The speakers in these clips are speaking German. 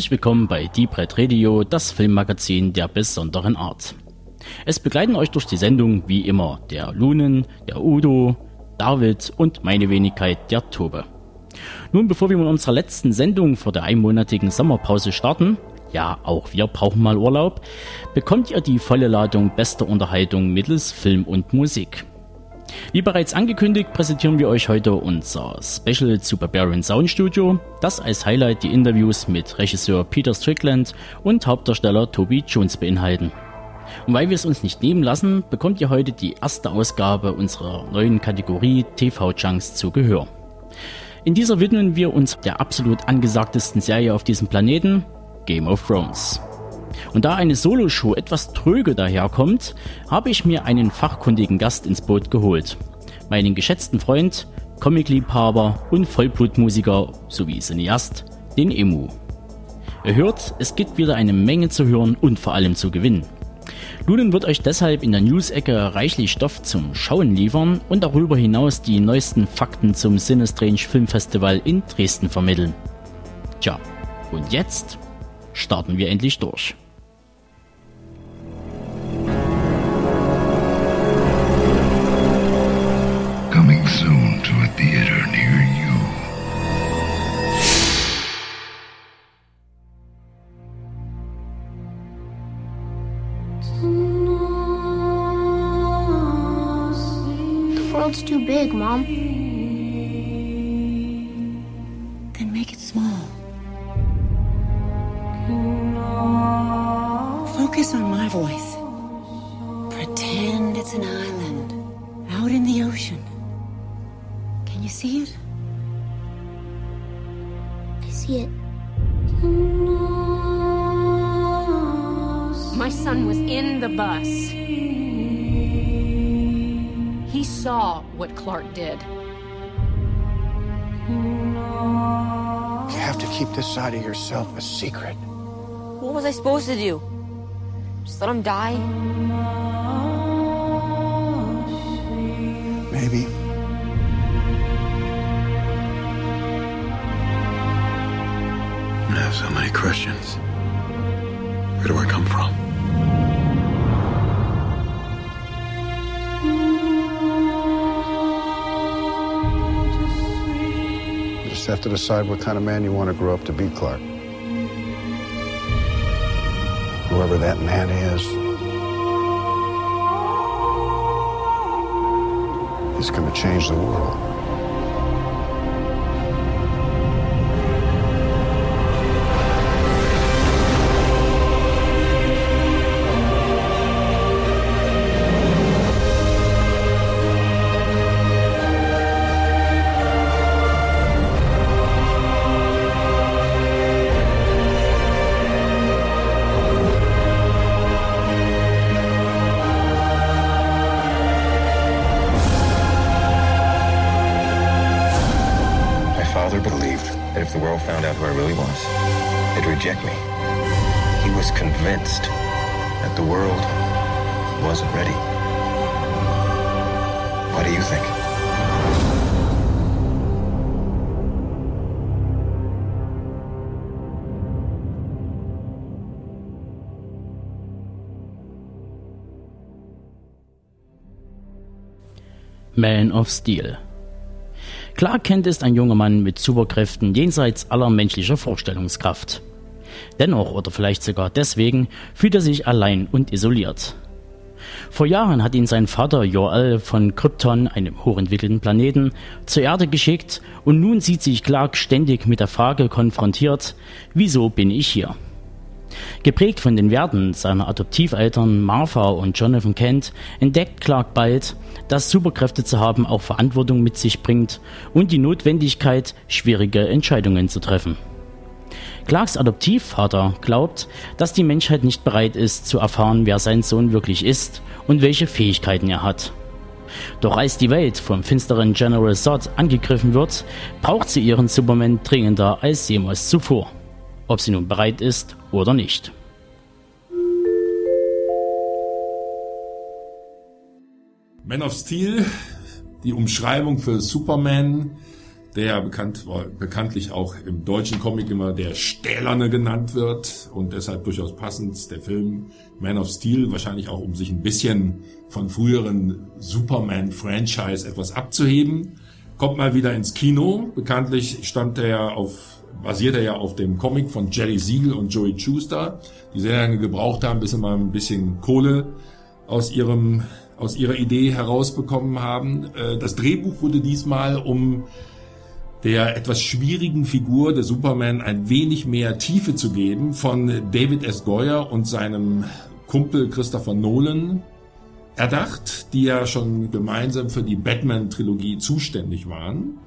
Herzlich willkommen bei Deep Red Radio, das Filmmagazin der besonderen Art. Es begleiten euch durch die Sendung wie immer der Lunen, der Udo, David und meine Wenigkeit, der Tobe. Nun, bevor wir mit unserer letzten Sendung vor der einmonatigen Sommerpause starten, ja, auch wir brauchen mal Urlaub, bekommt ihr die volle Ladung bester Unterhaltung mittels Film und Musik. Wie bereits angekündigt, präsentieren wir euch heute unser Special zu Barbarian Sound Studio, das als Highlight die Interviews mit Regisseur Peter Strickland und Hauptdarsteller Toby Jones beinhalten. Und weil wir es uns nicht nehmen lassen, bekommt ihr heute die erste Ausgabe unserer neuen Kategorie TV Junks zu Gehör. In dieser widmen wir uns der absolut angesagtesten Serie auf diesem Planeten, Game of Thrones. Und da eine Soloshow etwas tröge daherkommt, habe ich mir einen fachkundigen Gast ins Boot geholt. Meinen geschätzten Freund, Comicliebhaber und Vollblutmusiker sowie Cineast, den Emu. Ihr hört, es gibt wieder eine Menge zu hören und vor allem zu gewinnen. Lunen wird euch deshalb in der News-Ecke reichlich Stoff zum Schauen liefern und darüber hinaus die neuesten Fakten zum Sinestrange Filmfestival in Dresden vermitteln. Tja, und jetzt starten wir endlich durch. Saw what Clark did. You have to keep this side of yourself a secret. What was I supposed to do? Just let him die? Maybe. I have so many questions. Where do I come from? You have to decide what kind of man you want to grow up to be, Clark. Whoever that man is, he's going to change the world. Found out who I really was, they'd reject me. He was convinced that the world wasn't ready. What do you think? Man of Steel. Clark Kent ist ein junger Mann mit Superkräften jenseits aller menschlicher Vorstellungskraft. Dennoch oder vielleicht sogar deswegen fühlt er sich allein und isoliert. Vor Jahren hat ihn sein Vater Jor-El von Krypton, einem hochentwickelten Planeten, zur Erde geschickt und nun sieht sich Clark ständig mit der Frage konfrontiert, wieso bin ich hier? Geprägt von den Werten seiner Adoptiveltern Martha und Jonathan Kent entdeckt Clark bald, dass Superkräfte zu haben auch Verantwortung mit sich bringt und die Notwendigkeit, schwierige Entscheidungen zu treffen. Clarks Adoptivvater glaubt, dass die Menschheit nicht bereit ist zu erfahren, wer sein Sohn wirklich ist und welche Fähigkeiten er hat. Doch als die Welt vom finsteren General Zod angegriffen wird, braucht sie ihren Superman dringender als jemals zuvor. Ob sie nun bereit ist oder nicht. Man of Steel, die Umschreibung für Superman, der ja bekannt, bekanntlich auch im deutschen Comic immer der Stählerne genannt wird und deshalb durchaus passend der Film Man of Steel, wahrscheinlich auch um sich ein bisschen von früheren Superman-Franchise etwas abzuheben. Kommt mal wieder ins Kino. Bekanntlich stammt er auf, basiert er ja auf dem Comic von Jerry Siegel und Joey Schuster, die sehr lange gebraucht haben, bis sie mal ein bisschen Kohle aus ihrem aus ihrer Idee herausbekommen haben. Äh, das Drehbuch wurde diesmal um der etwas schwierigen Figur der Superman ein wenig mehr Tiefe zu geben von David S. Goyer und seinem Kumpel Christopher Nolan erdacht, die ja schon gemeinsam für die Batman-Trilogie zuständig waren.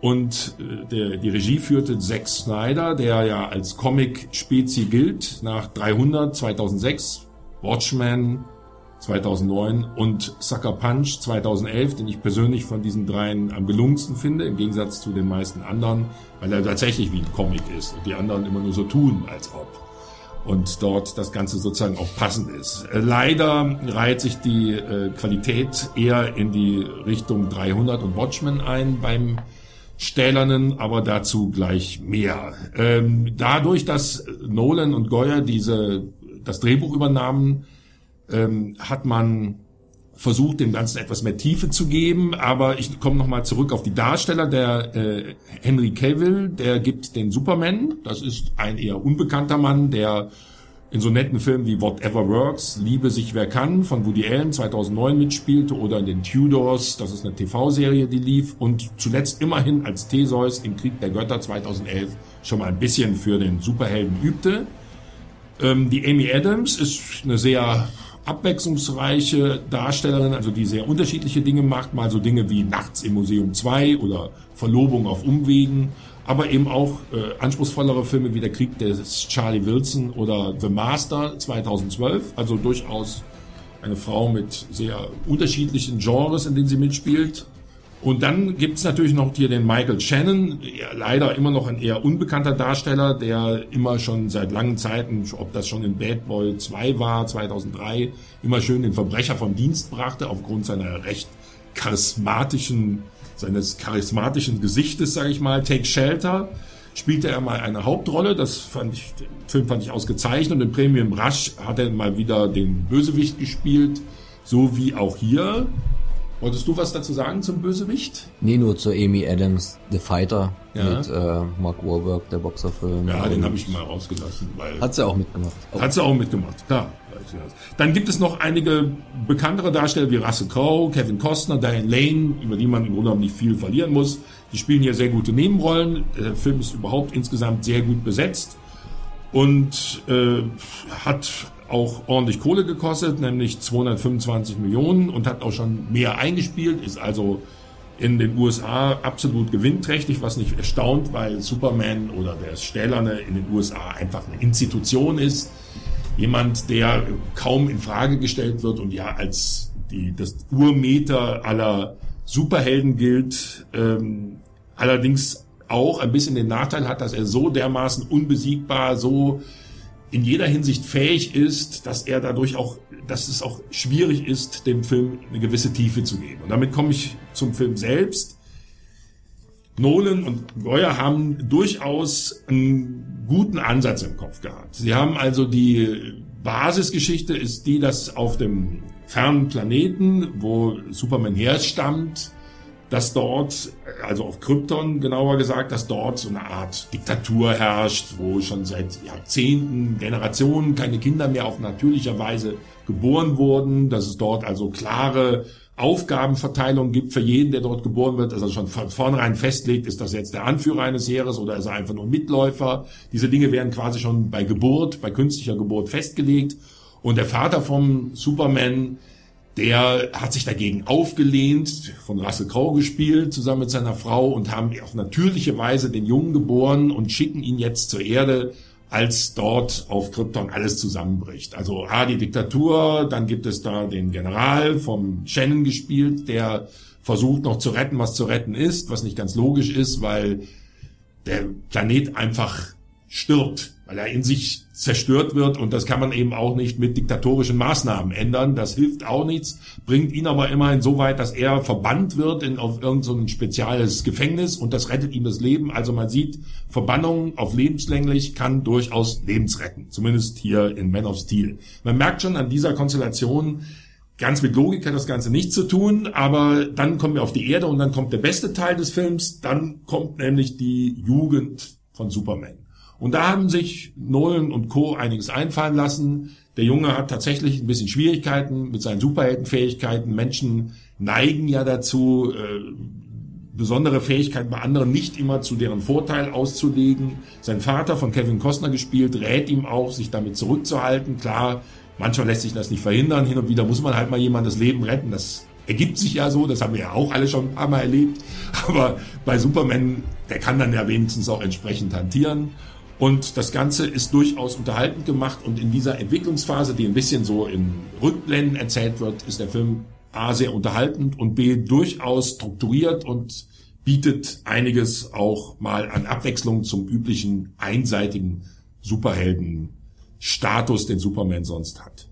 Und äh, der, die Regie führte Zack Snyder, der ja als Comic-Spezi gilt, nach 300 2006, Watchmen, 2009 und Sucker Punch 2011, den ich persönlich von diesen dreien am gelungensten finde, im Gegensatz zu den meisten anderen, weil er tatsächlich wie ein Comic ist und die anderen immer nur so tun, als ob. Und dort das Ganze sozusagen auch passend ist. Leider reiht sich die äh, Qualität eher in die Richtung 300 und Watchmen ein beim Stählernen, aber dazu gleich mehr. Ähm, dadurch, dass Nolan und Goyer diese, das Drehbuch übernahmen, ähm, hat man versucht, dem Ganzen etwas mehr Tiefe zu geben. Aber ich komme nochmal zurück auf die Darsteller. Der äh, Henry Cavill, der gibt den Superman. Das ist ein eher unbekannter Mann, der in so netten Filmen wie Whatever Works, Liebe sich wer kann von Woody Allen 2009 mitspielte oder in den Tudors, das ist eine TV-Serie, die lief und zuletzt immerhin als Theseus im Krieg der Götter 2011 schon mal ein bisschen für den Superhelden übte. Ähm, die Amy Adams ist eine sehr abwechslungsreiche Darstellerin, also die sehr unterschiedliche Dinge macht, mal so Dinge wie Nachts im Museum 2 oder Verlobung auf Umwegen, aber eben auch äh, anspruchsvollere Filme wie Der Krieg des Charlie Wilson oder The Master 2012, also durchaus eine Frau mit sehr unterschiedlichen Genres, in denen sie mitspielt. Und dann gibt's natürlich noch hier den Michael Shannon, leider immer noch ein eher unbekannter Darsteller, der immer schon seit langen Zeiten, ob das schon in Bad Boy 2 war, 2003, immer schön den Verbrecher vom Dienst brachte, aufgrund seiner recht charismatischen, seines charismatischen Gesichtes, sage ich mal. Take Shelter spielte er mal eine Hauptrolle, das fand ich, den Film fand ich ausgezeichnet und in Premium Rush hat er mal wieder den Bösewicht gespielt, so wie auch hier. Wolltest du was dazu sagen zum Bösewicht? Nee, nur zu Amy Adams, The Fighter, Ja. mit äh, Mark Wahlberg, der Boxerfilm. Ja, den habe ich mal rausgelassen, weil Hat sie auch mitgemacht. Hat sie auch mitgemacht, klar. Dann gibt es noch einige bekanntere Darsteller wie Russell Crowe, Kevin Costner, Diane Lane, über die man im Grunde genommen nicht viel verlieren muss. Die spielen hier sehr gute Nebenrollen. Der Film ist überhaupt insgesamt sehr gut besetzt und äh, hat auch ordentlich Kohle gekostet, nämlich 225 Millionen und hat auch schon mehr eingespielt, ist also in den USA absolut gewinnträchtig, was nicht erstaunt, weil Superman oder der Stählerne in den USA einfach eine Institution ist. Jemand, der kaum in Frage gestellt wird und ja als die, das Urmeter aller Superhelden gilt, ähm, allerdings auch ein bisschen den Nachteil hat, dass er so dermaßen unbesiegbar, so in jeder Hinsicht fähig ist, dass er dadurch auch, dass es auch schwierig ist, dem Film eine gewisse Tiefe zu geben. Und damit komme ich zum Film selbst. Nolan und Goyer haben durchaus einen guten Ansatz im Kopf gehabt. Sie haben also die Basisgeschichte ist die, dass auf dem fernen Planeten, wo Superman herstammt, dass dort, also auf Krypton genauer gesagt, dass dort so eine Art Diktatur herrscht, wo schon seit Jahrzehnten, Generationen keine Kinder mehr auf natürlicher Weise geboren wurden, dass es dort also klare Aufgabenverteilung gibt für jeden, der dort geboren wird, er schon von vornherein festlegt, ist das jetzt der Anführer eines Heeres oder ist er einfach nur Mitläufer. Diese Dinge werden quasi schon bei Geburt, bei künstlicher Geburt festgelegt. Und der Vater vom Superman, der hat sich dagegen aufgelehnt, von Russell Crowe gespielt, zusammen mit seiner Frau und haben auf natürliche Weise den Jungen geboren und schicken ihn jetzt zur Erde, als dort auf Krypton alles zusammenbricht. Also A, die Diktatur, dann gibt es da den General vom Shannon gespielt, der versucht noch zu retten, was zu retten ist, was nicht ganz logisch ist, weil der Planet einfach stirbt weil er in sich zerstört wird und das kann man eben auch nicht mit diktatorischen Maßnahmen ändern. Das hilft auch nichts, bringt ihn aber immerhin so weit, dass er verbannt wird in, auf irgendein so spezielles Gefängnis und das rettet ihm das Leben. Also man sieht, Verbannung auf lebenslänglich kann durchaus Lebensretten, zumindest hier in Man of Steel. Man merkt schon an dieser Konstellation, Ganz mit Logik hat das Ganze nichts zu tun, aber dann kommen wir auf die Erde und dann kommt der beste Teil des Films, dann kommt nämlich die Jugend von Superman. Und da haben sich Nolan und Co. einiges einfallen lassen. Der Junge hat tatsächlich ein bisschen Schwierigkeiten mit seinen Superheldenfähigkeiten. Menschen neigen ja dazu, äh, besondere Fähigkeiten bei anderen nicht immer zu deren Vorteil auszulegen. Sein Vater, von Kevin Costner gespielt, rät ihm auch, sich damit zurückzuhalten. Klar, manchmal lässt sich das nicht verhindern. Hin und wieder muss man halt mal jemandes Leben retten. Das ergibt sich ja so, das haben wir ja auch alle schon ein paar Mal erlebt. Aber bei Superman, der kann dann ja wenigstens auch entsprechend hantieren. Und das Ganze ist durchaus unterhaltend gemacht und in dieser Entwicklungsphase, die ein bisschen so in Rückblenden erzählt wird, ist der Film A sehr unterhaltend und B durchaus strukturiert und bietet einiges auch mal an Abwechslung zum üblichen einseitigen Superhelden-Status, den Superman sonst hat.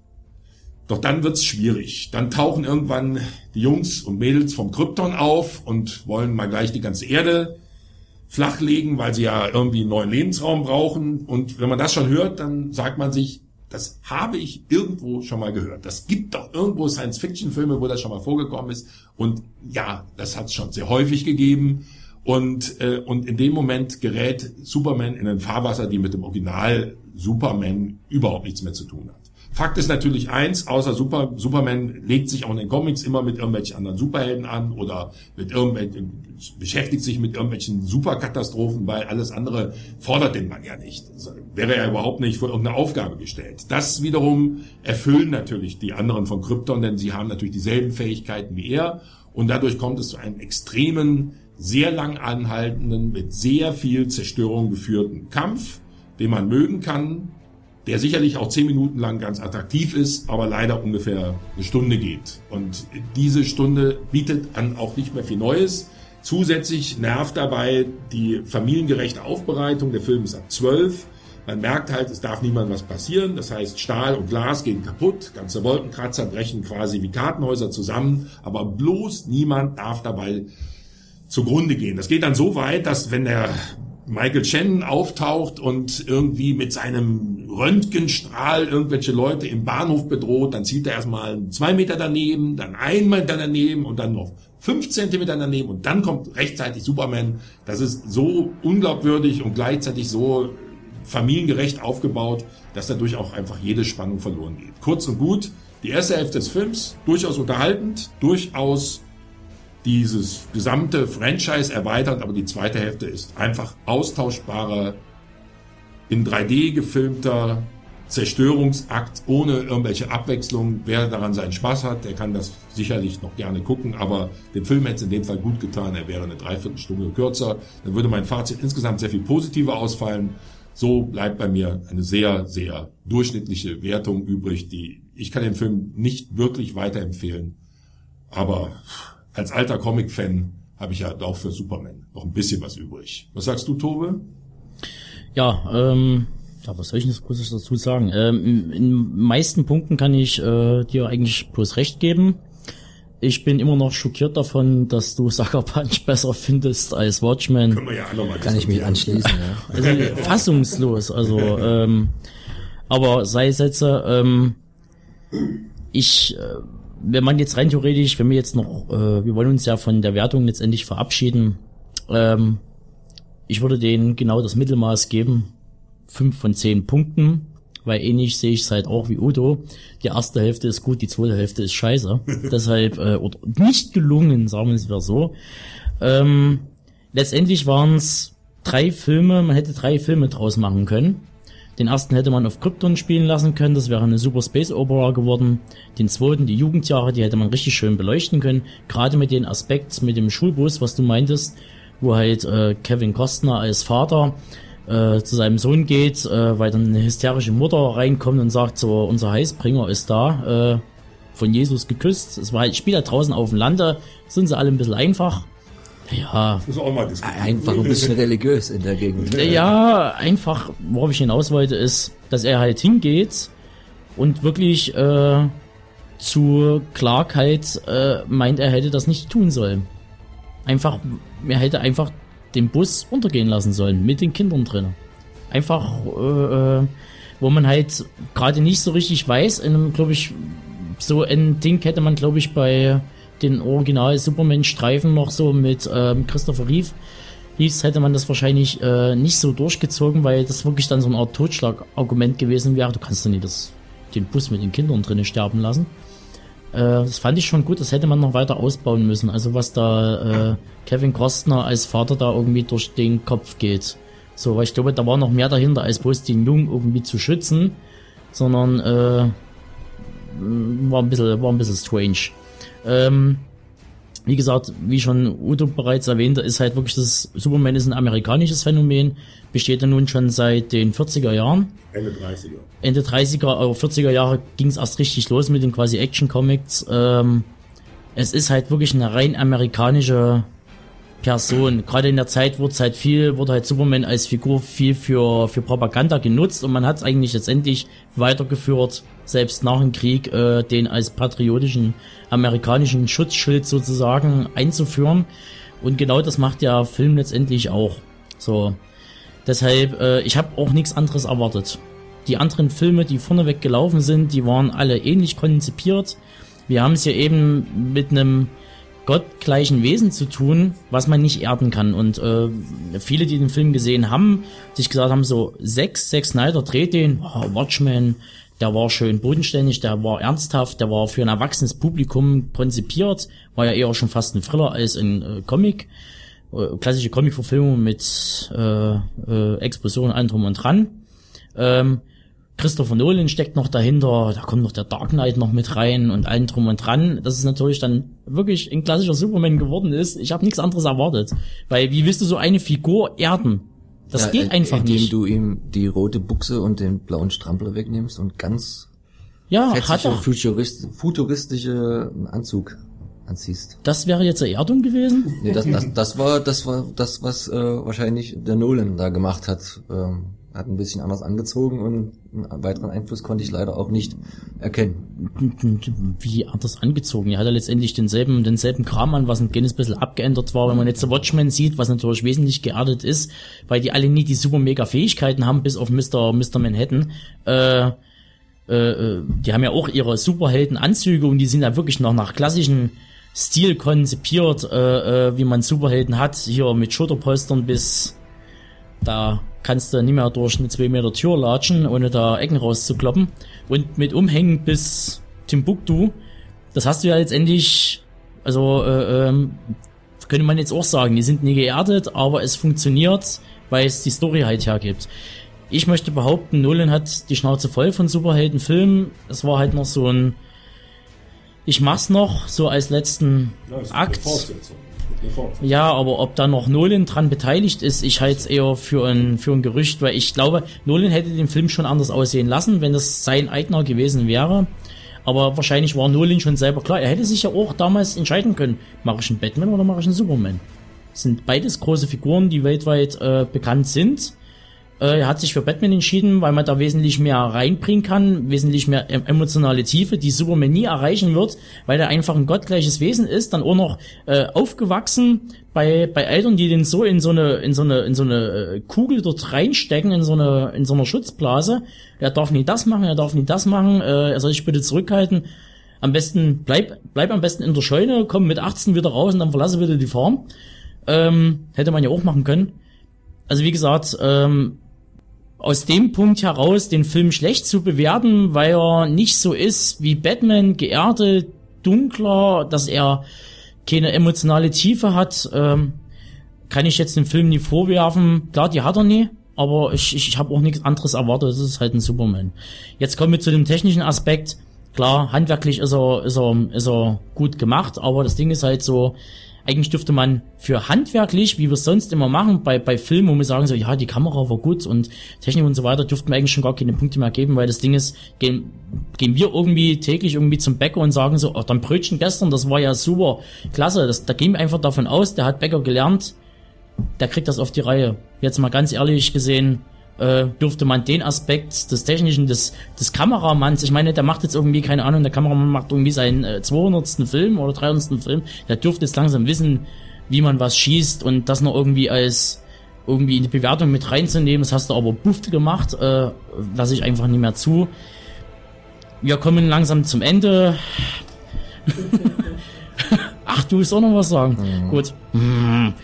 Doch dann wird's schwierig. Dann tauchen irgendwann die Jungs und Mädels vom Krypton auf und wollen mal gleich die ganze Erde flachlegen, weil sie ja irgendwie einen neuen Lebensraum brauchen. Und wenn man das schon hört, dann sagt man sich, das habe ich irgendwo schon mal gehört. Das gibt doch irgendwo Science-Fiction-Filme, wo das schon mal vorgekommen ist. Und ja, das hat es schon sehr häufig gegeben. Und, äh, und in dem Moment gerät Superman in ein Fahrwasser, die mit dem Original Superman überhaupt nichts mehr zu tun hat. Fakt ist natürlich eins, außer Super, Superman legt sich auch in den Comics immer mit irgendwelchen anderen Superhelden an oder mit irgendwelchen, beschäftigt sich mit irgendwelchen Superkatastrophen, weil alles andere fordert den Mann ja nicht. Also wäre er überhaupt nicht vor irgendeine Aufgabe gestellt. Das wiederum erfüllen natürlich die anderen von Krypton, denn sie haben natürlich dieselben Fähigkeiten wie er und dadurch kommt es zu einem extremen, sehr lang anhaltenden, mit sehr viel Zerstörung geführten Kampf, den man mögen kann, der sicherlich auch zehn Minuten lang ganz attraktiv ist, aber leider ungefähr eine Stunde geht. Und diese Stunde bietet dann auch nicht mehr viel Neues. Zusätzlich nervt dabei die familiengerechte Aufbereitung. Der Film ist ab zwölf. Man merkt halt, es darf niemand was passieren. Das heißt, Stahl und Glas gehen kaputt, ganze Wolkenkratzer brechen quasi wie Kartenhäuser zusammen, aber bloß niemand darf dabei zugrunde gehen. Das geht dann so weit, dass wenn der Michael Shannon auftaucht und irgendwie mit seinem Röntgenstrahl irgendwelche Leute im Bahnhof bedroht, dann zieht er erstmal zwei Meter daneben, dann ein Meter daneben und dann noch fünf Zentimeter daneben und dann kommt rechtzeitig Superman. Das ist so unglaubwürdig und gleichzeitig so familiengerecht aufgebaut, dass dadurch auch einfach jede Spannung verloren geht. Kurz und gut, die erste Hälfte des Films durchaus unterhaltend, durchaus dieses gesamte Franchise erweitert, aber die zweite Hälfte ist einfach austauschbarer, in 3D gefilmter Zerstörungsakt ohne irgendwelche Abwechslung. Wer daran seinen Spaß hat, der kann das sicherlich noch gerne gucken, aber dem Film hätte es in dem Fall gut getan, er wäre eine Dreiviertelstunde kürzer. Dann würde mein Fazit insgesamt sehr viel positiver ausfallen. So bleibt bei mir eine sehr, sehr durchschnittliche Wertung übrig, die ich kann den Film nicht wirklich weiterempfehlen. Aber als alter Comic-Fan habe ich ja auch für Superman noch ein bisschen was übrig. Was sagst du, Tobe? Ja, ähm, ja, was soll ich jetzt großes dazu sagen? Ähm, in, in meisten Punkten kann ich äh, dir eigentlich bloß recht geben. Ich bin immer noch schockiert davon, dass du Sucker Punch besser findest als Watchmen. Können wir ja alle mal Kann ich mich anschließen, ja. Also fassungslos. Also, ähm, aber sei Sätze, ähm, ich äh, wenn man jetzt rein theoretisch, wenn wir jetzt noch, äh, wir wollen uns ja von der Wertung letztendlich verabschieden, ähm, ich würde denen genau das Mittelmaß geben, fünf von zehn Punkten, weil ähnlich sehe ich es halt auch wie Udo. Die erste Hälfte ist gut, die zweite Hälfte ist scheiße. Deshalb, äh, oder nicht gelungen, sagen wir es wieder so. Ähm, letztendlich waren es drei Filme, man hätte drei Filme draus machen können. Den ersten hätte man auf Krypton spielen lassen können, das wäre eine super Space Opera geworden. Den zweiten, die Jugendjahre, die hätte man richtig schön beleuchten können. Gerade mit dem Aspekt mit dem Schulbus, was du meintest, wo halt äh, Kevin Costner als Vater äh, zu seinem Sohn geht, äh, weil dann eine hysterische Mutter reinkommt und sagt so, unser Heißbringer ist da, äh, von Jesus geküsst. Es war halt, spielt da draußen auf dem Lande, sind sie alle ein bisschen einfach. Ja. Einfach ein bisschen religiös in der Gegend. Ja, einfach, worauf ich hinaus wollte, ist, dass er halt hingeht und wirklich äh, zu Clark äh, meint, er hätte das nicht tun sollen. Einfach, er hätte einfach den Bus untergehen lassen sollen, mit den Kindern drin. Einfach, äh, äh wo man halt gerade nicht so richtig weiß, in einem, glaube ich, so ein Ding hätte man, glaube ich, bei den Original Superman-Streifen noch so mit ähm, Christopher Reeve Reeves hätte man das wahrscheinlich äh, nicht so durchgezogen, weil das wirklich dann so eine Art Totschlagargument gewesen wäre. Du kannst doch nicht das, den Bus mit den Kindern drinnen sterben lassen. Äh, das fand ich schon gut, das hätte man noch weiter ausbauen müssen. Also was da äh, Kevin Costner als Vater da irgendwie durch den Kopf geht. So, weil ich glaube, da war noch mehr dahinter, als bloß den Jungen irgendwie zu schützen, sondern äh, war ein bisschen, war ein bisschen strange. Ähm, wie gesagt, wie schon Udo bereits erwähnte, ist halt wirklich das Superman ist ein amerikanisches Phänomen, besteht ja nun schon seit den 40er Jahren. Ende 30er. Ende 30er, oder 40er Jahre ging es erst richtig los mit den quasi Action-Comics. Ähm, es ist halt wirklich eine rein amerikanische Person. Gerade in der Zeit wurde halt viel, wurde halt Superman als Figur viel für, für Propaganda genutzt und man hat es eigentlich letztendlich weitergeführt selbst nach dem Krieg äh, den als patriotischen amerikanischen Schutzschild sozusagen einzuführen. Und genau das macht der Film letztendlich auch. So. Deshalb, äh, ich habe auch nichts anderes erwartet. Die anderen Filme, die vorneweg gelaufen sind, die waren alle ähnlich konzipiert. Wir haben es hier eben mit einem gottgleichen Wesen zu tun, was man nicht erden kann. Und äh, viele, die den Film gesehen haben, sich gesagt haben, so, sechs, sechs Snyder dreht den, oh, Watchmen, der war schön bodenständig, der war ernsthaft, der war für ein erwachsenes Publikum konzipiert, war ja eher schon fast ein Thriller als ein äh, Comic. Äh, klassische Comic-Verfilmung mit äh, äh, Explosionen, allem drum und dran. Ähm, Christopher Nolan steckt noch dahinter, da kommt noch der Dark Knight noch mit rein und allen drum und dran, dass es natürlich dann wirklich ein klassischer Superman geworden ist. Ich habe nichts anderes erwartet, weil wie willst du so eine Figur erden? Das ja, geht einfach indem nicht. Indem du ihm die rote Buchse und den blauen Strampler wegnimmst und ganz ja, hat doch. Futurist, futuristische Anzug anziehst. Das wäre jetzt Erdung gewesen? Nee, das, das, das war das war das, was äh, wahrscheinlich der Nolan da gemacht hat. Ähm, hat ein bisschen anders angezogen und einen weiteren Einfluss konnte ich leider auch nicht erkennen. Wie anders angezogen? Er hat ja letztendlich denselben, denselben Kram an, was ein kleines bisschen abgeändert war. Wenn man jetzt The Watchmen sieht, was natürlich wesentlich geerdet ist, weil die alle nie die super mega Fähigkeiten haben, bis auf Mr. Mr. Manhattan, äh, äh, die haben ja auch ihre Superheldenanzüge und die sind ja wirklich noch nach klassischen Stil konzipiert, äh, äh, wie man Superhelden hat, hier mit Schulterpolstern bis da kannst du nicht mehr durch eine 2 Meter Tür latschen, ohne da Ecken rauszukloppen. Und mit Umhängen bis Timbuktu, das hast du ja letztendlich, also äh, ähm, könnte man jetzt auch sagen, die sind nie geerdet, aber es funktioniert, weil es die Story halt hergibt. Ich möchte behaupten, Nolan hat die Schnauze voll von Superheldenfilmen. Es war halt noch so ein, ich mach's noch, so als letzten ja, Akt. Ja, aber ob da noch Nolan dran beteiligt ist, ich halte es eher für ein, für ein Gerücht, weil ich glaube, Nolan hätte den Film schon anders aussehen lassen, wenn das sein eigener gewesen wäre. Aber wahrscheinlich war Nolan schon selber klar. Er hätte sich ja auch damals entscheiden können, mache ich einen Batman oder mache ich einen Superman. Das sind beides große Figuren, die weltweit äh, bekannt sind. Äh, er hat sich für Batman entschieden, weil man da wesentlich mehr reinbringen kann, wesentlich mehr emotionale Tiefe, die Superman nie erreichen wird, weil er einfach ein gottgleiches Wesen ist, dann auch noch äh, aufgewachsen bei, bei Eltern, die den so in so eine, in so eine, in so eine äh, Kugel dort reinstecken, in so eine, in so einer Schutzblase. Er darf nie das machen, er darf nie das machen, äh, er soll sich bitte zurückhalten. Am besten, bleib, bleib am besten in der Scheune, komm mit 18 wieder raus und dann verlasse bitte die Farm. Ähm, hätte man ja auch machen können. Also wie gesagt, ähm, aus dem Punkt heraus den Film schlecht zu bewerten, weil er nicht so ist wie Batman, geerdet, dunkler, dass er keine emotionale Tiefe hat, ähm, kann ich jetzt den Film nie vorwerfen. Klar, die hat er nie, aber ich, ich, ich habe auch nichts anderes erwartet. Das ist halt ein Superman. Jetzt kommen wir zu dem technischen Aspekt. Klar, handwerklich ist er, ist er, ist er gut gemacht, aber das Ding ist halt so, eigentlich dürfte man für handwerklich, wie wir es sonst immer machen, bei, bei Filmen, wo wir sagen so, ja, die Kamera war gut und Technik und so weiter, dürften wir eigentlich schon gar keine Punkte mehr geben, weil das Ding ist, gehen, gehen wir irgendwie täglich irgendwie zum Bäcker und sagen so, ach, dein Brötchen gestern, das war ja super, klasse, das, da gehen wir einfach davon aus, der hat Bäcker gelernt, der kriegt das auf die Reihe. Jetzt mal ganz ehrlich gesehen, äh, dürfte man den Aspekt des Technischen, des, des Kameramanns, ich meine, der macht jetzt irgendwie, keine Ahnung, der Kameramann macht irgendwie seinen äh, 200. Film oder 300. Film, der dürfte jetzt langsam wissen, wie man was schießt und das noch irgendwie als irgendwie in die Bewertung mit reinzunehmen, das hast du aber bufft gemacht, äh, lasse ich einfach nicht mehr zu. Wir kommen langsam zum Ende. Ach, du willst auch noch was sagen? Mhm. Gut. Mhm.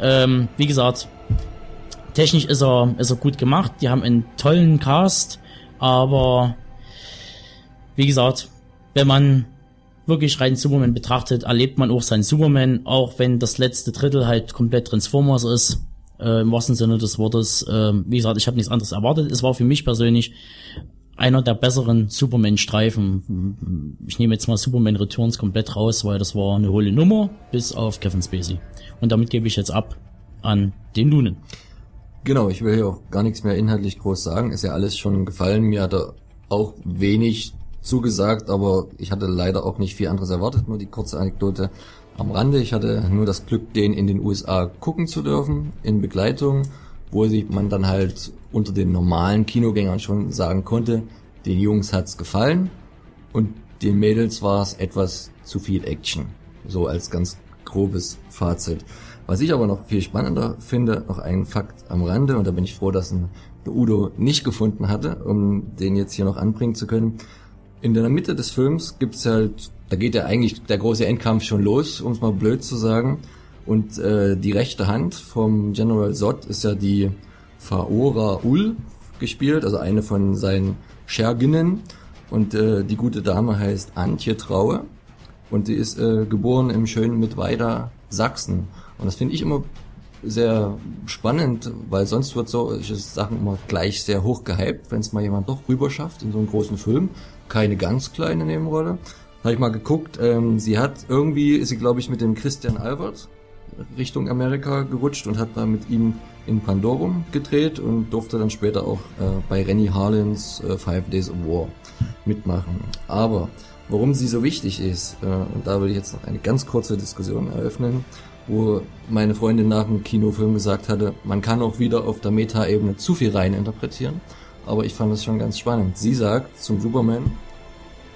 Ähm, wie gesagt, technisch ist er, ist er gut gemacht. Die haben einen tollen Cast, aber wie gesagt, wenn man wirklich rein Superman betrachtet, erlebt man auch seinen Superman, auch wenn das letzte Drittel halt komplett Transformers ist, äh, im wahrsten Sinne des Wortes. Äh, wie gesagt, ich habe nichts anderes erwartet. Es war für mich persönlich einer der besseren Superman-Streifen. Ich nehme jetzt mal Superman Returns komplett raus, weil das war eine hohle Nummer, bis auf Kevin Spacey. Und damit gebe ich jetzt ab an den Lunen. Genau, ich will hier auch gar nichts mehr inhaltlich groß sagen. Ist ja alles schon gefallen. Mir hat er auch wenig zugesagt, aber ich hatte leider auch nicht viel anderes erwartet. Nur die kurze Anekdote am Rande. Ich hatte nur das Glück, den in den USA gucken zu dürfen, in Begleitung, wo sich man dann halt unter den normalen Kinogängern schon sagen konnte, den Jungs hat's gefallen und den Mädels war es etwas zu viel Action. So als ganz grobes Fazit. Was ich aber noch viel spannender finde, noch ein Fakt am Rande, und da bin ich froh, dass ein Udo nicht gefunden hatte, um den jetzt hier noch anbringen zu können. In der Mitte des Films gibt's halt, da geht ja eigentlich der große Endkampf schon los, um es mal blöd zu sagen. Und äh, die rechte Hand vom General Zod ist ja die Faora Ul gespielt, also eine von seinen Scherginnen. Und äh, die gute Dame heißt Antje Traue. Und die ist äh, geboren im schönen Mittweida, Sachsen. Und das finde ich immer sehr spannend, weil sonst wird solche Sachen immer gleich sehr hoch gehypt, wenn es mal jemand doch rüber schafft in so einen großen Film. Keine ganz kleine Nebenrolle. Habe ich mal geguckt, ähm, sie hat irgendwie, ist sie glaube ich mit dem Christian Albert Richtung Amerika gerutscht und hat da mit ihm in Pandorum gedreht und durfte dann später auch äh, bei Rennie Harlins äh, Five Days of War mitmachen. Aber warum sie so wichtig ist, äh, und da will ich jetzt noch eine ganz kurze Diskussion eröffnen, wo meine Freundin nach dem Kinofilm gesagt hatte, man kann auch wieder auf der Meta-Ebene zu viel rein interpretieren. Aber ich fand das schon ganz spannend. Sie sagt zum Superman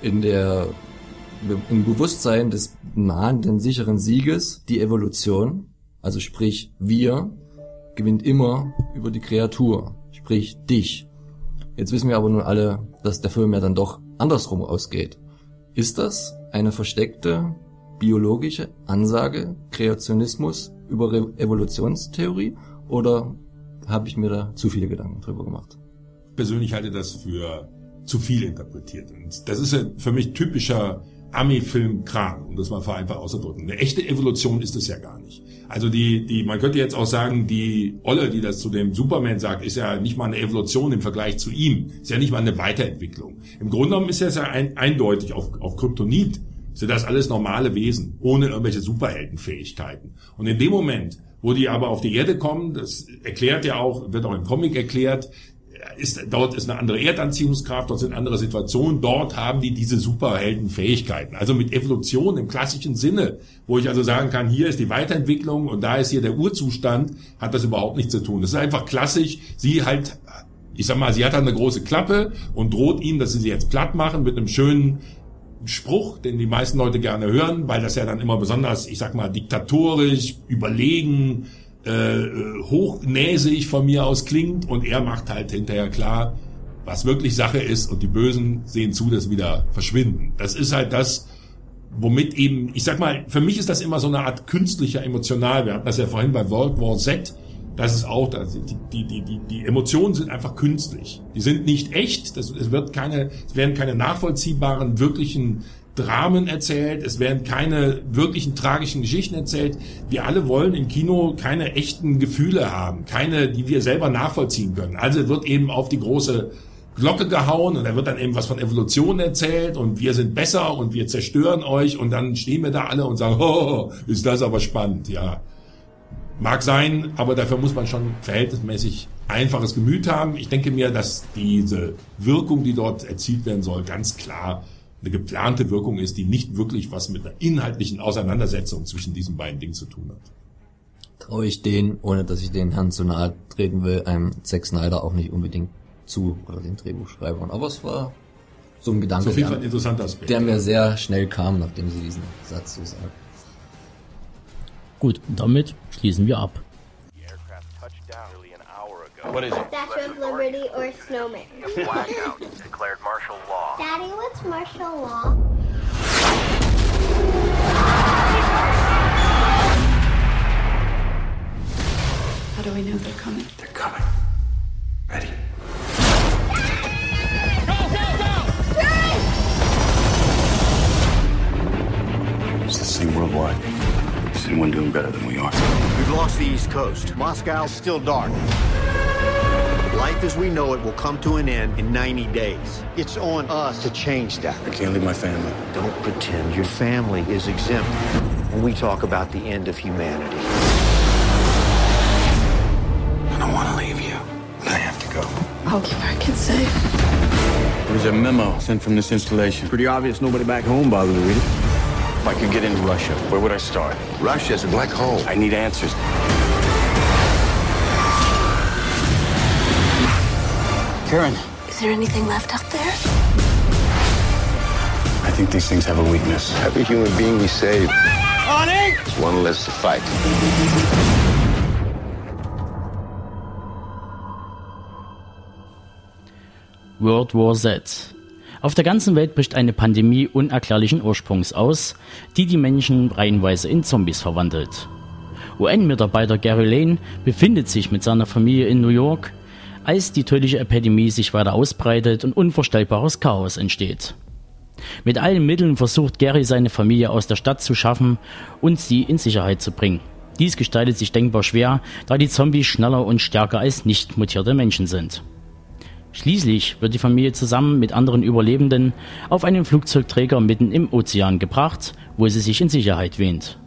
in der im Bewusstsein des nahenden sicheren Sieges die Evolution, also sprich wir, gewinnt immer über die Kreatur, sprich dich. Jetzt wissen wir aber nun alle, dass der Film ja dann doch andersrum ausgeht. Ist das eine versteckte biologische Ansage, Kreationismus über Re Evolutionstheorie oder habe ich mir da zu viele Gedanken drüber gemacht? Persönlich halte das für zu viel interpretiert. Und das ist ja für mich typischer Ami-Film-Kram, um das mal vereinfacht auszudrücken. Eine echte Evolution ist es ja gar nicht. Also die, die, man könnte jetzt auch sagen, die Olle, die das zu dem Superman sagt, ist ja nicht mal eine Evolution im Vergleich zu ihm. Ist ja nicht mal eine Weiterentwicklung. Im Grunde genommen ist es ja ein, eindeutig auf, auf Kryptonit sind das alles normale Wesen, ohne irgendwelche Superheldenfähigkeiten. Und in dem Moment, wo die aber auf die Erde kommen, das erklärt ja auch, wird auch im Comic erklärt, ist, dort ist eine andere Erdanziehungskraft, dort sind andere Situationen, dort haben die diese Superheldenfähigkeiten. Also mit Evolution im klassischen Sinne, wo ich also sagen kann, hier ist die Weiterentwicklung und da ist hier der Urzustand, hat das überhaupt nichts zu tun. Das ist einfach klassisch, sie halt, ich sag mal, sie hat halt eine große Klappe und droht ihm, dass sie sie jetzt platt machen mit einem schönen Spruch, den die meisten Leute gerne hören, weil das ja dann immer besonders, ich sag mal, diktatorisch, überlegen, äh, hochnäsig von mir aus klingt und er macht halt hinterher klar, was wirklich Sache ist und die Bösen sehen zu, dass wieder verschwinden. Das ist halt das, womit eben, ich sag mal, für mich ist das immer so eine Art künstlicher emotional. Wir hatten das ja vorhin bei World War Z. Das ist auch, die, die, die, die Emotionen sind einfach künstlich. Die sind nicht echt. Das, es wird keine, es werden keine nachvollziehbaren, wirklichen Dramen erzählt, es werden keine wirklichen tragischen Geschichten erzählt. Wir alle wollen im Kino keine echten Gefühle haben, keine, die wir selber nachvollziehen können. Also wird eben auf die große Glocke gehauen und da wird dann eben was von Evolution erzählt und wir sind besser und wir zerstören euch und dann stehen wir da alle und sagen, oh, ist das aber spannend, ja. Mag sein, aber dafür muss man schon verhältnismäßig einfaches Gemüt haben. Ich denke mir, dass diese Wirkung, die dort erzielt werden soll, ganz klar eine geplante Wirkung ist, die nicht wirklich was mit einer inhaltlichen Auseinandersetzung zwischen diesen beiden Dingen zu tun hat. Traue ich den, ohne dass ich den Herrn zu nahe treten will, einem Zack Snyder auch nicht unbedingt zu, oder den Drehbuchschreibern. Aber es war so ein Gedanke, so viel der, ein interessanter Aspekt. der mir sehr schnell kam, nachdem sie diesen Satz so sagt. Gut, damit schließen wir ab. What is it? Statue of Liberty or snowman? Blackout. Declared martial law. Daddy, what's martial law? How do we know they're coming? They're coming. Ready? Go, go, go! It's the same worldwide. Is anyone doing better than we are? We've lost the East Coast. Moscow's still dark. Life as we know it will come to an end in 90 days. It's on us to change that. I can't leave my family. Don't pretend your family is exempt when we talk about the end of humanity. I don't want to leave you, but I have to go. I'll keep our kids safe. There's a memo sent from this installation. Pretty obvious nobody back home bothered to read it. If I could get into Russia, where would I start? Russia is a black hole. I need answers. Karen, Is there anything left out there? I think these things have a weakness. Every human being we save is one less to fight. World War Z. Auf der ganzen Welt bricht eine Pandemie unerklärlichen Ursprungs aus, die die Menschen reihenweise in Zombies verwandelt. UN-Mitarbeiter Gary Lane befindet sich mit seiner Familie in New York, als die tödliche Epidemie sich weiter ausbreitet und unvorstellbares Chaos entsteht. Mit allen Mitteln versucht Gary seine Familie aus der Stadt zu schaffen und sie in Sicherheit zu bringen. Dies gestaltet sich denkbar schwer, da die Zombies schneller und stärker als nicht mutierte Menschen sind. Schließlich wird die Familie zusammen mit anderen Überlebenden auf einen Flugzeugträger mitten im Ozean gebracht, wo sie sich in Sicherheit wähnt.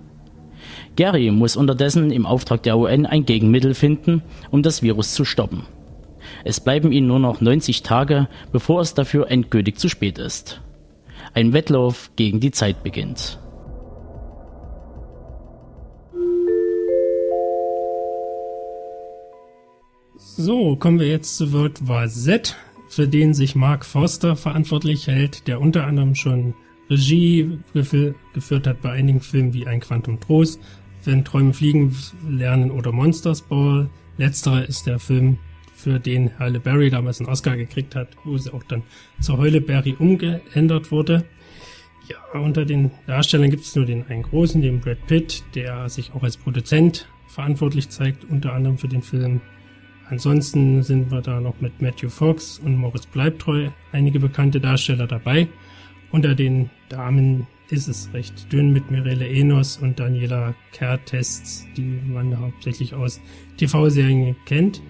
Gary muss unterdessen im Auftrag der UN ein Gegenmittel finden, um das Virus zu stoppen. Es bleiben ihnen nur noch 90 Tage, bevor es dafür endgültig zu spät ist. Ein Wettlauf gegen die Zeit beginnt. So, kommen wir jetzt zu World War Z, für den sich Mark Forster verantwortlich hält, der unter anderem schon Regie gefü geführt hat bei einigen Filmen wie Ein Quantum Trost, Wenn Träume fliegen lernen oder Monsters Ball. Letzterer ist der Film, für den Halle Berry damals einen Oscar gekriegt hat, wo sie auch dann zur Heule Berry umgeändert wurde. Ja, unter den Darstellern gibt es nur den einen großen, den Brad Pitt, der sich auch als Produzent verantwortlich zeigt, unter anderem für den Film. Ansonsten sind wir da noch mit Matthew Fox und Morris Bleibtreu einige bekannte Darsteller dabei. Unter den Damen ist es recht dünn mit Mirelle Enos und Daniela Kertests, die man hauptsächlich aus TV-Serien kennt.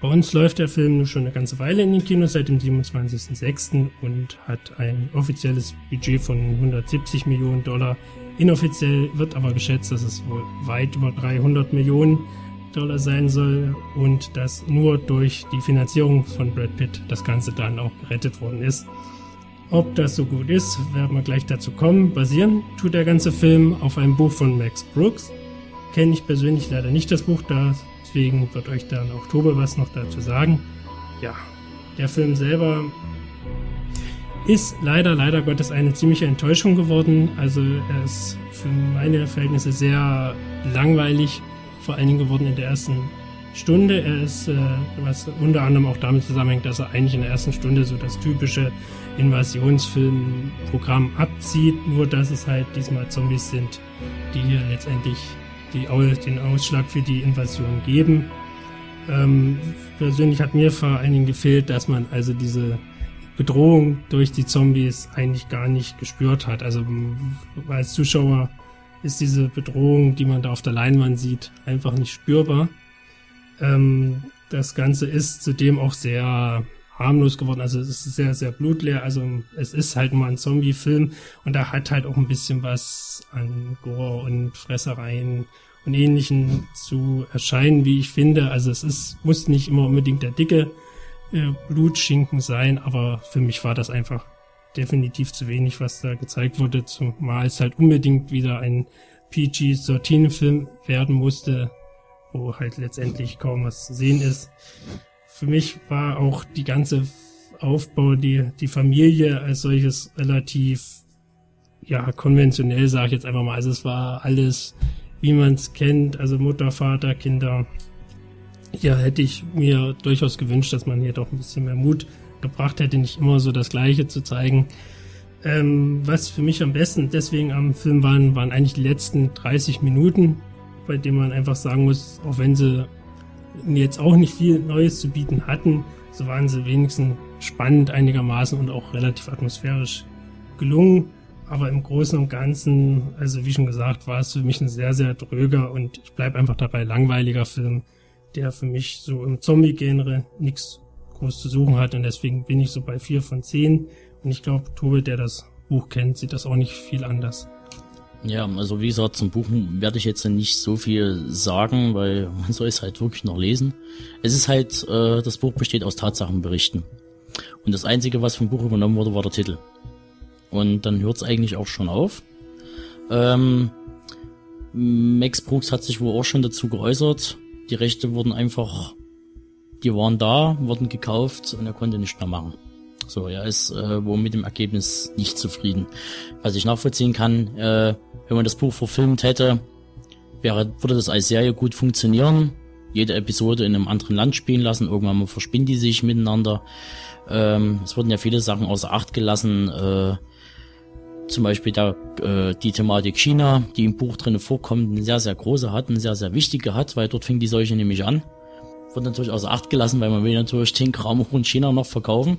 Bei uns läuft der Film schon eine ganze Weile in den Kinos seit dem 27.06. und hat ein offizielles Budget von 170 Millionen Dollar. Inoffiziell wird aber geschätzt, dass es wohl weit über 300 Millionen Dollar sein soll und dass nur durch die Finanzierung von Brad Pitt das Ganze dann auch gerettet worden ist. Ob das so gut ist, werden wir gleich dazu kommen. Basieren tut der ganze Film auf einem Buch von Max Brooks. Kenne ich persönlich leider nicht das Buch, deswegen wird euch da im Oktober was noch dazu sagen. Ja, der Film selber ist leider, leider Gottes eine ziemliche Enttäuschung geworden. Also er ist für meine Verhältnisse sehr langweilig, vor allen Dingen geworden in der ersten Stunde. Er ist, äh, was unter anderem auch damit zusammenhängt, dass er eigentlich in der ersten Stunde so das typische Invasionsfilmprogramm abzieht, nur dass es halt diesmal Zombies sind, die hier letztendlich die, den Ausschlag für die Invasion geben. Ähm, persönlich hat mir vor allen Dingen gefehlt, dass man also diese Bedrohung durch die Zombies eigentlich gar nicht gespürt hat. Also als Zuschauer ist diese Bedrohung, die man da auf der Leinwand sieht, einfach nicht spürbar. Ähm, das Ganze ist zudem auch sehr harmlos geworden. Also es ist sehr, sehr blutleer. Also es ist halt nur ein Zombie-Film und da hat halt auch ein bisschen was an Gore und Fressereien und Ähnlichen zu erscheinen, wie ich finde. Also es ist, muss nicht immer unbedingt der dicke äh, Blutschinken sein, aber für mich war das einfach definitiv zu wenig, was da gezeigt wurde, zumal es halt unbedingt wieder ein PG-13-Film werden musste, wo halt letztendlich kaum was zu sehen ist. Für mich war auch die ganze Aufbau, die, die Familie als solches relativ, ja, konventionell, sage ich jetzt einfach mal. Also es war alles, wie man es kennt, also Mutter, Vater, Kinder. Hier hätte ich mir durchaus gewünscht, dass man hier doch ein bisschen mehr Mut gebracht hätte, nicht immer so das Gleiche zu zeigen. Ähm, was für mich am besten deswegen am Film waren, waren eigentlich die letzten 30 Minuten, bei denen man einfach sagen muss, auch wenn sie jetzt auch nicht viel Neues zu bieten hatten, so waren sie wenigstens spannend einigermaßen und auch relativ atmosphärisch gelungen. Aber im Großen und Ganzen, also wie schon gesagt, war es für mich ein sehr, sehr dröger und ich bleibe einfach dabei langweiliger Film, der für mich so im Zombie-Genre nichts groß zu suchen hat und deswegen bin ich so bei vier von zehn. Und ich glaube, Tobe, der das Buch kennt, sieht das auch nicht viel anders. Ja, also wie gesagt, zum Buch werde ich jetzt nicht so viel sagen, weil man soll es halt wirklich noch lesen. Es ist halt, äh, das Buch besteht aus Tatsachenberichten. Und das Einzige, was vom Buch übernommen wurde, war der Titel. Und dann hört es eigentlich auch schon auf. Ähm, Max Brooks hat sich wohl auch schon dazu geäußert. Die Rechte wurden einfach, die waren da, wurden gekauft und er konnte nicht mehr machen. So, er ist äh, wohl mit dem Ergebnis nicht zufrieden. Was ich nachvollziehen kann, äh, wenn man das Buch verfilmt hätte, wäre, würde das als Serie gut funktionieren. Jede Episode in einem anderen Land spielen lassen, irgendwann mal verspinnen die sich miteinander. Ähm, es wurden ja viele Sachen außer Acht gelassen, äh, zum Beispiel der, äh, die Thematik China, die im Buch drinne vorkommt, eine sehr, sehr große hat, eine sehr, sehr wichtige hat, weil dort fing die Seuche nämlich an. Wird natürlich außer Acht gelassen, weil man will natürlich den Kram auch in China noch verkaufen.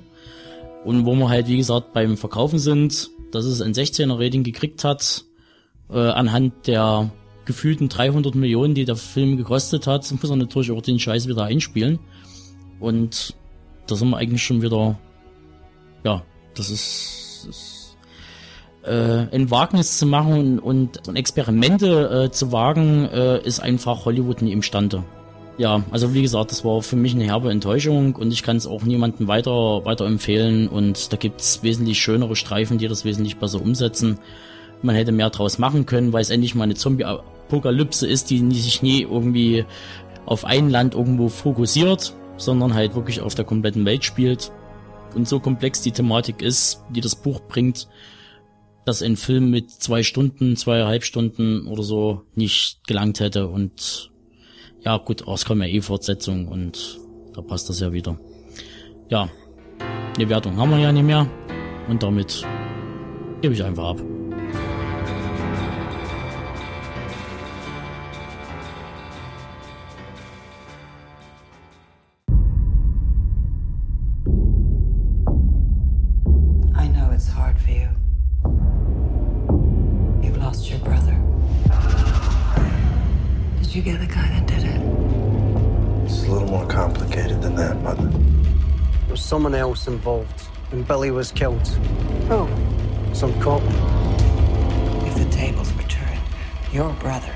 Und wo wir halt, wie gesagt, beim Verkaufen sind, dass es ein 16er Rating gekriegt hat, äh, anhand der gefühlten 300 Millionen, die der Film gekostet hat, muss er natürlich auch den Scheiß wieder einspielen. Und da sind wir eigentlich schon wieder, ja, das ist, ist äh, ein Wagnis zu machen und, und Experimente äh, zu wagen, äh, ist einfach Hollywood nie imstande ja, also wie gesagt, das war für mich eine herbe Enttäuschung und ich kann es auch niemandem weiter, weiter empfehlen und da gibt's wesentlich schönere Streifen, die das wesentlich besser umsetzen. Man hätte mehr draus machen können, weil es endlich mal eine Zombie-Apokalypse ist, die sich nie irgendwie auf ein Land irgendwo fokussiert, sondern halt wirklich auf der kompletten Welt spielt. Und so komplex die Thematik ist, die das Buch bringt, dass ein Film mit zwei Stunden, zweieinhalb Stunden oder so nicht gelangt hätte und ja, gut, es kommt ja eh Fortsetzung und da passt das ja wieder. Ja, eine Wertung haben wir ja nicht mehr und damit gebe ich einfach ab. Else involved, and Billy was killed. Oh. Some cop. If the tables were turned, your brother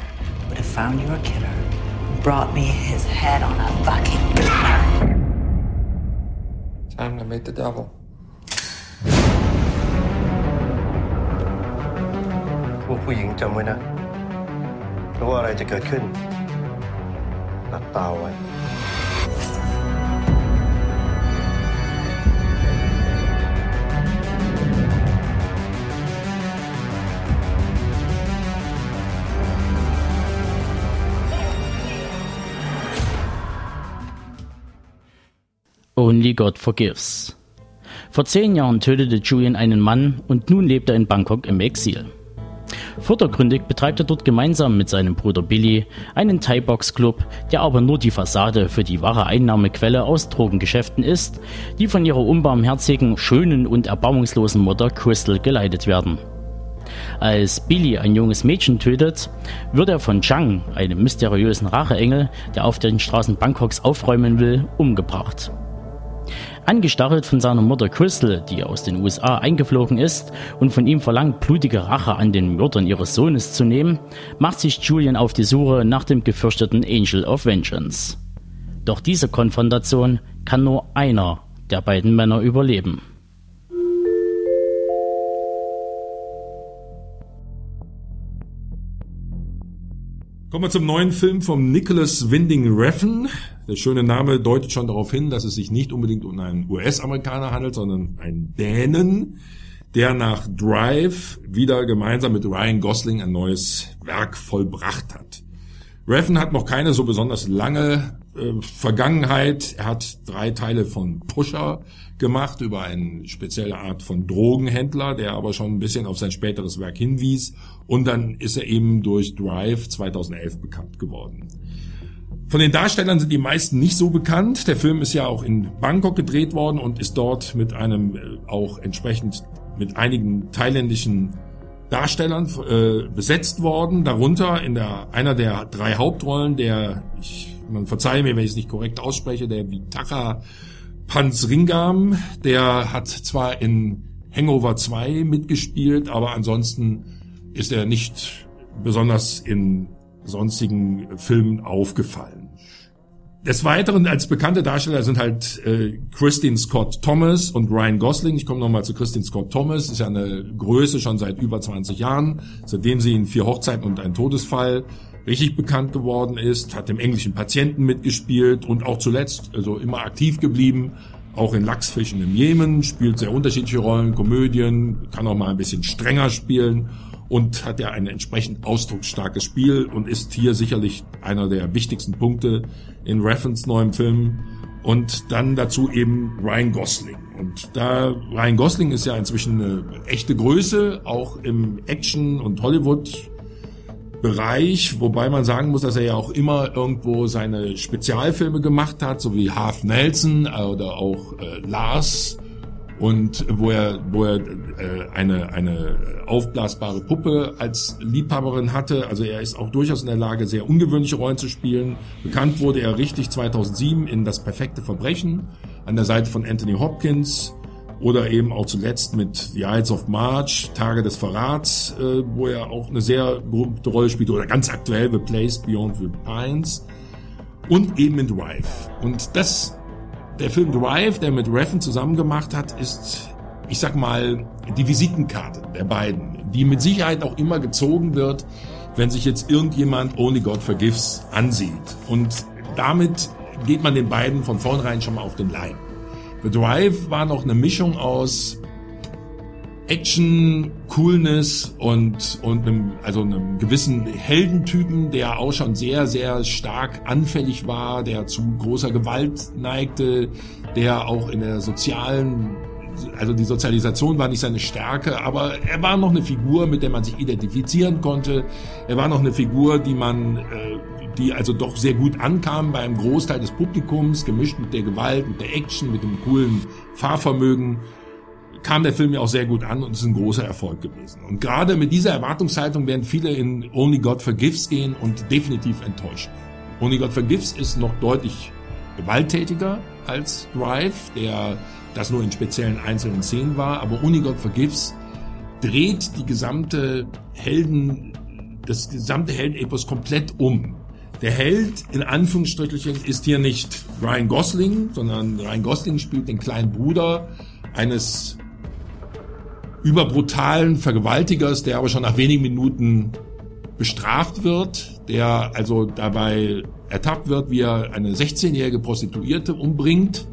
would have found your killer, and brought me his head on a fucking platter. Time to meet the devil. Only God Forgives. Vor zehn Jahren tötete Julian einen Mann und nun lebt er in Bangkok im Exil. Vordergründig betreibt er dort gemeinsam mit seinem Bruder Billy einen Thai-Box-Club, der aber nur die Fassade für die wahre Einnahmequelle aus Drogengeschäften ist, die von ihrer unbarmherzigen, schönen und erbarmungslosen Mutter Crystal geleitet werden. Als Billy ein junges Mädchen tötet, wird er von Chang, einem mysteriösen Racheengel, der auf den Straßen Bangkoks aufräumen will, umgebracht. Angestachelt von seiner Mutter Crystal, die aus den USA eingeflogen ist und von ihm verlangt, blutige Rache an den Mördern ihres Sohnes zu nehmen, macht sich Julian auf die Suche nach dem gefürchteten Angel of Vengeance. Doch diese Konfrontation kann nur einer der beiden Männer überleben. Kommen wir zum neuen Film von Nicholas Winding Refn. Der schöne Name deutet schon darauf hin, dass es sich nicht unbedingt um einen US-Amerikaner handelt, sondern einen Dänen, der nach Drive wieder gemeinsam mit Ryan Gosling ein neues Werk vollbracht hat. Refn hat noch keine so besonders lange äh, Vergangenheit. Er hat drei Teile von Pusher gemacht über eine spezielle Art von Drogenhändler, der aber schon ein bisschen auf sein späteres Werk hinwies. Und dann ist er eben durch Drive 2011 bekannt geworden. Von den Darstellern sind die meisten nicht so bekannt. Der Film ist ja auch in Bangkok gedreht worden und ist dort mit einem äh, auch entsprechend mit einigen thailändischen Darstellern äh, besetzt worden. Darunter in der einer der drei Hauptrollen, der ich, man verzeihe mir, wenn ich es nicht korrekt ausspreche, der Vitaka Pansringam, der hat zwar in Hangover 2 mitgespielt, aber ansonsten ist er nicht besonders in sonstigen Filmen aufgefallen. Des Weiteren als bekannte Darsteller sind halt äh, Christine Scott Thomas und Ryan Gosling. Ich komme nochmal zu Christine Scott Thomas, ist ja eine Größe schon seit über 20 Jahren, seitdem sie in Vier Hochzeiten und ein Todesfall richtig bekannt geworden ist, hat dem englischen Patienten mitgespielt und auch zuletzt also immer aktiv geblieben, auch in Lachsfischen im Jemen, spielt sehr unterschiedliche Rollen, Komödien, kann auch mal ein bisschen strenger spielen und hat ja ein entsprechend ausdrucksstarkes Spiel und ist hier sicherlich einer der wichtigsten Punkte in Reference neuem Film. Und dann dazu eben Ryan Gosling. Und da Ryan Gosling ist ja inzwischen eine echte Größe, auch im Action- und Hollywood Bereich, wobei man sagen muss, dass er ja auch immer irgendwo seine Spezialfilme gemacht hat, so wie Half Nelson oder auch äh, Lars und wo er, wo er äh, eine, eine aufblasbare Puppe als Liebhaberin hatte. Also er ist auch durchaus in der Lage, sehr ungewöhnliche Rollen zu spielen. Bekannt wurde er richtig 2007 in Das perfekte Verbrechen an der Seite von Anthony Hopkins oder eben auch zuletzt mit The Ides of March, Tage des Verrats, äh, wo er auch eine sehr gute Rolle spielt oder ganz aktuell The Place Beyond the Pines und eben in Drive. Und das der Film Drive, der mit Reffen zusammen gemacht hat, ist, ich sag mal, die Visitenkarte der beiden, die mit Sicherheit auch immer gezogen wird, wenn sich jetzt irgendjemand Only God Forgives ansieht. Und damit geht man den beiden von vornherein schon mal auf den Leim. The Drive war noch eine Mischung aus Action, Coolness und, und einem, also einem gewissen Heldentypen, der auch schon sehr, sehr stark anfällig war, der zu großer Gewalt neigte, der auch in der sozialen, also die Sozialisation war nicht seine Stärke, aber er war noch eine Figur, mit der man sich identifizieren konnte. Er war noch eine Figur, die man, äh, die also doch sehr gut ankam bei einem Großteil des Publikums, gemischt mit der Gewalt, mit der Action, mit dem coolen Fahrvermögen kam der Film ja auch sehr gut an und ist ein großer Erfolg gewesen. Und gerade mit dieser Erwartungshaltung werden viele in Only God Forgives gehen und definitiv enttäuschen. Only God Forgives ist noch deutlich gewalttätiger als Drive, der das nur in speziellen einzelnen Szenen war, aber Only God Forgives dreht die gesamte Helden, das gesamte Heldenepos komplett um. Der Held, in Anführungsstrichen, ist hier nicht Ryan Gosling, sondern Ryan Gosling spielt den kleinen Bruder eines überbrutalen Vergewaltigers, der aber schon nach wenigen Minuten bestraft wird, der also dabei ertappt wird, wie er eine 16-jährige Prostituierte umbringt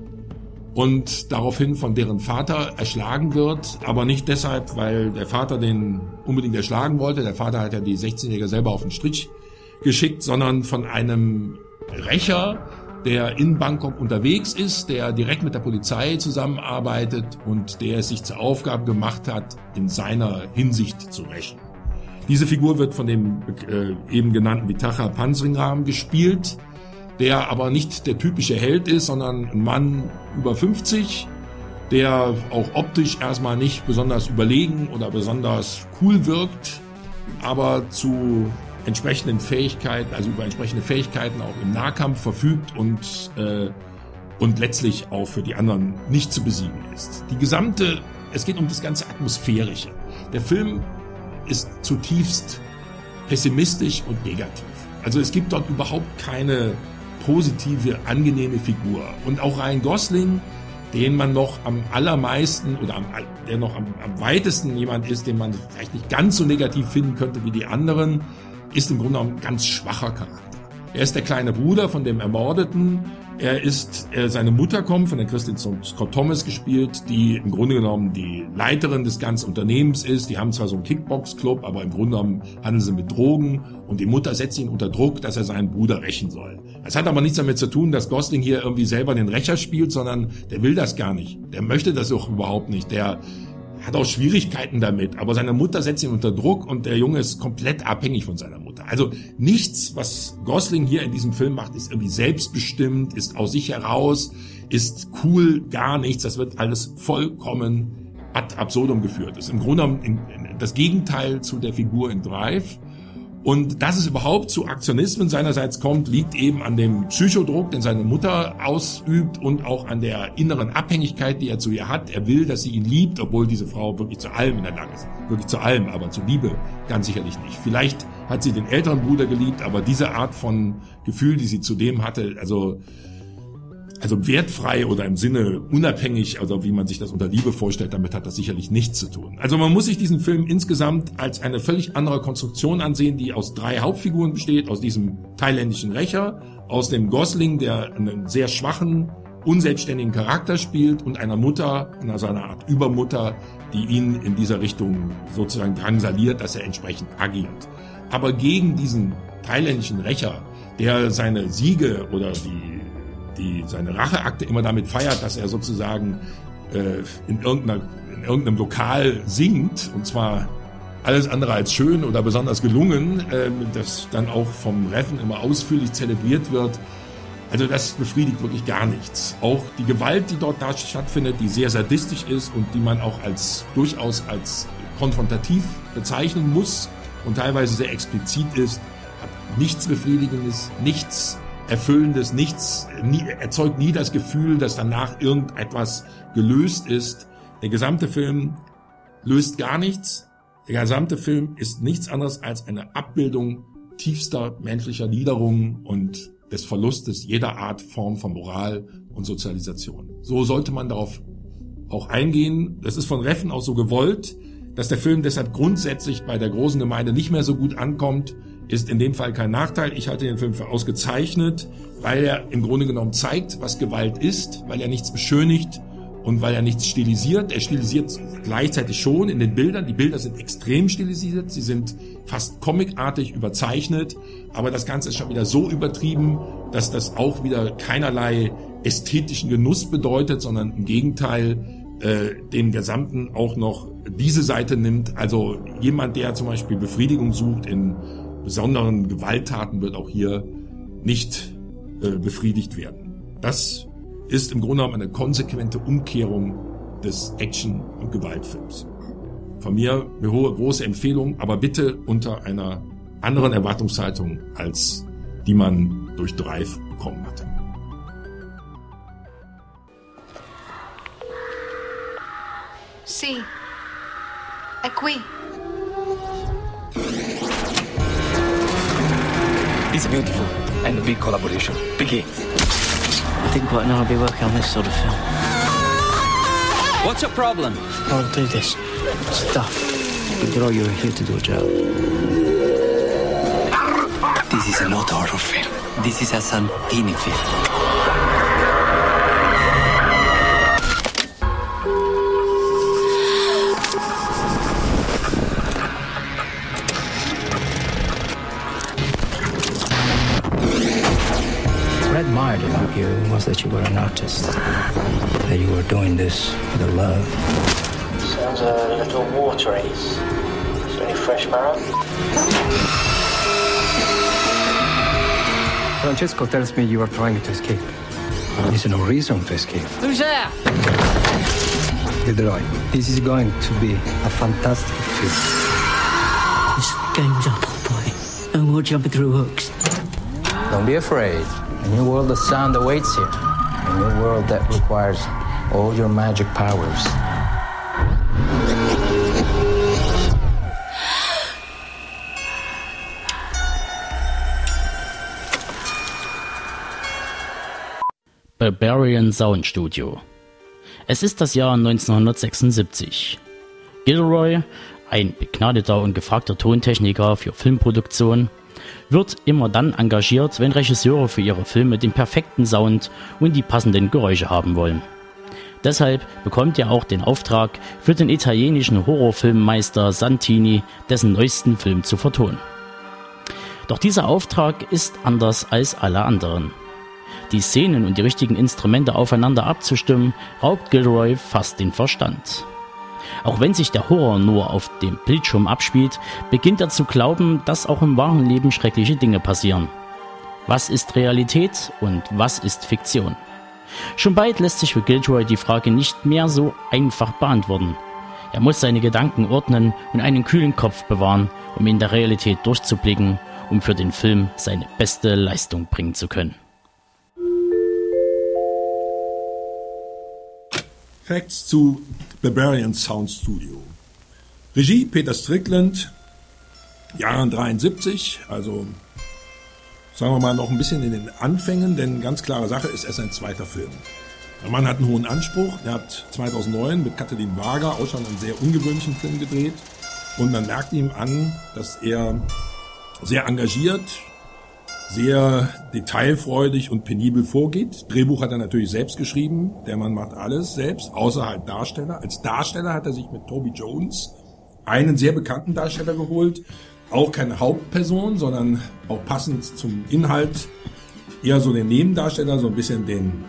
und daraufhin von deren Vater erschlagen wird, aber nicht deshalb, weil der Vater den unbedingt erschlagen wollte. Der Vater hat ja die 16-Jährige selber auf den Strich geschickt, sondern von einem Rächer, der in Bangkok unterwegs ist, der direkt mit der Polizei zusammenarbeitet und der es sich zur Aufgabe gemacht hat, in seiner Hinsicht zu rächen. Diese Figur wird von dem äh, eben genannten Vitacha Pansringram gespielt, der aber nicht der typische Held ist, sondern ein Mann über 50, der auch optisch erstmal nicht besonders überlegen oder besonders cool wirkt, aber zu entsprechenden Fähigkeiten, also über entsprechende Fähigkeiten auch im Nahkampf verfügt und äh, und letztlich auch für die anderen nicht zu besiegen ist. Die gesamte, es geht um das ganze Atmosphärische. Der Film ist zutiefst pessimistisch und negativ. Also es gibt dort überhaupt keine positive, angenehme Figur. Und auch Ryan Gosling, den man noch am allermeisten oder am, der noch am, am weitesten jemand ist, den man vielleicht nicht ganz so negativ finden könnte wie die anderen, ist im Grunde genommen ein ganz schwacher Charakter. Er ist der kleine Bruder von dem Ermordeten. Er ist, er, seine Mutter kommt von der Christine Scott Thomas gespielt, die im Grunde genommen die Leiterin des ganzen Unternehmens ist. Die haben zwar so einen Kickbox-Club, aber im Grunde genommen handeln sie mit Drogen und die Mutter setzt ihn unter Druck, dass er seinen Bruder rächen soll. Es hat aber nichts damit zu tun, dass Gosling hier irgendwie selber den Rächer spielt, sondern der will das gar nicht. Der möchte das auch überhaupt nicht. Der hat auch Schwierigkeiten damit, aber seine Mutter setzt ihn unter Druck und der Junge ist komplett abhängig von seiner Mutter. Also nichts, was Gosling hier in diesem Film macht, ist irgendwie selbstbestimmt, ist aus sich heraus, ist cool, gar nichts. Das wird alles vollkommen ad absurdum geführt. Das ist im Grunde das Gegenteil zu der Figur in Drive. Und dass es überhaupt zu Aktionismen seinerseits kommt, liegt eben an dem Psychodruck, den seine Mutter ausübt und auch an der inneren Abhängigkeit, die er zu ihr hat. Er will, dass sie ihn liebt, obwohl diese Frau wirklich zu allem in der Lage ist. Wirklich zu allem, aber zu Liebe ganz sicherlich nicht. Vielleicht hat sie den älteren Bruder geliebt, aber diese Art von Gefühl, die sie zu dem hatte, also also wertfrei oder im Sinne unabhängig, also wie man sich das unter Liebe vorstellt, damit hat das sicherlich nichts zu tun. Also man muss sich diesen Film insgesamt als eine völlig andere Konstruktion ansehen, die aus drei Hauptfiguren besteht, aus diesem thailändischen Rächer, aus dem Gosling, der einen sehr schwachen, unselbstständigen Charakter spielt und einer Mutter, einer seiner Art Übermutter, die ihn in dieser Richtung sozusagen drangsaliert, dass er entsprechend agiert. Aber gegen diesen thailändischen Rächer, der seine Siege oder die die seine Racheakte immer damit feiert, dass er sozusagen äh, in, in irgendeinem Lokal singt, und zwar alles andere als schön oder besonders gelungen, äh, das dann auch vom Reffen immer ausführlich zelebriert wird. Also das befriedigt wirklich gar nichts. Auch die Gewalt, die dort da stattfindet, die sehr sadistisch ist und die man auch als durchaus als konfrontativ bezeichnen muss und teilweise sehr explizit ist, hat nichts Befriedigendes, nichts Erfüllendes, nichts, nie, erzeugt nie das Gefühl, dass danach irgendetwas gelöst ist. Der gesamte Film löst gar nichts. Der gesamte Film ist nichts anderes als eine Abbildung tiefster menschlicher Niederung und des Verlustes jeder Art Form von Moral und Sozialisation. So sollte man darauf auch eingehen. Das ist von Reffen auch so gewollt, dass der Film deshalb grundsätzlich bei der großen Gemeinde nicht mehr so gut ankommt, ist in dem Fall kein Nachteil. Ich halte den Film für ausgezeichnet, weil er im Grunde genommen zeigt, was Gewalt ist, weil er nichts beschönigt und weil er nichts stilisiert. Er stilisiert gleichzeitig schon in den Bildern. Die Bilder sind extrem stilisiert, sie sind fast comicartig überzeichnet, aber das Ganze ist schon wieder so übertrieben, dass das auch wieder keinerlei ästhetischen Genuss bedeutet, sondern im Gegenteil äh, den Gesamten auch noch diese Seite nimmt. Also jemand, der zum Beispiel Befriedigung sucht in besonderen Gewalttaten wird auch hier nicht äh, befriedigt werden. Das ist im Grunde genommen eine konsequente Umkehrung des Action- und Gewaltfilms. Von mir eine hohe, große Empfehlung, aber bitte unter einer anderen Erwartungshaltung, als die man durch Drive bekommen hatte. Sì. È qui. It's beautiful. And a big collaboration. Begin. I didn't quite know I'd be working on this sort of film. What's your problem? I'll do this stuff. After all, you're here to do a job. This is not a horror film. This is a Santini film. You was that you were an artist. That you were doing this with a love. Sounds a little watery. Is there any fresh marrow? Francesco tells me you are trying to escape. There's no reason to escape. Who's there? Leroy, this is going to be a fantastic film. This game's up, old boy. No more jumping through hooks. Don't be afraid. A new world of sound awaits you. A new world that requires all your magic powers. Barbarian Sound Studio. Es ist das Jahr 1976. Gilroy, ein begnadeter und gefragter Tontechniker für Filmproduktion, wird immer dann engagiert, wenn Regisseure für ihre Filme den perfekten Sound und die passenden Geräusche haben wollen. Deshalb bekommt er auch den Auftrag, für den italienischen Horrorfilmmeister Santini dessen neuesten Film zu vertonen. Doch dieser Auftrag ist anders als alle anderen. Die Szenen und die richtigen Instrumente aufeinander abzustimmen, raubt Gilroy fast den Verstand. Auch wenn sich der Horror nur auf dem Bildschirm abspielt, beginnt er zu glauben, dass auch im wahren Leben schreckliche Dinge passieren. Was ist Realität und was ist Fiktion? Schon bald lässt sich für Gilroy die Frage nicht mehr so einfach beantworten. Er muss seine Gedanken ordnen und einen kühlen Kopf bewahren, um in der Realität durchzublicken, um für den Film seine beste Leistung bringen zu können. Facts zu Barbarian Sound Studio. Regie Peter Strickland, Jahren 73, also sagen wir mal noch ein bisschen in den Anfängen, denn ganz klare Sache ist, er ist ein zweiter Film. Der Mann hat einen hohen Anspruch, er hat 2009 mit Katharine Wager auch schon einen sehr ungewöhnlichen Film gedreht und man merkt ihm an, dass er sehr engagiert, sehr detailfreudig und penibel vorgeht. Drehbuch hat er natürlich selbst geschrieben. Der Mann macht alles selbst, außer halt Darsteller. Als Darsteller hat er sich mit Toby Jones einen sehr bekannten Darsteller geholt. Auch keine Hauptperson, sondern auch passend zum Inhalt eher so den Nebendarsteller, so ein bisschen den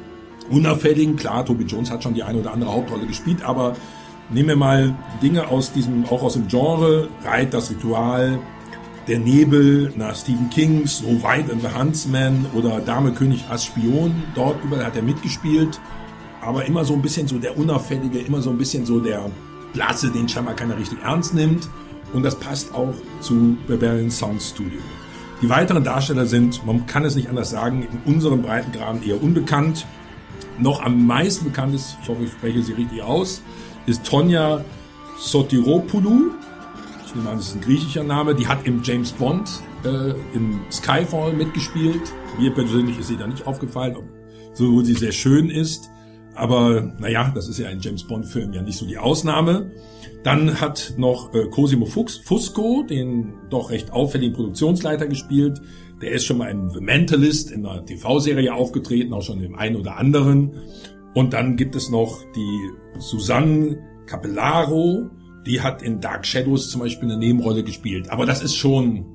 unauffälligen. Klar, Toby Jones hat schon die eine oder andere Hauptrolle gespielt, aber nehmen wir mal Dinge aus diesem, auch aus dem Genre, Reit, das Ritual, der Nebel nach Stephen King, So White and the Huntsman oder Dame König als Spion. Dort überall hat er mitgespielt. Aber immer so ein bisschen so der Unauffällige, immer so ein bisschen so der Blasse, den scheinbar keiner richtig ernst nimmt. Und das passt auch zu Barbarian Sound Studio. Die weiteren Darsteller sind, man kann es nicht anders sagen, in unserem Breitengraden eher unbekannt. Noch am meisten bekannt ist, ich hoffe, ich spreche sie richtig aus, ist Tonja Sotiropoulou ich an, das ist ein griechischer Name, die hat im James Bond äh, im Skyfall mitgespielt. Mir persönlich ist sie da nicht aufgefallen, obwohl sie sehr schön ist. Aber naja, das ist ja ein James Bond-Film ja nicht so die Ausnahme. Dann hat noch äh, Cosimo Fuchs, Fusco, den doch recht auffälligen Produktionsleiter gespielt. Der ist schon mal in The Mentalist in einer TV-Serie aufgetreten, auch schon im einen oder anderen. Und dann gibt es noch die Susanne Capellaro, die hat in Dark Shadows zum Beispiel eine Nebenrolle gespielt. Aber das ist schon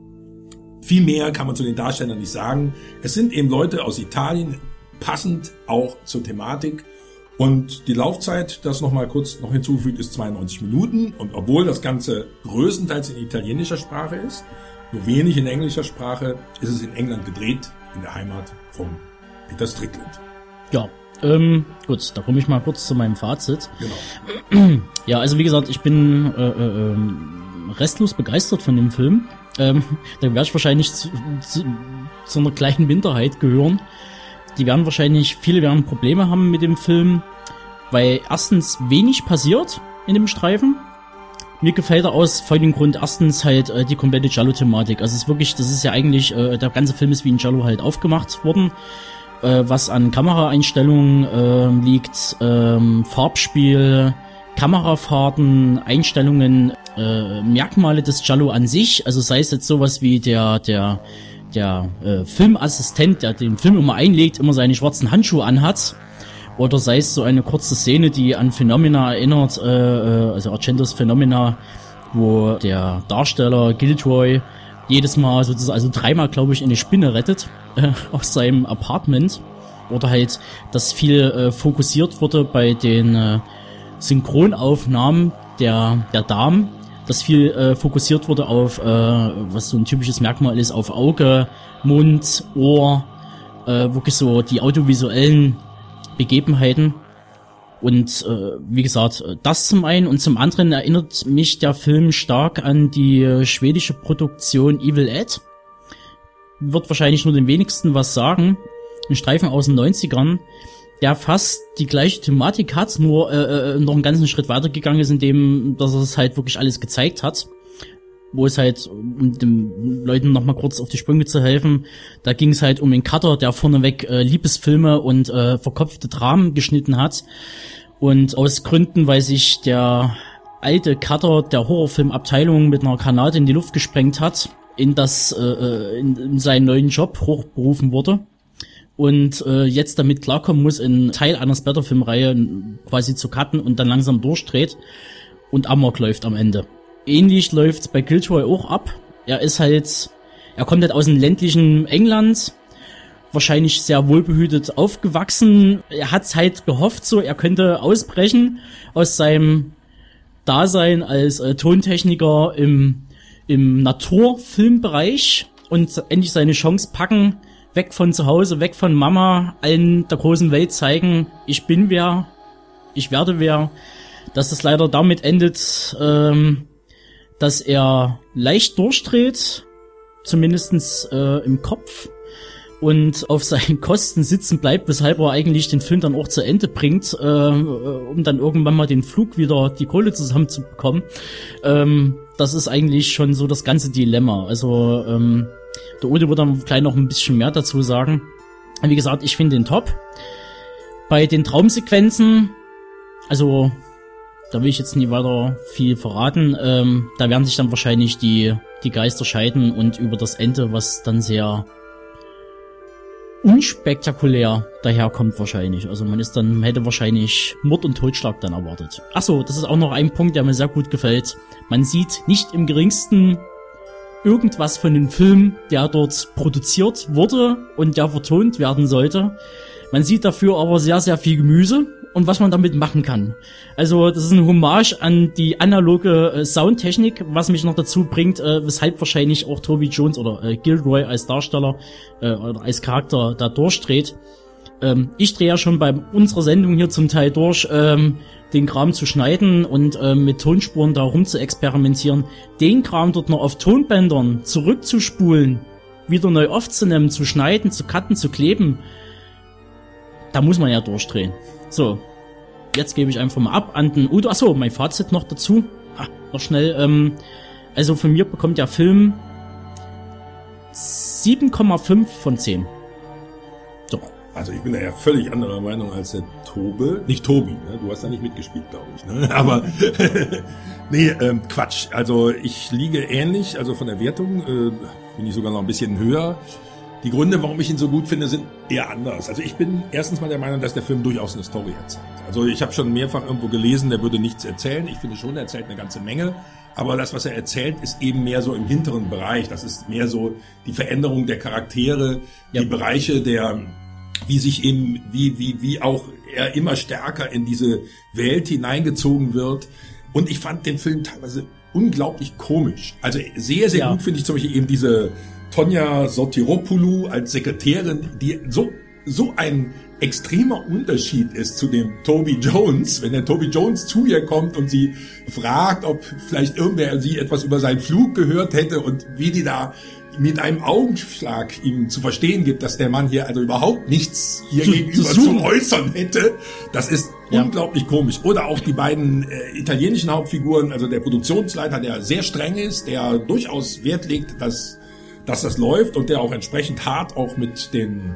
viel mehr kann man zu den Darstellern nicht sagen. Es sind eben Leute aus Italien, passend auch zur Thematik. Und die Laufzeit, das nochmal kurz noch hinzufügt, ist 92 Minuten. Und obwohl das Ganze größtenteils in italienischer Sprache ist, nur wenig in englischer Sprache, ist es in England gedreht, in der Heimat von Peter Strickland. Ja, ähm, gut, da komme ich mal kurz zu meinem Fazit. Genau. Ja, also wie gesagt, ich bin äh, äh, restlos begeistert von dem Film. Ähm, da werde ich wahrscheinlich zu, zu, zu einer kleinen Minderheit gehören. Die werden wahrscheinlich, viele werden Probleme haben mit dem Film, weil erstens wenig passiert in dem Streifen. Mir gefällt er aus folgendem Grund. Erstens halt äh, die komplette Jallo-Thematik. Also es ist wirklich, das ist ja eigentlich, äh, der ganze Film ist wie ein Jallo halt aufgemacht worden äh, was an Kameraeinstellungen äh, liegt, ähm, Farbspiel, Kamerafahrten, Einstellungen, äh, Merkmale des Jallo an sich, also sei es jetzt sowas wie der, der, der äh, Filmassistent, der den Film immer einlegt, immer seine schwarzen Handschuhe anhat, oder sei es so eine kurze Szene, die an Phenomena erinnert, äh, äh also Argentos Phenomena, wo der Darsteller Giltroy jedes Mal sozusagen, also dreimal glaube ich, eine Spinne rettet äh, aus seinem Apartment. Oder halt, dass viel äh, fokussiert wurde bei den äh, Synchronaufnahmen der, der Damen, dass viel äh, fokussiert wurde auf, äh, was so ein typisches Merkmal ist, auf Auge, Mund, Ohr, äh, wirklich so die audiovisuellen Begebenheiten. Und äh, wie gesagt, das zum einen und zum anderen erinnert mich der Film stark an die äh, schwedische Produktion Evil Ed. Wird wahrscheinlich nur den wenigsten was sagen. Ein Streifen aus den 90ern, der fast die gleiche Thematik hat, nur äh, äh, noch einen ganzen Schritt weitergegangen ist, indem dass er es halt wirklich alles gezeigt hat. Wo es halt, um den Leuten nochmal kurz auf die Sprünge zu helfen, da ging es halt um den Cutter, der vorneweg äh, Liebesfilme und äh, verkopfte Dramen geschnitten hat. Und aus Gründen, weil sich der alte Cutter der Horrorfilmabteilung mit einer Granate in die Luft gesprengt hat, in das äh, äh in, in seinen neuen Job hochberufen wurde und äh, jetzt damit klarkommen muss, einen Teil einer Splatter-Filmreihe quasi zu cutten und dann langsam durchdreht und Amok läuft am Ende. Ähnlich läuft's bei Giltroy auch ab. Er ist halt, er kommt halt aus dem ländlichen England, wahrscheinlich sehr wohlbehütet aufgewachsen. Er hat's halt gehofft, so er könnte ausbrechen aus seinem Dasein als äh, Tontechniker im, im Naturfilmbereich und endlich seine Chance packen, weg von zu Hause, weg von Mama, allen der großen Welt zeigen, ich bin wer, ich werde wer. Dass es leider damit endet, ähm, dass er leicht durchdreht, zumindestens äh, im Kopf und auf seinen Kosten sitzen bleibt, weshalb er eigentlich den Film dann auch zu Ende bringt, äh, um dann irgendwann mal den Flug wieder die Kohle zusammenzubekommen. Ähm, das ist eigentlich schon so das ganze Dilemma. Also ähm, der Ude wird dann gleich noch ein bisschen mehr dazu sagen. Wie gesagt, ich finde den top. Bei den Traumsequenzen, also da will ich jetzt nie weiter viel verraten. Ähm, da werden sich dann wahrscheinlich die, die Geister scheiden und über das Ende, was dann sehr unspektakulär daherkommt wahrscheinlich. Also man ist dann, hätte wahrscheinlich Mord und Totschlag dann erwartet. Achso, das ist auch noch ein Punkt, der mir sehr gut gefällt. Man sieht nicht im geringsten irgendwas von dem Film, der dort produziert wurde und der vertont werden sollte. Man sieht dafür aber sehr, sehr viel Gemüse und was man damit machen kann. Also das ist ein Hommage an die analoge äh, Soundtechnik, was mich noch dazu bringt, äh, weshalb wahrscheinlich auch Toby Jones oder äh, Gilroy als Darsteller äh, oder als Charakter da durchdreht. Ähm, ich drehe ja schon bei unserer Sendung hier zum Teil durch, ähm, den Kram zu schneiden und äh, mit Tonspuren da rum zu experimentieren, den Kram dort noch auf Tonbändern zurückzuspulen, wieder neu aufzunehmen, zu schneiden, zu cutten, zu kleben, da muss man ja durchdrehen. So, jetzt gebe ich einfach mal ab an den Udo. Achso, mein Fazit noch dazu. Ah, noch schnell. Ähm, also von mir bekommt der Film 7,5 von 10. Also ich bin da ja völlig anderer Meinung als der Tobe. Nicht Tobi, ne? du hast da nicht mitgespielt, glaube ich. Ne? Aber nee, ähm, Quatsch. Also ich liege ähnlich, also von der Wertung äh, bin ich sogar noch ein bisschen höher. Die Gründe, warum ich ihn so gut finde, sind eher anders. Also ich bin erstens mal der Meinung, dass der Film durchaus eine Story erzählt. Also ich habe schon mehrfach irgendwo gelesen, der würde nichts erzählen. Ich finde schon, er erzählt eine ganze Menge. Aber das, was er erzählt, ist eben mehr so im hinteren Bereich. Das ist mehr so die Veränderung der Charaktere, ja. die Bereiche der wie sich eben, wie, wie, wie auch er immer stärker in diese Welt hineingezogen wird. Und ich fand den Film teilweise unglaublich komisch. Also sehr, sehr ja. gut finde ich zum Beispiel eben diese Tonja Sotiropoulou als Sekretärin, die so, so ein extremer Unterschied ist zu dem Toby Jones, wenn der Toby Jones zu ihr kommt und sie fragt, ob vielleicht irgendwer sie etwas über seinen Flug gehört hätte und wie die da mit einem Augenschlag ihm zu verstehen gibt, dass der Mann hier also überhaupt nichts hier zu, gegenüber zu, zu, äußern hätte, das ist ja. unglaublich komisch. Oder auch die beiden äh, italienischen Hauptfiguren, also der Produktionsleiter, der sehr streng ist, der durchaus Wert legt, dass, dass das läuft und der auch entsprechend hart auch mit den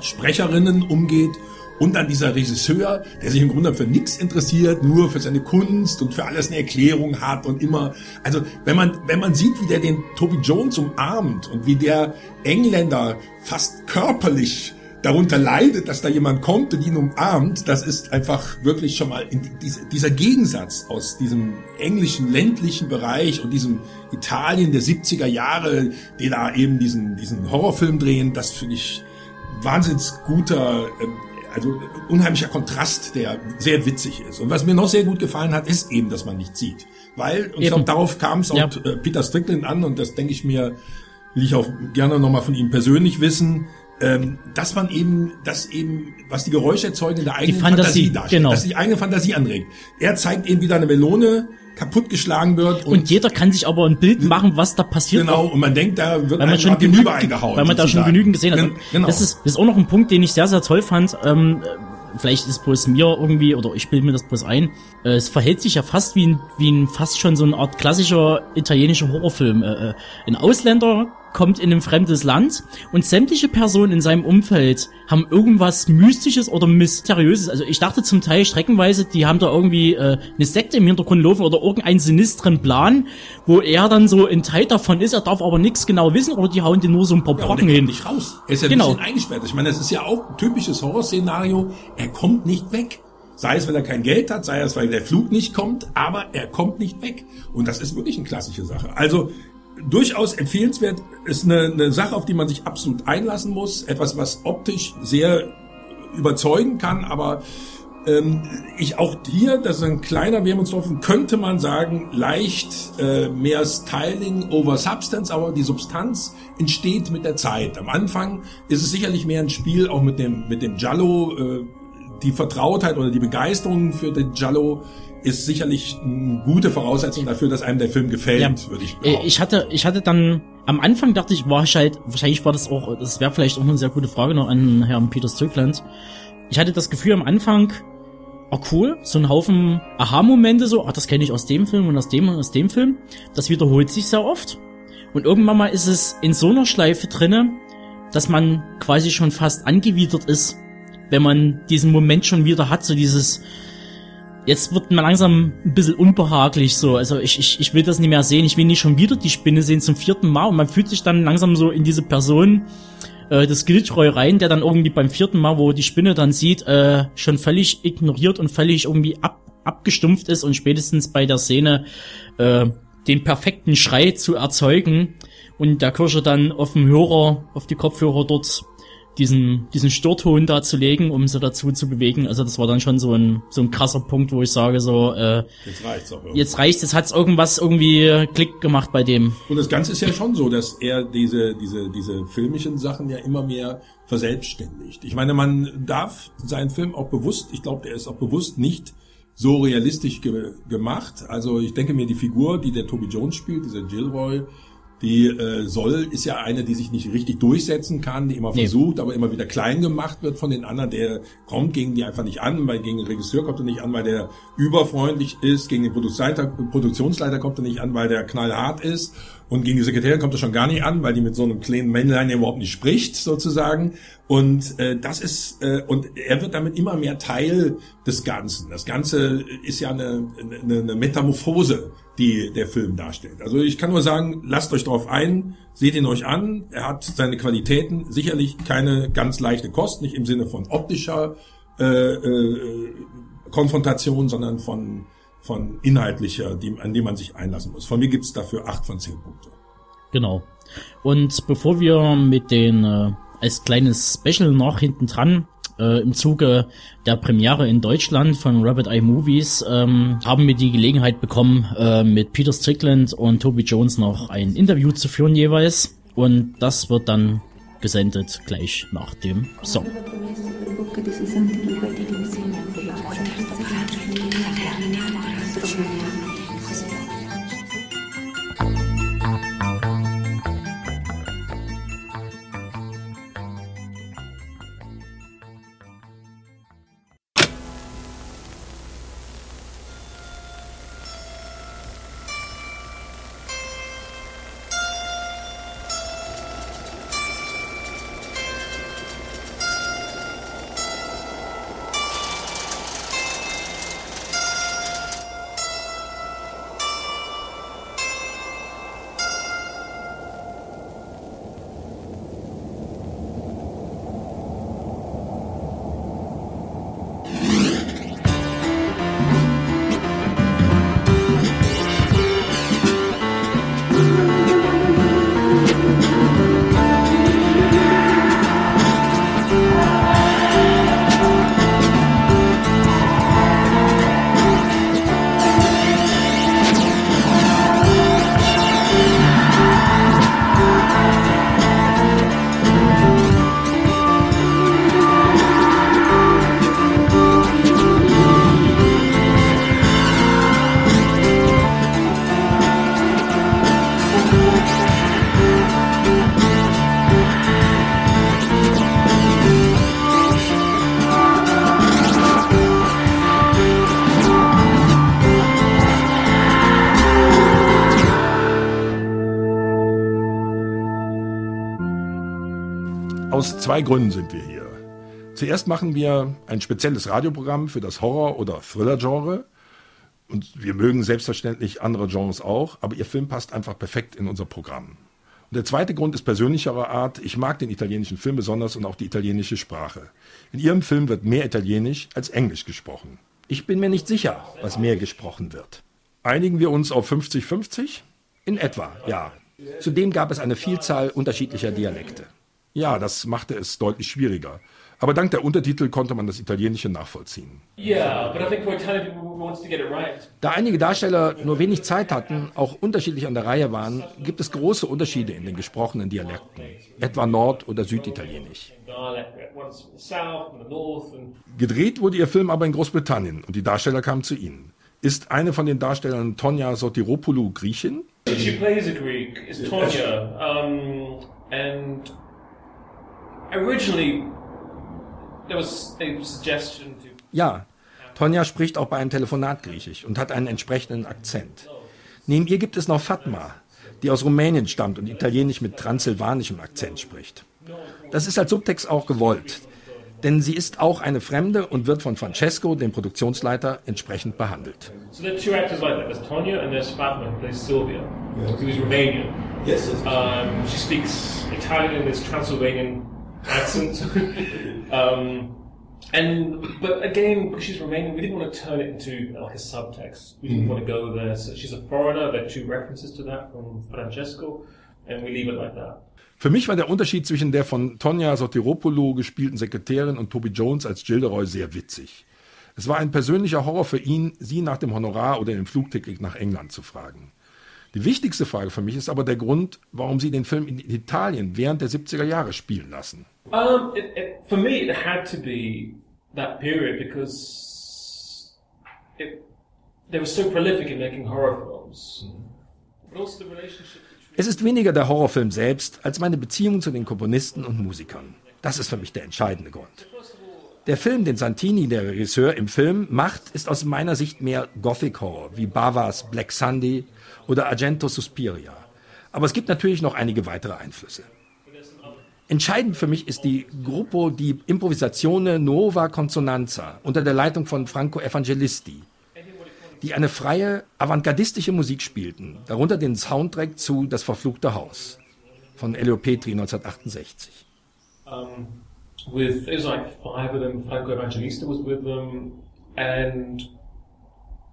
Sprecherinnen umgeht und dann dieser Regisseur, der sich im Grunde für nichts interessiert, nur für seine Kunst und für alles eine Erklärung hat und immer, also wenn man, wenn man sieht, wie der den Toby Jones umarmt und wie der Engländer fast körperlich darunter leidet, dass da jemand kommt und ihn umarmt, das ist einfach wirklich schon mal diese, dieser Gegensatz aus diesem englischen ländlichen Bereich und diesem Italien der 70er Jahre, die da eben diesen, diesen Horrorfilm drehen, das finde ich wahnsinns guter äh, also unheimlicher Kontrast, der sehr witzig ist. Und was mir noch sehr gut gefallen hat, ist eben, dass man nichts sieht. Weil, und ich glaube, darauf kam es auch ja. Äh, Peter Strickland an, und das denke ich mir, will ich auch gerne nochmal von ihm persönlich wissen, ähm, dass man eben, dass eben, was die Geräusche erzeugen, in der eigenen die Fantasie, Fantasie darstellt, genau. dass die eigene Fantasie anregt. Er zeigt eben wieder eine Melone, kaputtgeschlagen wird. Und, und, jeder kann sich aber ein Bild machen, was da passiert. Genau, und man denkt, da wird weil man schon genügend, eingehauen. Weil man da schon genügend gesehen hat. Genau. Das, ist, das ist auch noch ein Punkt, den ich sehr, sehr toll fand. Ähm, vielleicht ist bloß mir irgendwie, oder ich bilde mir das bloß ein, äh, es verhält sich ja fast wie ein, wie ein fast schon so eine Art klassischer italienischer Horrorfilm. Äh, äh, ein Ausländer kommt in ein fremdes Land und sämtliche Personen in seinem Umfeld haben irgendwas Mystisches oder Mysteriöses. Also ich dachte zum Teil streckenweise, die haben da irgendwie äh, eine Sekte im Hintergrund laufen oder irgendeinen sinistren Plan, wo er dann so ein Teil davon ist, er darf aber nichts genau wissen oder die hauen den nur so ein paar Ja, Brocken er hin. nicht raus. Er ist ja Genau. ein bisschen eingesperrt. Ich meine, das ist ja auch ein typisches Horrorszenario. Er kommt nicht weg. Sei es, weil er kein Geld hat, sei es, weil der Flug nicht kommt, aber er kommt nicht weg. Und das ist wirklich eine klassische Sache. Also durchaus empfehlenswert, ist eine, eine Sache, auf die man sich absolut einlassen muss. Etwas, was optisch sehr überzeugen kann, aber ähm, ich auch hier, das ist ein kleiner Wermutstropfen, könnte man sagen, leicht äh, mehr Styling over Substance, aber die Substanz entsteht mit der Zeit. Am Anfang ist es sicherlich mehr ein Spiel auch mit dem mit dem Giallo, äh, die Vertrautheit oder die Begeisterung für den Giallo ist sicherlich eine gute Voraussetzung dafür, dass einem der Film gefällt, würde ich Äh, Ich hatte, ich hatte dann, am Anfang dachte ich, war ich halt, wahrscheinlich war das auch, das wäre vielleicht auch eine sehr gute Frage noch an Herrn Peter Strickland. Ich hatte das Gefühl am Anfang, oh cool, so ein Haufen Aha-Momente so, ach, das kenne ich aus dem Film und aus dem und aus dem Film. Das wiederholt sich sehr oft. Und irgendwann mal ist es in so einer Schleife drinne, dass man quasi schon fast angewidert ist, wenn man diesen Moment schon wieder hat, so dieses, jetzt wird man langsam ein bisschen unbehaglich so. Also ich, ich, ich will das nicht mehr sehen. Ich will nicht schon wieder die Spinne sehen zum vierten Mal. Und man fühlt sich dann langsam so in diese Person äh, des Giltroy rein, der dann irgendwie beim vierten Mal, wo die Spinne dann sieht, äh, schon völlig ignoriert und völlig irgendwie ab, abgestumpft ist und spätestens bei der Szene äh, den perfekten Schrei zu erzeugen und der Kirsche dann auf dem Hörer, auf die Kopfhörer dort diesen, diesen Störton da zu legen, um sie dazu zu bewegen. Also das war dann schon so ein, so ein krasser Punkt, wo ich sage so, äh, Jetzt reicht's auch irgendwie. jetzt reicht's, jetzt hat's irgendwas irgendwie Klick gemacht bei dem. Und das Ganze ist ja schon so, dass er diese, diese, diese filmischen Sachen ja immer mehr verselbstständigt. Ich meine, man darf seinen Film auch bewusst, ich glaube, der ist auch bewusst nicht so realistisch ge gemacht. Also ich denke mir, die Figur, die der Toby Jones spielt, dieser Gilroy, die äh, soll, ist ja eine, die sich nicht richtig durchsetzen kann, die immer Nee. versucht, aber immer wieder klein gemacht wird von den anderen. Der kommt gegen die einfach nicht an, weil gegen den Regisseur kommt er nicht an, weil der überfreundlich ist, gegen den Produktionsleiter, Produktionsleiter kommt er nicht an, weil der knallhart ist. Und gegen die Sekretärin kommt er schon gar nicht an, weil die mit so einem kleinen Männlein überhaupt nicht spricht, sozusagen. Und äh, das ist, äh, und er wird damit immer mehr Teil des Ganzen. Das Ganze ist ja eine, eine, eine Metamorphose, die der Film darstellt. Also ich kann nur sagen, lasst euch drauf ein, seht ihn euch an. Er hat seine Qualitäten, sicherlich keine ganz leichte Kost, nicht im Sinne von optischer äh, äh, Konfrontation, sondern von von inhaltlicher, die, an die man sich einlassen muss. Von mir gibt's dafür acht von zehn Punkte. Genau. Und bevor wir mit den äh, als kleines Special noch hinten dran äh, im Zuge der Premiere in Deutschland von Rabbit Eye Movies ähm, haben wir die Gelegenheit bekommen, äh, mit Peter Strickland und Toby Jones noch ein Interview zu führen jeweils. Und das wird dann gesendet gleich nach dem Song. Gründen sind wir hier. Zuerst machen wir ein spezielles Radioprogramm für das Horror- oder Thriller-Genre. Und wir mögen selbstverständlich andere Genres auch, aber Ihr Film passt einfach perfekt in unser Programm. Und der zweite Grund ist persönlicherer Art. Ich mag den italienischen Film besonders und auch die italienische Sprache. In Ihrem Film wird mehr Italienisch als Englisch gesprochen. Ich bin mir nicht sicher, was mehr gesprochen wird. Einigen wir uns auf 50-50? In etwa, ja. Zudem gab es eine Vielzahl unterschiedlicher Dialekte. Ja, das machte es deutlich schwieriger. Aber dank der Untertitel konnte man das Italienische nachvollziehen. Da einige Darsteller nur wenig Zeit hatten, auch unterschiedlich an der Reihe waren, gibt es große Unterschiede in den gesprochenen Dialekten, etwa Nord- oder Süditalienisch. Gedreht wurde ihr Film aber in Großbritannien und die Darsteller kamen zu ihnen. Ist eine von den Darstellern Tonja Sotiropoulou Griechin? She plays a Greek, is Tonya, um, and originally there was a suggestion to Ja, Tonja spricht auch bei einem Telefonat Griechisch und hat einen entsprechenden Akzent. Neben ihr gibt es noch Fatma, die aus Rumänien stammt und Italienisch mit transsilvanischem Akzent spricht. Das ist als Subtext auch gewollt, denn sie ist auch eine Fremde und wird von Francesco, dem Produktionsleiter, entsprechend behandelt. So there are two actors like that. There's Tonya and there's Fatma who plays Sylvia, who is Romanian. Yes, yes. Um, she speaks Italian in this Transylvanian accent. um, and but again, because she's Romanian, we didn't want to turn it into like a subtext. We didn't Mhm. want to go there. So she's a foreigner. There are two references to that from Francesco, and we leave it like that. Für mich war der Unterschied zwischen der von Tonja Sotiropoulou gespielten Sekretärin und Toby Jones als Gilderoy sehr witzig. Es war ein persönlicher Horror für ihn, sie nach dem Honorar oder dem Flugticket nach England zu fragen. Die wichtigste Frage für mich ist aber der Grund, warum sie den Film in Italien während der 70er Jahre spielen lassen. Um, it, it, for me, it had to be that period because it, they were so prolific in making horror films. But also the relationship Es ist weniger der Horrorfilm selbst als meine Beziehung zu den Komponisten und Musikern. Das ist für mich der entscheidende Grund. Der Film, den Santini, der Regisseur, im Film macht, ist aus meiner Sicht mehr Gothic Horror, wie Bavas Black Sunday oder Argento Suspiria. Aber es gibt natürlich noch einige weitere Einflüsse. Entscheidend für mich ist die Gruppo di Improvisazione Nuova Consonanza unter der Leitung von Franco Evangelisti, die eine freie, avantgardistische Musik spielten, darunter den Soundtrack zu Das verfluchte Haus von Elio Petri 1968. um, with it was like five of them. Franco Evangelista was with them, and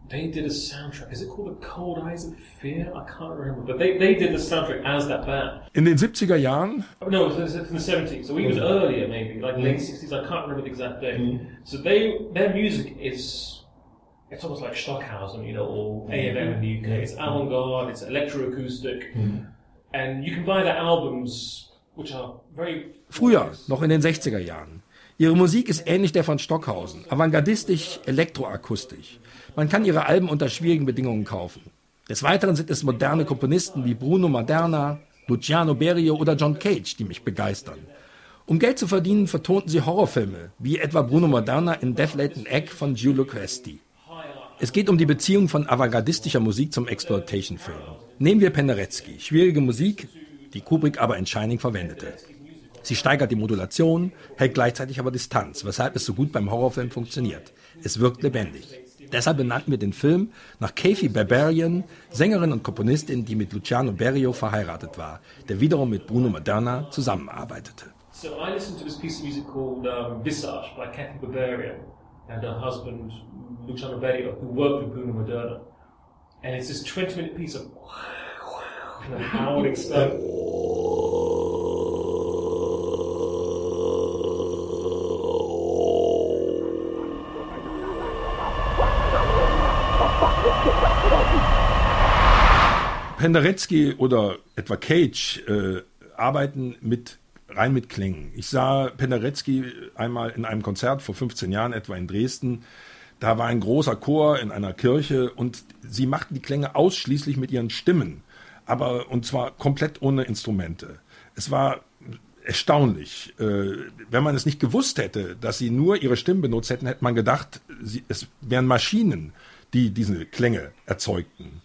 they did a soundtrack. Is it called The Cold Eyes of Fear? I can't remember, but they, they did the soundtrack as that band. In den 70er Jahren No, from the seventies, so even earlier, maybe like late sixties. I can't remember the exact date. So they their music is. It's almost like Stockhausen, you know, or AFM in the UK. It's avant-garde, it's electroacoustic, and you can buy their albums, which are very Früher, noch in den 60er Jahren. Ihre Musik ist ähnlich der von Stockhausen, avantgardistisch, elektroakustisch. Man kann ihre Alben unter schwierigen Bedingungen kaufen. Des Weiteren sind es moderne Komponisten wie Bruno Maderna, Luciano Berio oder John Cage, die mich begeistern. Um Geld zu verdienen, vertonten sie Horrorfilme, wie etwa Bruno Maderna in Death Latent Egg von Giulio Questi. Es geht um die Beziehung von avantgardistischer Musik zum Exploitation-Film. Nehmen wir Penderecki, schwierige Musik, die Kubrick aber in Shining verwendete. Sie steigert die Modulation, hält gleichzeitig aber Distanz, weshalb es so gut beim Horrorfilm funktioniert. Es wirkt lebendig. Deshalb benannten wir den Film nach Kathy Barbarian, Sängerin und Komponistin, die mit Luciano Berio verheiratet war, der wiederum mit Bruno Maderna zusammenarbeitete. So I listened to this piece of music called um, Visage by Kathy Barbarian and her husband Luciano Berio, who worked with Bruno Moderna. And it's this 20 minute piece of kind of howling stuff. Penderecki oder etwa Cage äh, arbeiten mit rein mit Klängen. Ich sah Penderecki einmal in einem Konzert vor 15 Jahren etwa in Dresden. Da war ein großer Chor in einer Kirche und sie machten die Klänge ausschließlich mit ihren Stimmen, aber und zwar komplett ohne Instrumente. Es war erstaunlich. Äh, wenn man es nicht gewusst hätte, dass sie nur ihre Stimmen benutzt hätten, hätte man gedacht, es wären Maschinen, die diese Klänge erzeugten.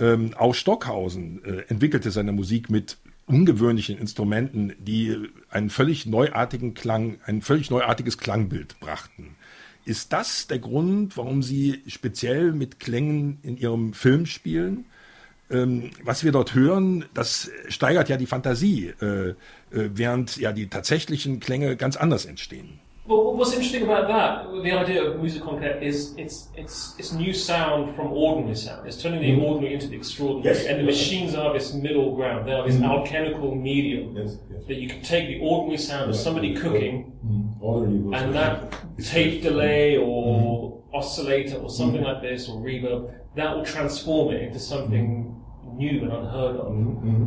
Ähm, auch Stockhausen äh, entwickelte seine Musik mit ungewöhnlichen Instrumenten, die einen völlig neuartigen Klang, ein völlig neuartiges Klangbild brachten. Ist das der Grund, warum Sie speziell mit Klängen in Ihrem Film spielen? Ähm, was wir dort hören, das steigert ja die Fantasie, äh, äh, während ja die tatsächlichen Klänge ganz anders entstehen. Well, what's interesting about that, the idea of music conquête is it's it's it's new sound from ordinary sound. It's turning the Mhm. ordinary into the extraordinary. Yes. And the machines are this middle ground. They are this Mhm. alchemical medium that you can take the ordinary sound of somebody cooking Ordinary and that tape delay or oscillator or something like this or reverb, that will transform it into something new and unheard of.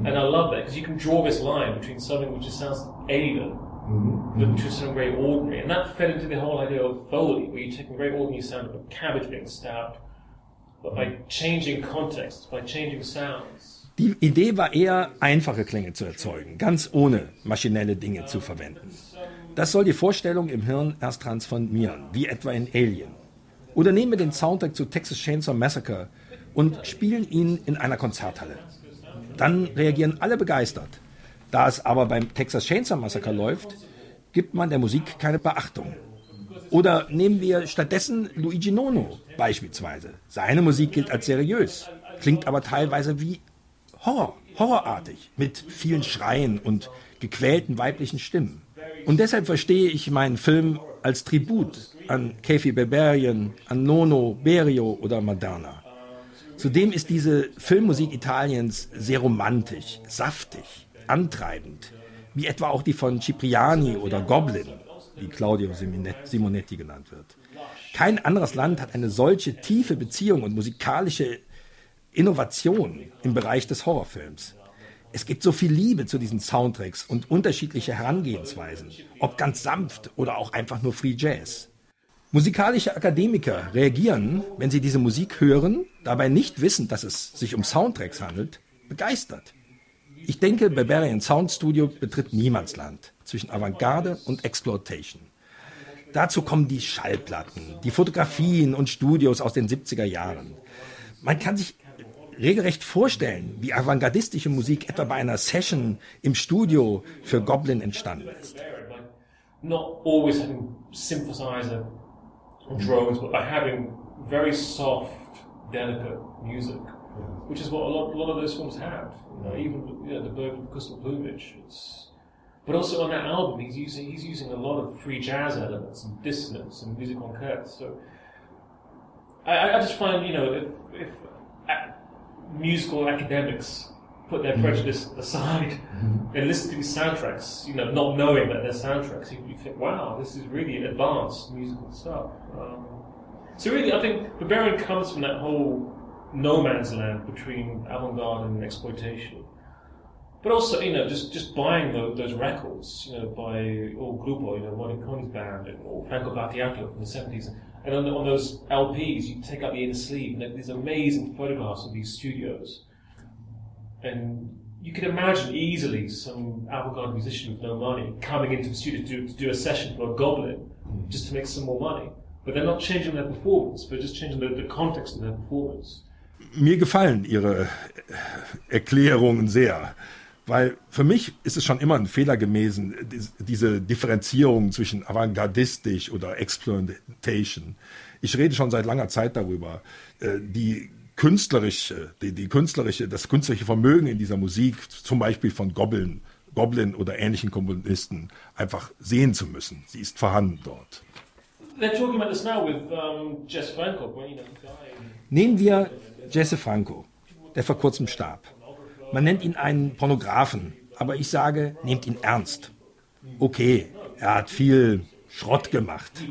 And I love that because you can draw this line between something which just sounds alien but to something very ordinary. And that fed into the whole idea of Foley, where you're taking a very ordinary sound of a cabbage being stabbed, but by changing context, by changing sounds. Die Idee war eher, einfache Klänge zu erzeugen, ganz ohne maschinelle Dinge zu verwenden. Das soll die Vorstellung im Hirn erst transformieren, wie etwa in Alien. Oder nehmen wir den Soundtrack zu Texas Chainsaw Massacre und spielen ihn in einer Konzerthalle. Dann reagieren alle begeistert. Da es aber beim Texas Chainsaw Massacre läuft, gibt man der Musik keine Beachtung. Oder nehmen wir stattdessen Luigi Nono beispielsweise. Seine Musik gilt als seriös, klingt aber teilweise wie Horror, horrorartig, mit vielen Schreien und gequälten weiblichen Stimmen. Und deshalb verstehe ich meinen Film als Tribut an Kefi Berberian, an Nono, Berio oder Moderna. Zudem ist diese Filmmusik Italiens sehr romantisch, saftig, antreibend, wie etwa auch die von Cipriani oder Goblin, wie Claudio Simonetti genannt wird. Kein anderes Land hat eine solche tiefe Beziehung und musikalische Innovation im Bereich des Horrorfilms. Es gibt so viel Liebe zu diesen Soundtracks und unterschiedliche Herangehensweisen, ob ganz sanft oder auch einfach nur Free Jazz. Musikalische Akademiker reagieren, wenn sie diese Musik hören, dabei nicht wissen, dass es sich um Soundtracks handelt, begeistert. Ich denke, Barbarian Sound Studio betritt Niemandsland zwischen Avantgarde und Exploitation. Dazu kommen die Schallplatten, die Fotografien und Studios aus den 70er Jahren. Man kann sich regelrecht vorstellen, wie avantgardistische Musik etwa bei einer Session im Studio für Goblin entstanden ist. Not always having synthesizer drones, but by having very soft, delicate music, which is what a lot, a lot of those films have. You know, even you know, the Bird with Crystal Plumage. It's, but also on that album, he's using he's using a lot of free jazz elements and dissonance and music on curves. So I, I just find you know if if uh, musical academics put their mm-hmm. prejudice aside mm-hmm. and listen to these soundtracks, you know, not knowing that they're soundtracks, you, you think, wow, this is really advanced musical stuff. Um, so really, I think Barbarian comes from that whole no man's land between avant-garde and exploitation. But also, you know, just, just buying those, those records, you know, by Il Grupo, you know, Morricone's band, and, or Franco Battiato from the 70s. And on, on those LPs, you take out the inner sleeve, and there- there's amazing photographs of these studios. And you can imagine easily some avant-garde musician with no money coming into the studio to do, to do a session for a goblin hmm. just to make some more money. But they're not changing their performance, they're just changing the, the context of their performance. Mir gefallen Ihre Erklärungen sehr, weil für mich ist es schon immer ein Fehler gewesen, dies- diese Differenzierung zwischen avantgardistisch oder Exploitation. Ich rede schon seit langer Zeit darüber. Äh, Die künstlerische, die, die künstlerische, das künstlerische Vermögen in dieser Musik, zum Beispiel von Goblin, Goblin oder ähnlichen Komponisten, einfach sehen zu müssen. Sie ist vorhanden dort. They're talking about this now with um, Jess Franco, when, you know, the guy. Nehmen wir Jesse Franco, der vor kurzem starb. Man nennt ihn einen Pornografen, aber ich sage, nehmt ihn ernst. Okay, er hat viel Schrott gemacht.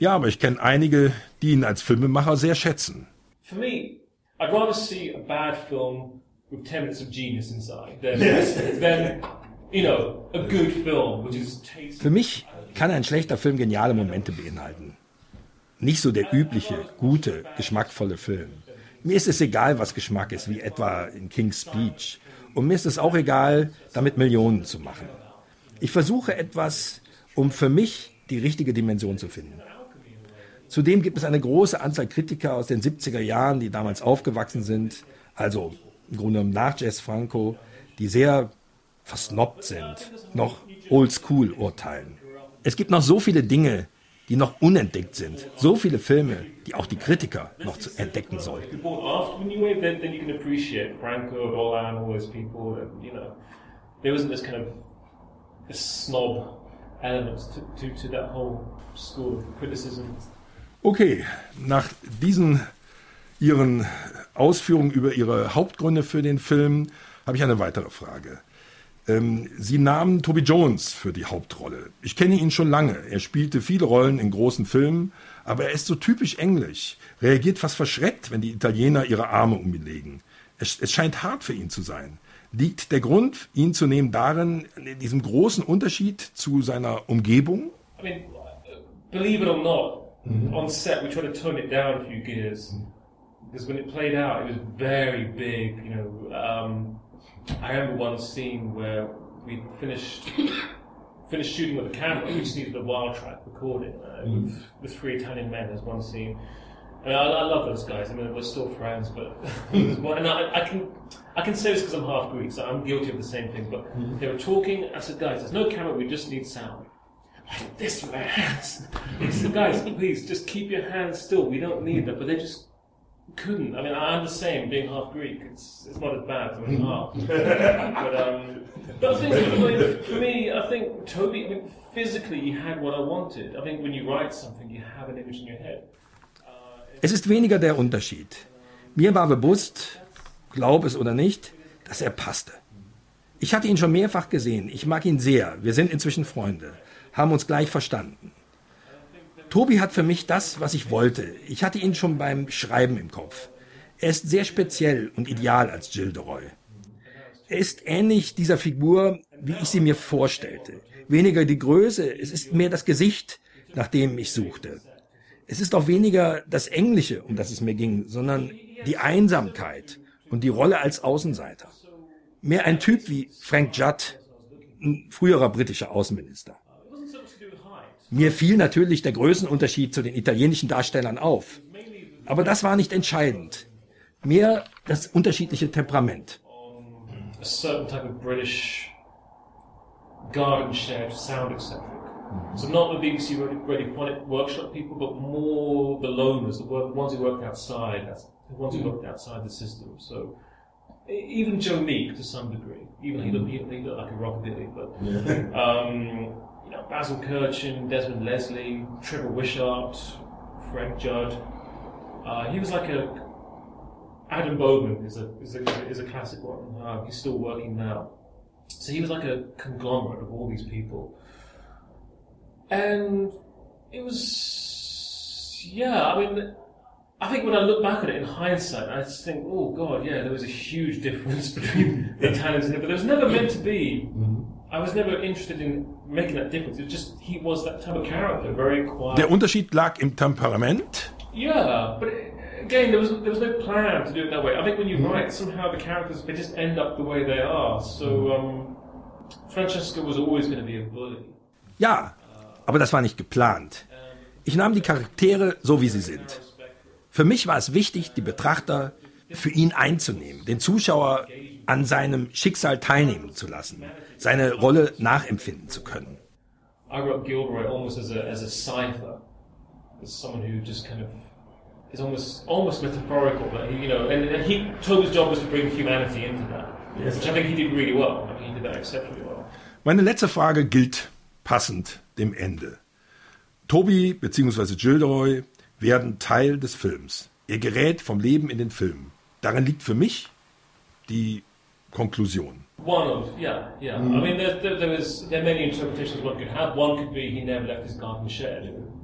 Ja, aber ich kenne einige, die ihn als Filmemacher sehr schätzen. For me, I'd rather see a bad film with 10 minutes of genius inside than, than you know, a good film which is tasty. Für mich kann ein schlechter Film geniale Momente beinhalten. Nicht so der übliche, gute, geschmackvolle Film. Mir ist es egal, was Geschmack ist, wie etwa in King's Speech. Und mir ist es auch egal, damit Millionen zu machen. Ich versuche etwas, um für mich die richtige Dimension zu finden. Zudem gibt es eine große Anzahl Kritiker aus den 70er Jahren, die damals aufgewachsen sind, also im Grunde genommen nach Jess Franco, die sehr versnobbt sind, noch oldschool urteilen. Es gibt noch so viele Dinge, die noch unentdeckt sind. So viele Filme, die auch die Kritiker noch zu entdecken sollten. Okay, nach diesen Ihren Ausführungen über Ihre Hauptgründe für den Film habe ich eine weitere Frage. Ähm, Sie nahmen Toby Jones für die Hauptrolle. Ich kenne ihn schon lange. Er spielte viele Rollen in großen Filmen, aber er ist so typisch englisch, reagiert fast verschreckt, wenn die Italiener ihre Arme um ihn legen. Es, es scheint hart für ihn zu sein. Liegt der Grund, ihn zu nehmen, darin, in diesem großen Unterschied zu seiner Umgebung? I mean, believe it or not, on set we tried to tone it down a few gears because when it played out, it was very big. You know, um, I remember one scene where we finished finished shooting with a camera. We just needed a wild track recording uh, with, with three Italian men. There's one scene. I, mean, I, I love those guys. I mean, we're still friends, but one- and I, I can I can say this because I'm half Greek, so I'm guilty of the same thing. But they were talking. I said, guys, there's no camera. We just need sound. Like this with their hands. I said, guys, please just keep your hands still. We don't need that. But they just couldn't. I mean, I'm the same, being half Greek. It's it's not as bad as being half. but um, but I think I mean, for me, I think Toby. I mean, physically, he had what I wanted. I think when you write something, you have an image in your head. Es ist weniger der Unterschied. Mir war bewusst, glaub es oder nicht, dass er passte. Ich hatte ihn schon mehrfach gesehen. Ich mag ihn sehr. Wir sind inzwischen Freunde, haben uns gleich verstanden. Tobi hat für mich das, was ich wollte. Ich hatte ihn schon beim Schreiben im Kopf. Er ist sehr speziell und ideal als Gilderoy. Er ist ähnlich dieser Figur, wie ich sie mir vorstellte. Weniger die Größe, es ist mehr das Gesicht, nach dem ich suchte. Es ist auch weniger das Englische, um das es mir ging, sondern die Einsamkeit und die Rolle als Außenseiter. Mehr ein Typ wie Frank Judd, ein früherer britischer Außenminister. Mir fiel natürlich der Größenunterschied zu den italienischen Darstellern auf. Aber das war nicht entscheidend. Mehr das unterschiedliche Temperament. a certain type of British garden shed sound eccentric. So not the BBC radio- radiophonic workshop people, but more the loners, the ones who worked outside, that's- the ones who worked outside the system. So e- even Joe Meek to some degree, even he looked, he, he looked like a rockabilly, but um, you know Basil Kirchin, Desmond Leslie, Trevor Wishart, Frank Judd. Uh, he was like a Adam Bowman is a is a, is a classic one. Uh, he's still working now. So he was like a conglomerate of all these people, and it was yeah. I mean, I think when I look back at it in hindsight, I just think, oh god, yeah, there was a huge difference between the Italians and him, but there was never meant to be. I was never interested in making that difference. It was just he was that type of character, very quiet. Der Unterschied lag im Temperament. Yeah, but it, again, there was there was no plan to do it that way. I think when you write, somehow the characters they just end up the way they are. So um, Francesca was always going to be a bully. Ja, aber das war nicht geplant. Ich nahm die Charaktere so, wie sie sind. Für mich war es wichtig, die Betrachter für ihn einzunehmen, den Zuschauer an seinem Schicksal teilnehmen zu lassen, seine Rolle nachempfinden zu können. I wrote Gilroy almost as a as a cipher, as someone who just kind of is almost almost metaphorical, but he, you know, and, and he Toby's job was to bring humanity into that, Yes. which I think he did really well. I mean, he did that exceptionally well. Meine letzte Frage gilt passend dem Ende. Toby bzw. Gilderoy werden Teil des Films. Ihr gerät vom Leben in den Film. Darin liegt für mich die Konklusion. One of yeah, yeah. Mm. I mean, there, there, there was there are many interpretations one could have. One could be he never left his garden shed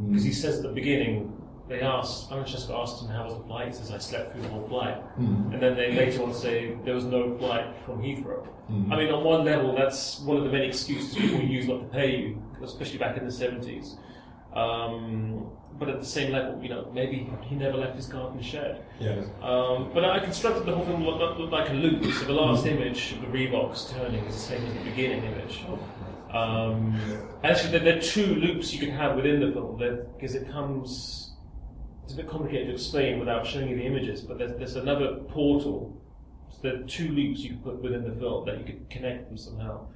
because he says at the beginning they asked Francesco asked him how was the flight. He says I slept through the whole flight, Mm. and then they later on say there was no flight from Heathrow. Mm. I mean, on one level, that's one of the many excuses people use not to pay you, especially back in the seventies. Um, but at the same level, you know, maybe he never left his garden shed. Yes. Um, but I constructed the whole thing look, look, look like a loop. So the last image of the Reeboks turning is the same as the beginning image. Um, actually, there, there are two loops you can have within the film because it comes. It's a bit complicated to explain without showing you the images, but there's, there's another portal So there are two loops you could put within the film that you could connect them somehow.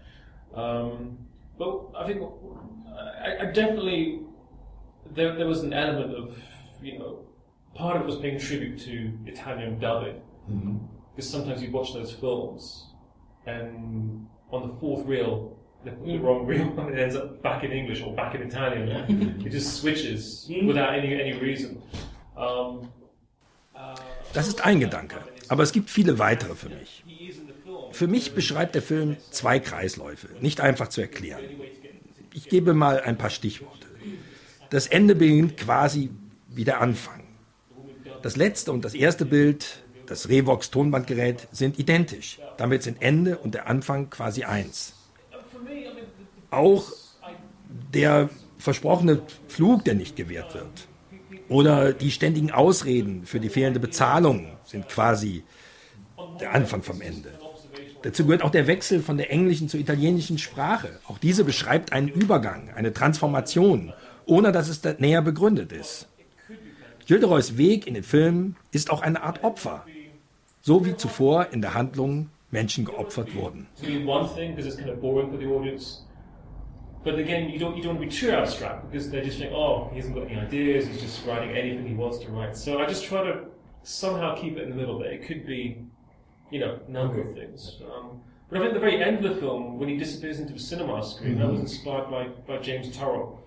Um, but I think I, I definitely there, there was an element of you know part of it was paying tribute to Italian dubbing Mhm. because sometimes you watch those films and on the fourth reel they put the wrong reel and it ends up back in English or back in Italian. it just switches without any any reason. Um, Das ist ein Gedanke, aber es gibt viele weitere für mich. Für mich beschreibt der Film zwei Kreisläufe, nicht einfach zu erklären. Ich gebe mal ein paar Stichworte. Das Ende beginnt quasi wie der Anfang. Das letzte und das erste Bild, das Revox Tonbandgerät, sind identisch. Damit sind Ende und der Anfang quasi eins. Auch der versprochene Flug, der nicht gewährt wird, oder die ständigen Ausreden für die fehlende Bezahlung sind quasi der Anfang vom Ende. Dazu gehört auch der Wechsel von der englischen zur italienischen Sprache. Auch diese beschreibt einen Übergang, eine Transformation, ohne dass es näher begründet ist. Gilderoys Weg in den Film ist auch eine Art Opfer, so wie zuvor in der Handlung Menschen geopfert wurden. the. But again, you don't you don't want to be too abstract because they just think, oh, he hasn't got any ideas. He's just writing anything he wants to write. So I just try to somehow keep it in the middle there. It could be, you know, a number of things. Um, but I think the very end of the film, when he disappears into a cinema screen, that was inspired by, by James Turrell,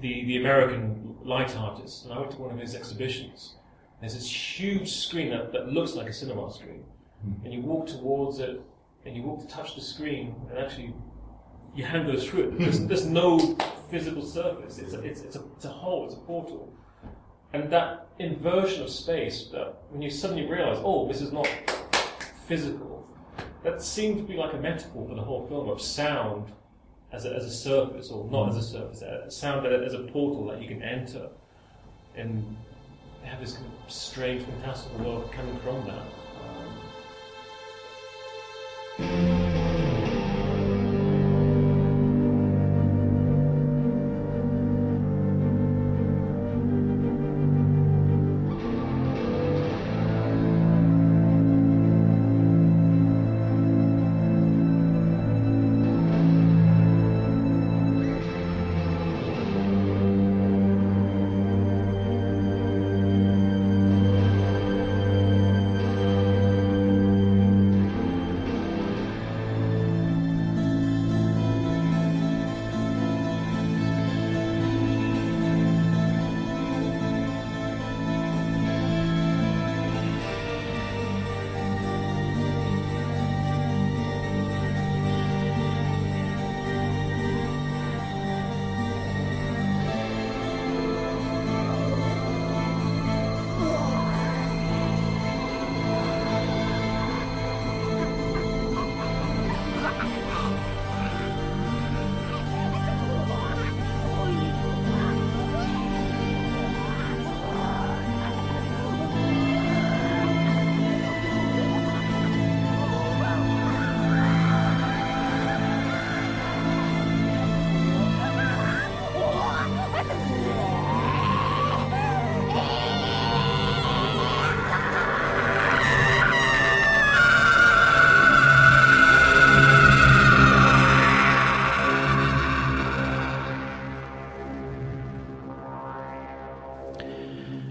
the, the American light artist. And I went to one of his exhibitions. There's this huge screen that, that looks like a cinema screen. Hmm. And you walk towards it, and you walk to touch the screen, and actually your hand goes through it. There's, there's no physical surface. It's a, it's, it's, a, it's a hole, it's a portal. And that inversion of space, that when you suddenly realize, oh, this is not physical, that seemed to be like a metaphor for the whole film of sound as a, as a surface, or not as a surface, a sound that, as a portal that you can enter and have this kind of strange, fantastical world coming from that. Um,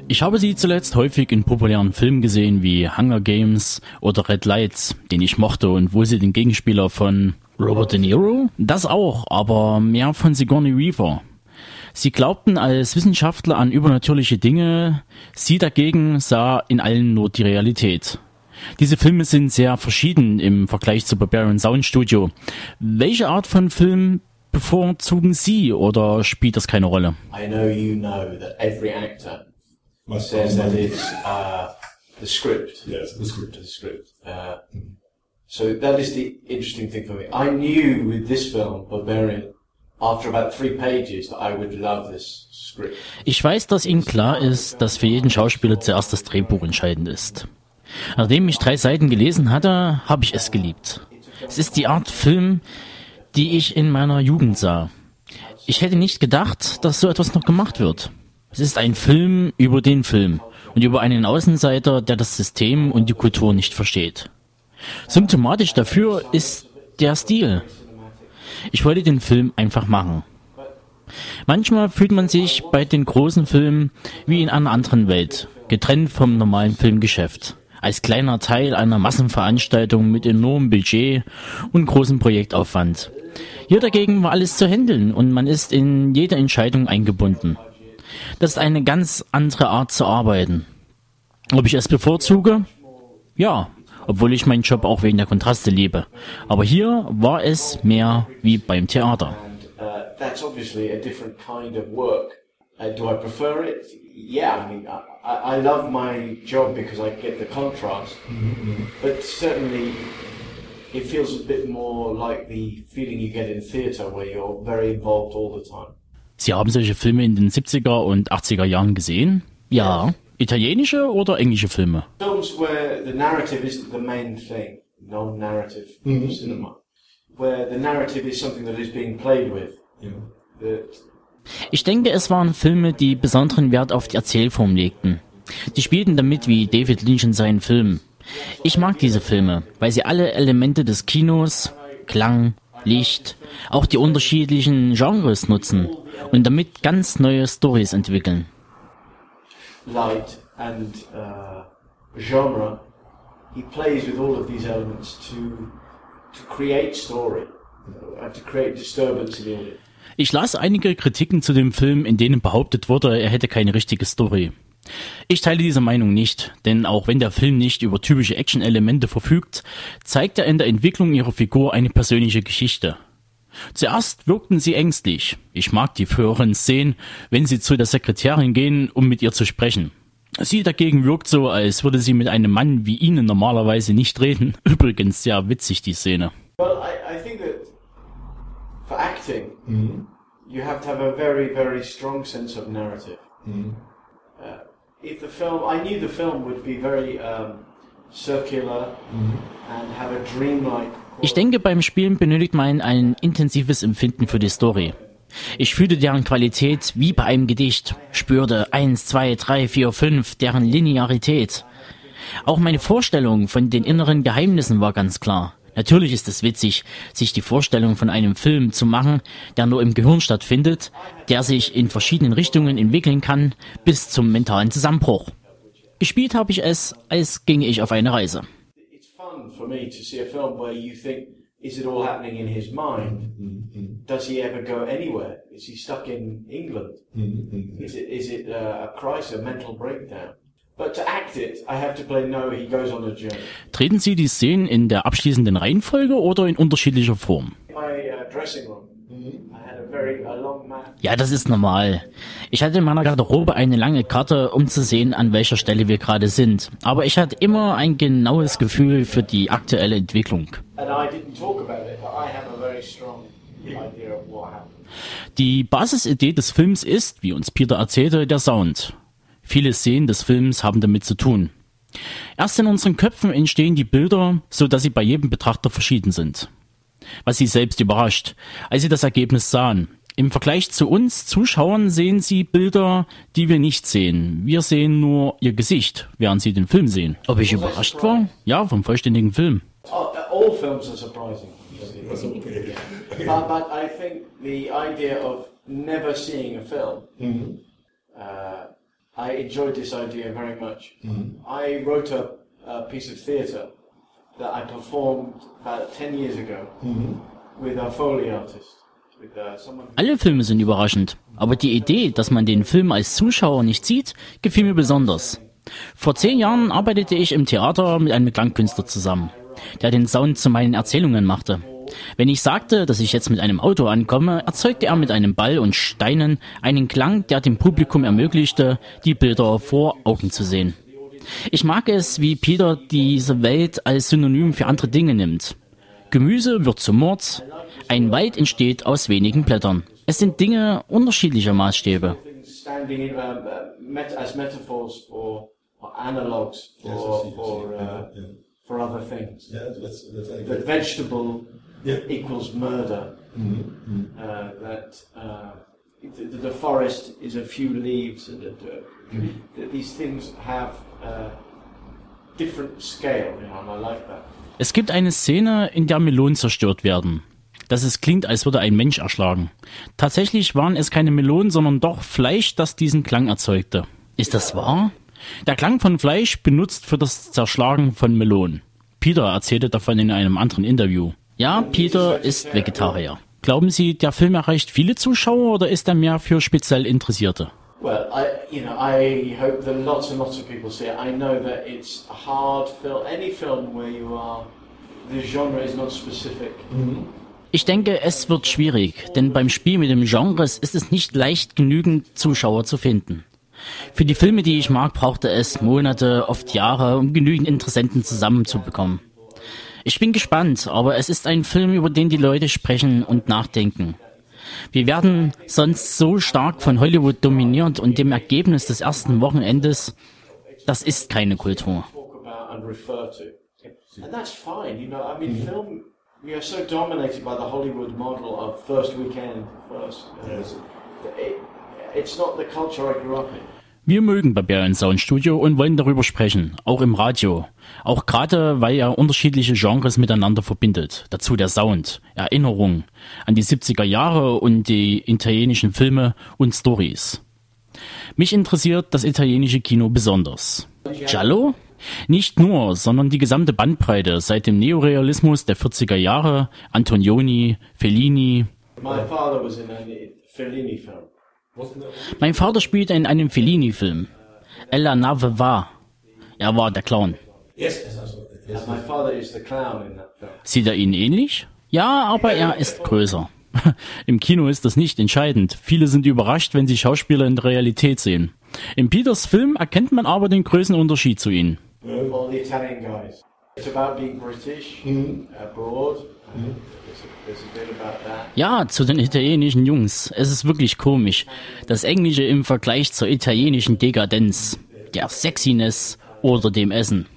Ich habe sie zuletzt häufig in populären Filmen gesehen wie Hunger Games oder Red Lights, den ich mochte und wo sie den Gegenspieler von Robert De Niro? Das auch, aber mehr von Sigourney Weaver. Sie glaubten als Wissenschaftler an übernatürliche Dinge, sie dagegen sah in allen nur die Realität. Diese Filme sind sehr verschieden im Vergleich zu Barbarian Sound Studio. Welche Art von Film bevorzugen Sie oder spielt das keine Rolle? I know you know that every actor says that it's uh, the script. Yes, the script. The script. Uh, so that is the interesting thing for me. I knew with this film, Barbarian, after about three pages, that I would love this script. Ich weiß, dass Ihnen klar ist, dass für jeden Schauspieler zuerst das Drehbuch entscheidend ist. Nachdem ich drei Seiten gelesen hatte, habe ich es geliebt. Es ist die Art Film, die ich in meiner Jugend sah. Ich hätte nicht gedacht, dass so etwas noch gemacht wird. Es ist ein Film über den Film und über einen Außenseiter, der das System und die Kultur nicht versteht. Symptomatisch dafür ist der Stil. Ich wollte den Film einfach machen. Manchmal fühlt man sich bei den großen Filmen wie in einer anderen Welt, getrennt vom normalen Filmgeschäft, als kleiner Teil einer Massenveranstaltung mit enormem Budget und großem Projektaufwand. Hier dagegen war alles zu handeln und man ist in jede Entscheidung eingebunden. Das ist eine ganz andere Art zu arbeiten. Ob ich es bevorzuge? Ja, obwohl ich meinen Job auch wegen der Kontraste liebe. Aber hier war es mehr wie beim Theater. Uh. Uh, do I prefer it? Yeah, I mean, I, I love my job because I get the contrast, but certainly it feels a bit more like the feeling you get in theatre where you're very involved all the time. Sie haben solche Filme in den 70er und 80er Jahren gesehen? Ja. Italienische oder englische Filme? Films where the narrative isn't the main thing, non-narrative Mhm. cinema, where the narrative is something that is being played with. That Ich denke, es waren Filme, die besonderen Wert auf die Erzählform legten. Die spielten damit wie David Lynch in seinen Filmen. Ich mag diese Filme, weil sie alle Elemente des Kinos, Klang, Licht, auch die unterschiedlichen Genres nutzen und damit ganz neue Stories entwickeln. light and uh, genre, he plays with all of these elements to to create story uh, and to create disturbance in the audience. Ich las einige Kritiken zu dem Film, in denen behauptet wurde, er hätte keine richtige Story. Ich teile diese Meinung nicht, denn auch wenn der Film nicht über typische Action-Elemente verfügt, zeigt er in der Entwicklung ihrer Figur eine persönliche Geschichte. Zuerst wirkten sie ängstlich. Ich mag die früheren Szenen, wenn sie zu der Sekretärin gehen, um mit ihr zu sprechen. Sie dagegen wirkt so, als würde sie mit einem Mann wie Ihnen normalerweise nicht reden. Übrigens sehr witzig, die Szene. Well, I, I think that for acting, Mhm. you have to have a very, very strong sense of narrative. Mhm. Uh, if the film, I knew the film would be very um, circular and have a dreamlike. Ich denke, beim Spielen benötigt man ein intensives Empfinden für die Story. Ich fühlte deren Qualität wie bei einem Gedicht, spürte eins, zwei, drei, vier, fünf, deren Linearität. Auch meine Vorstellung von den inneren Geheimnissen war ganz klar. Natürlich ist es witzig, sich die Vorstellung von einem Film zu machen, der nur im Gehirn stattfindet, der sich in verschiedenen Richtungen entwickeln kann, bis zum mentalen Zusammenbruch. Gespielt habe ich es, als ginge ich auf eine Reise. It's fun for me to see a film where you think, is it all happening in his mind? Does he ever go anywhere? Is he stuck in England? Is it is it uh, a crisis, a mental breakdown? But to act it, I have to play. No, he goes on a journey. Treten Sie die Szenen in der abschließenden Reihenfolge oder in unterschiedlicher Form? My uh, dressing room, Ja, das ist normal. Ich hatte in meiner Garderobe eine lange Karte, um zu sehen, an welcher Stelle wir gerade sind. Aber ich hatte immer ein genaues Gefühl für die aktuelle Entwicklung. Die Basisidee des Films ist, wie uns Peter erzählte, der Sound. Viele Szenen des Films haben damit zu tun. Erst in unseren Köpfen entstehen die Bilder, so dass sie bei jedem Betrachter verschieden sind. Was sie selbst überrascht, als sie das Ergebnis sahen. Im Vergleich zu uns Zuschauern sehen sie Bilder, die wir nicht sehen. Wir sehen nur ihr Gesicht, während sie den Film sehen. Ob ich überrascht war? Ja, vom vollständigen Film. Oh, all films are surprising. but, I think the idea of never seeing a film, Mhm. uh, I enjoyed this idea very much. Mhm. I wrote a, a piece of theatre that I performed about 10 years ago Mhm. with a Foley artist. With uh, someone Alle Filme sind überraschend, aber die Idee, dass man den Film als Zuschauer nicht sieht, gefiel mir besonders. Vor zehn Jahren arbeitete ich im Theater mit einem Klangkünstler zusammen, der den Sound zu meinen Erzählungen machte. Wenn ich sagte, dass ich jetzt mit einem Auto ankomme, erzeugte er mit einem Ball und Steinen einen Klang, der dem Publikum ermöglichte, die Bilder vor Augen zu sehen. Ich mag es, wie Peter diese Welt als Synonym für andere Dinge nimmt. Gemüse wird zum Mord, ein Wald entsteht aus wenigen Blättern. Es sind Dinge unterschiedlicher Maßstäbe. um, uh, uh, Yeah, equals murder. Mhm, mhm. Uh, that uh, the, the forest is a few leaves, and uh, Mhm. that these things have uh. Es gibt eine Szene, in der Melonen zerstört werden. Dass es klingt, als würde ein Mensch erschlagen. Tatsächlich waren es keine Melonen, sondern doch Fleisch, das diesen Klang erzeugte. Ist das wahr? Der Klang von Fleisch benutzt für das Zerschlagen von Melonen. Peter erzählte davon in einem anderen Interview. Ja, Peter ist Vegetarier. Glauben Sie, der Film erreicht viele Zuschauer oder ist er mehr für speziell Interessierte? Well, I, you know, I hope that lots and lots of people see it. I know that it's a hard film. Any film where you are, the genre is not specific. Ich denke, es wird schwierig, denn beim Spiel mit dem Genres ist es nicht leicht, genügend Zuschauer zu finden. Für die Filme, die ich mag, brauchte es Monate, oft Jahre, um genügend Interessenten zusammenzubekommen. Ich bin gespannt, aber es ist ein Film, über den die Leute sprechen und nachdenken. Wir werden sonst so stark von Hollywood dominiert und dem Ergebnis des ersten Wochenendes, das ist keine Kultur. It's not the culture I grew up in. Wir mögen Barbarian Sound Studio und wollen darüber sprechen, auch im Radio. Auch gerade, weil er unterschiedliche Genres miteinander verbindet. Dazu der Sound, Erinnerung an die 70er Jahre und die italienischen Filme und Stories. Mich interessiert das italienische Kino besonders. Giallo? Nicht nur, sondern die gesamte Bandbreite seit dem Neorealismus der 40er Jahre, Antonioni, Fellini. My father was in a Fellini film. Mein Vater spielte in einem Fellini-Film. Ella Nave war. Er war der Clown. Sieht er Ihnen ähnlich? Ja, aber er ist größer. Im Kino ist das nicht entscheidend. Viele sind überrascht, wenn sie Schauspieler in der Realität sehen. In Peters Film erkennt man aber den Größenunterschied zu ihnen. All Ja, zu den italienischen Jungs. Es ist wirklich komisch. Das Englische im Vergleich zur italienischen Dekadenz, der Sexiness oder dem Essen.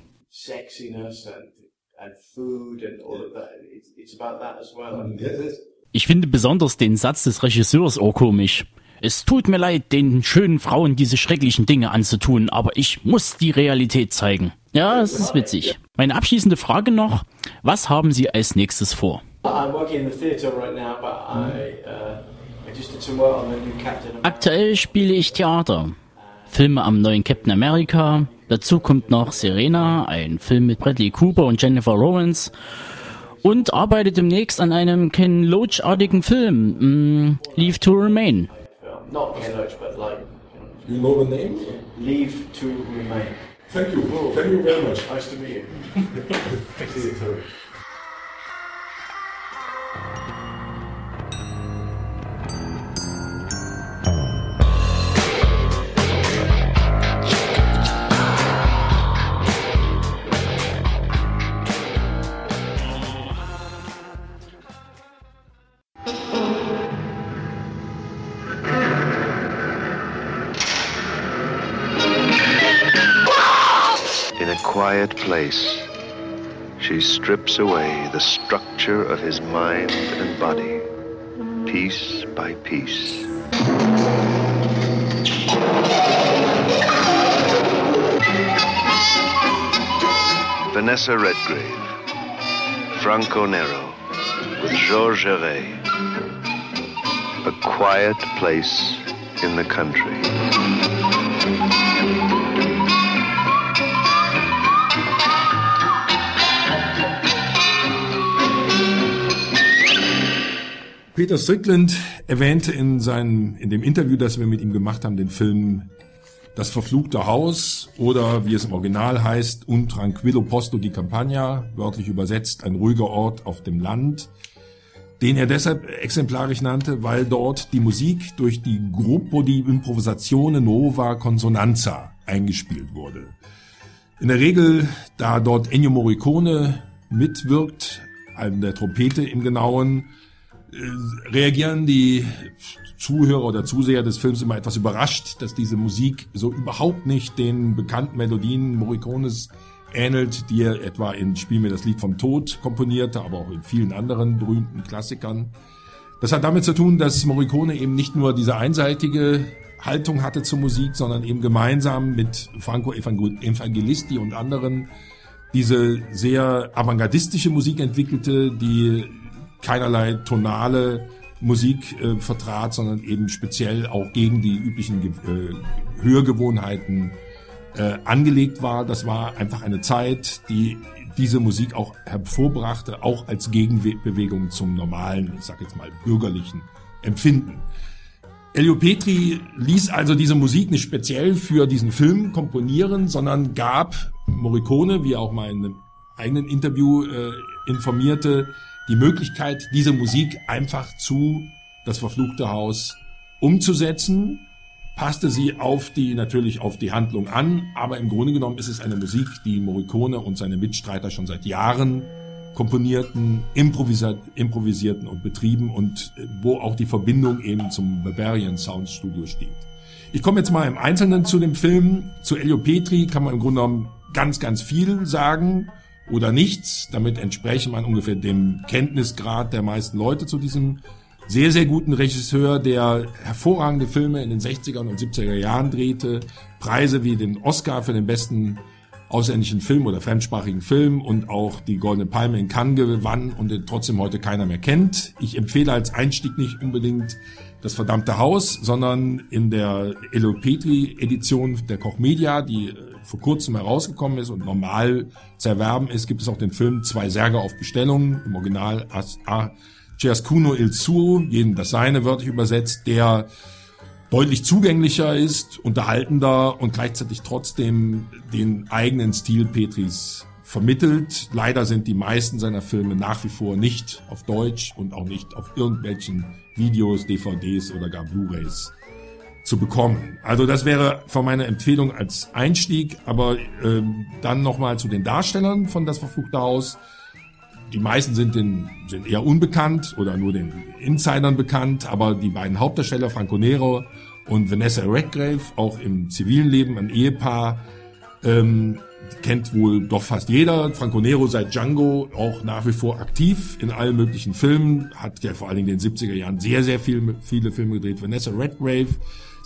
Ich finde besonders den Satz des Regisseurs urkomisch. Es tut mir leid, den schönen Frauen diese schrecklichen Dinge anzutun, aber ich muss die Realität zeigen. Ja, es ist witzig. Meine abschließende Frage noch. Was haben Sie als nächstes vor? Uh. Aktuell spiele ich Theater. Filme am neuen Captain America. Dazu kommt noch Serena, ein Film mit Bradley Cooper und Jennifer Lawrence. Und arbeite demnächst an einem Ken Loach-artigen Film, mm, Leave to Remain. Not Loach, but like You know the name? Leave to Remain. Thank you. Thank you very much. Nice to meet you. See you quiet place, she strips away the structure of his mind and body, piece by piece. Vanessa Redgrave, Franco Nero, with Georges Herrey. A quiet place in the country. Peter Strickland erwähnte in seinem, in dem Interview, das wir mit ihm gemacht haben, den Film Das verfluchte Haus oder wie es im Original heißt, Un tranquillo posto di campagna, wörtlich übersetzt ein ruhiger Ort auf dem Land, den er deshalb exemplarisch nannte, weil dort die Musik durch die Gruppo di Improvisazione Nova Consonanza eingespielt wurde. In der Regel, da dort Ennio Morricone mitwirkt, an der Trompete im Genauen, reagieren die Zuhörer oder Zuseher des Films immer etwas überrascht, dass diese Musik so überhaupt nicht den bekannten Melodien Morricones ähnelt, die er etwa in Spiel mir das Lied vom Tod komponierte, aber auch in vielen anderen berühmten Klassikern. Das hat damit zu tun, dass Morricone eben nicht nur diese einseitige Haltung hatte zur Musik, sondern eben gemeinsam mit Franco Evangelisti und anderen diese sehr avantgardistische Musik entwickelte, die keinerlei tonale Musik äh, vertrat, sondern eben speziell auch gegen die üblichen äh, Hörgewohnheiten äh, angelegt war. Das war einfach eine Zeit, die diese Musik auch hervorbrachte, auch als Gegenbewegung zum normalen, ich sag jetzt mal bürgerlichen Empfinden. Elio Petri ließ also diese Musik nicht speziell für diesen Film komponieren, sondern gab Morricone, wie auch mal in einem eigenen Interview äh, informierte, die Möglichkeit, diese Musik einfach zu das verfluchte Haus umzusetzen, passte sie auf die, natürlich auf die Handlung an, aber im Grunde genommen ist es eine Musik, die Morricone und seine Mitstreiter schon seit Jahren komponierten, improvisierten und betrieben und äh, wo auch die Verbindung eben zum Bavarian Sound Studio steht. Ich komme jetzt mal im Einzelnen zu dem Film. Zu Elio Petri kann man im Grunde genommen ganz, ganz viel sagen oder nichts. Damit entspreche man ungefähr dem Kenntnisgrad der meisten Leute zu diesem sehr, sehr guten Regisseur, der hervorragende Filme in den 60er und 70er Jahren drehte, Preise wie den Oscar für den besten ausländischen Film oder fremdsprachigen Film und auch die Goldene Palme in Cannes gewann und den trotzdem heute keiner mehr kennt. Ich empfehle als Einstieg nicht unbedingt das verdammte Haus, sondern in der Elo Petri Edition der Koch Media, die äh, vor kurzem herausgekommen ist und normal zu erwerben ist, gibt es auch den Film Zwei Särge auf Bestellung, im Original A. Ciascuno il suo, jeden das seine wörtlich übersetzt, der deutlich zugänglicher ist, unterhaltender und gleichzeitig trotzdem den eigenen Stil Petris vermittelt. Leider sind die meisten seiner Filme nach wie vor nicht auf Deutsch und auch nicht auf irgendwelchen Videos, DVDs oder gar Blu-rays zu bekommen. Also das wäre von meiner Empfehlung als Einstieg, aber ähm, dann nochmal zu den Darstellern von Das verfluchte Haus. Die meisten sind, den, sind eher unbekannt oder nur den Insidern bekannt, aber die beiden Hauptdarsteller, Franco Nero und Vanessa Redgrave, auch im zivilen Leben ein Ehepaar, ähm, kennt wohl doch fast jeder. Franco Nero seit Django auch nach wie vor aktiv in allen möglichen Filmen, hat ja vor allen Dingen in den 70er Jahren sehr, sehr viel, viele Filme gedreht. Vanessa Redgrave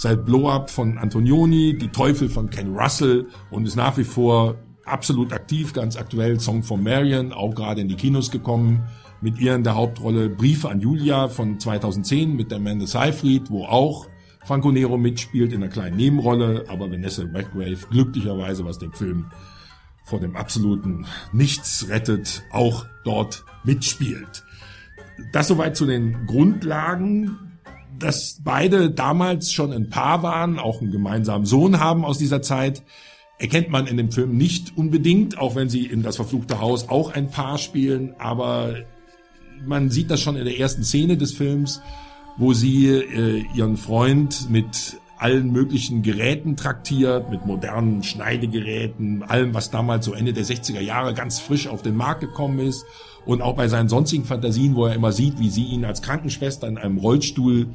seit Blow Up von Antonioni, Die Teufel von Ken Russell und ist nach wie vor absolut aktiv, ganz aktuell Song von Marion, auch gerade in die Kinos gekommen. Mit ihr in der Hauptrolle Briefe an Julia von 2010 mit der Amanda Seyfried, wo auch Franco Nero mitspielt in einer kleinen Nebenrolle, aber Vanessa Redgrave glücklicherweise, was den Film vor dem absoluten Nichts rettet, auch dort mitspielt. Das soweit zu den Grundlagen, dass beide damals schon ein Paar waren, auch einen gemeinsamen Sohn haben aus dieser Zeit, erkennt man in dem Film nicht unbedingt, auch wenn sie in das verfluchte Haus auch ein Paar spielen, aber man sieht das schon in der ersten Szene des Films, wo sie äh, ihren Freund mit allen möglichen Geräten traktiert, mit modernen Schneidegeräten, allem, was damals so Ende der 60er Jahre ganz frisch auf den Markt gekommen ist. Und auch bei seinen sonstigen Fantasien, wo er immer sieht, wie sie ihn als Krankenschwester in einem Rollstuhl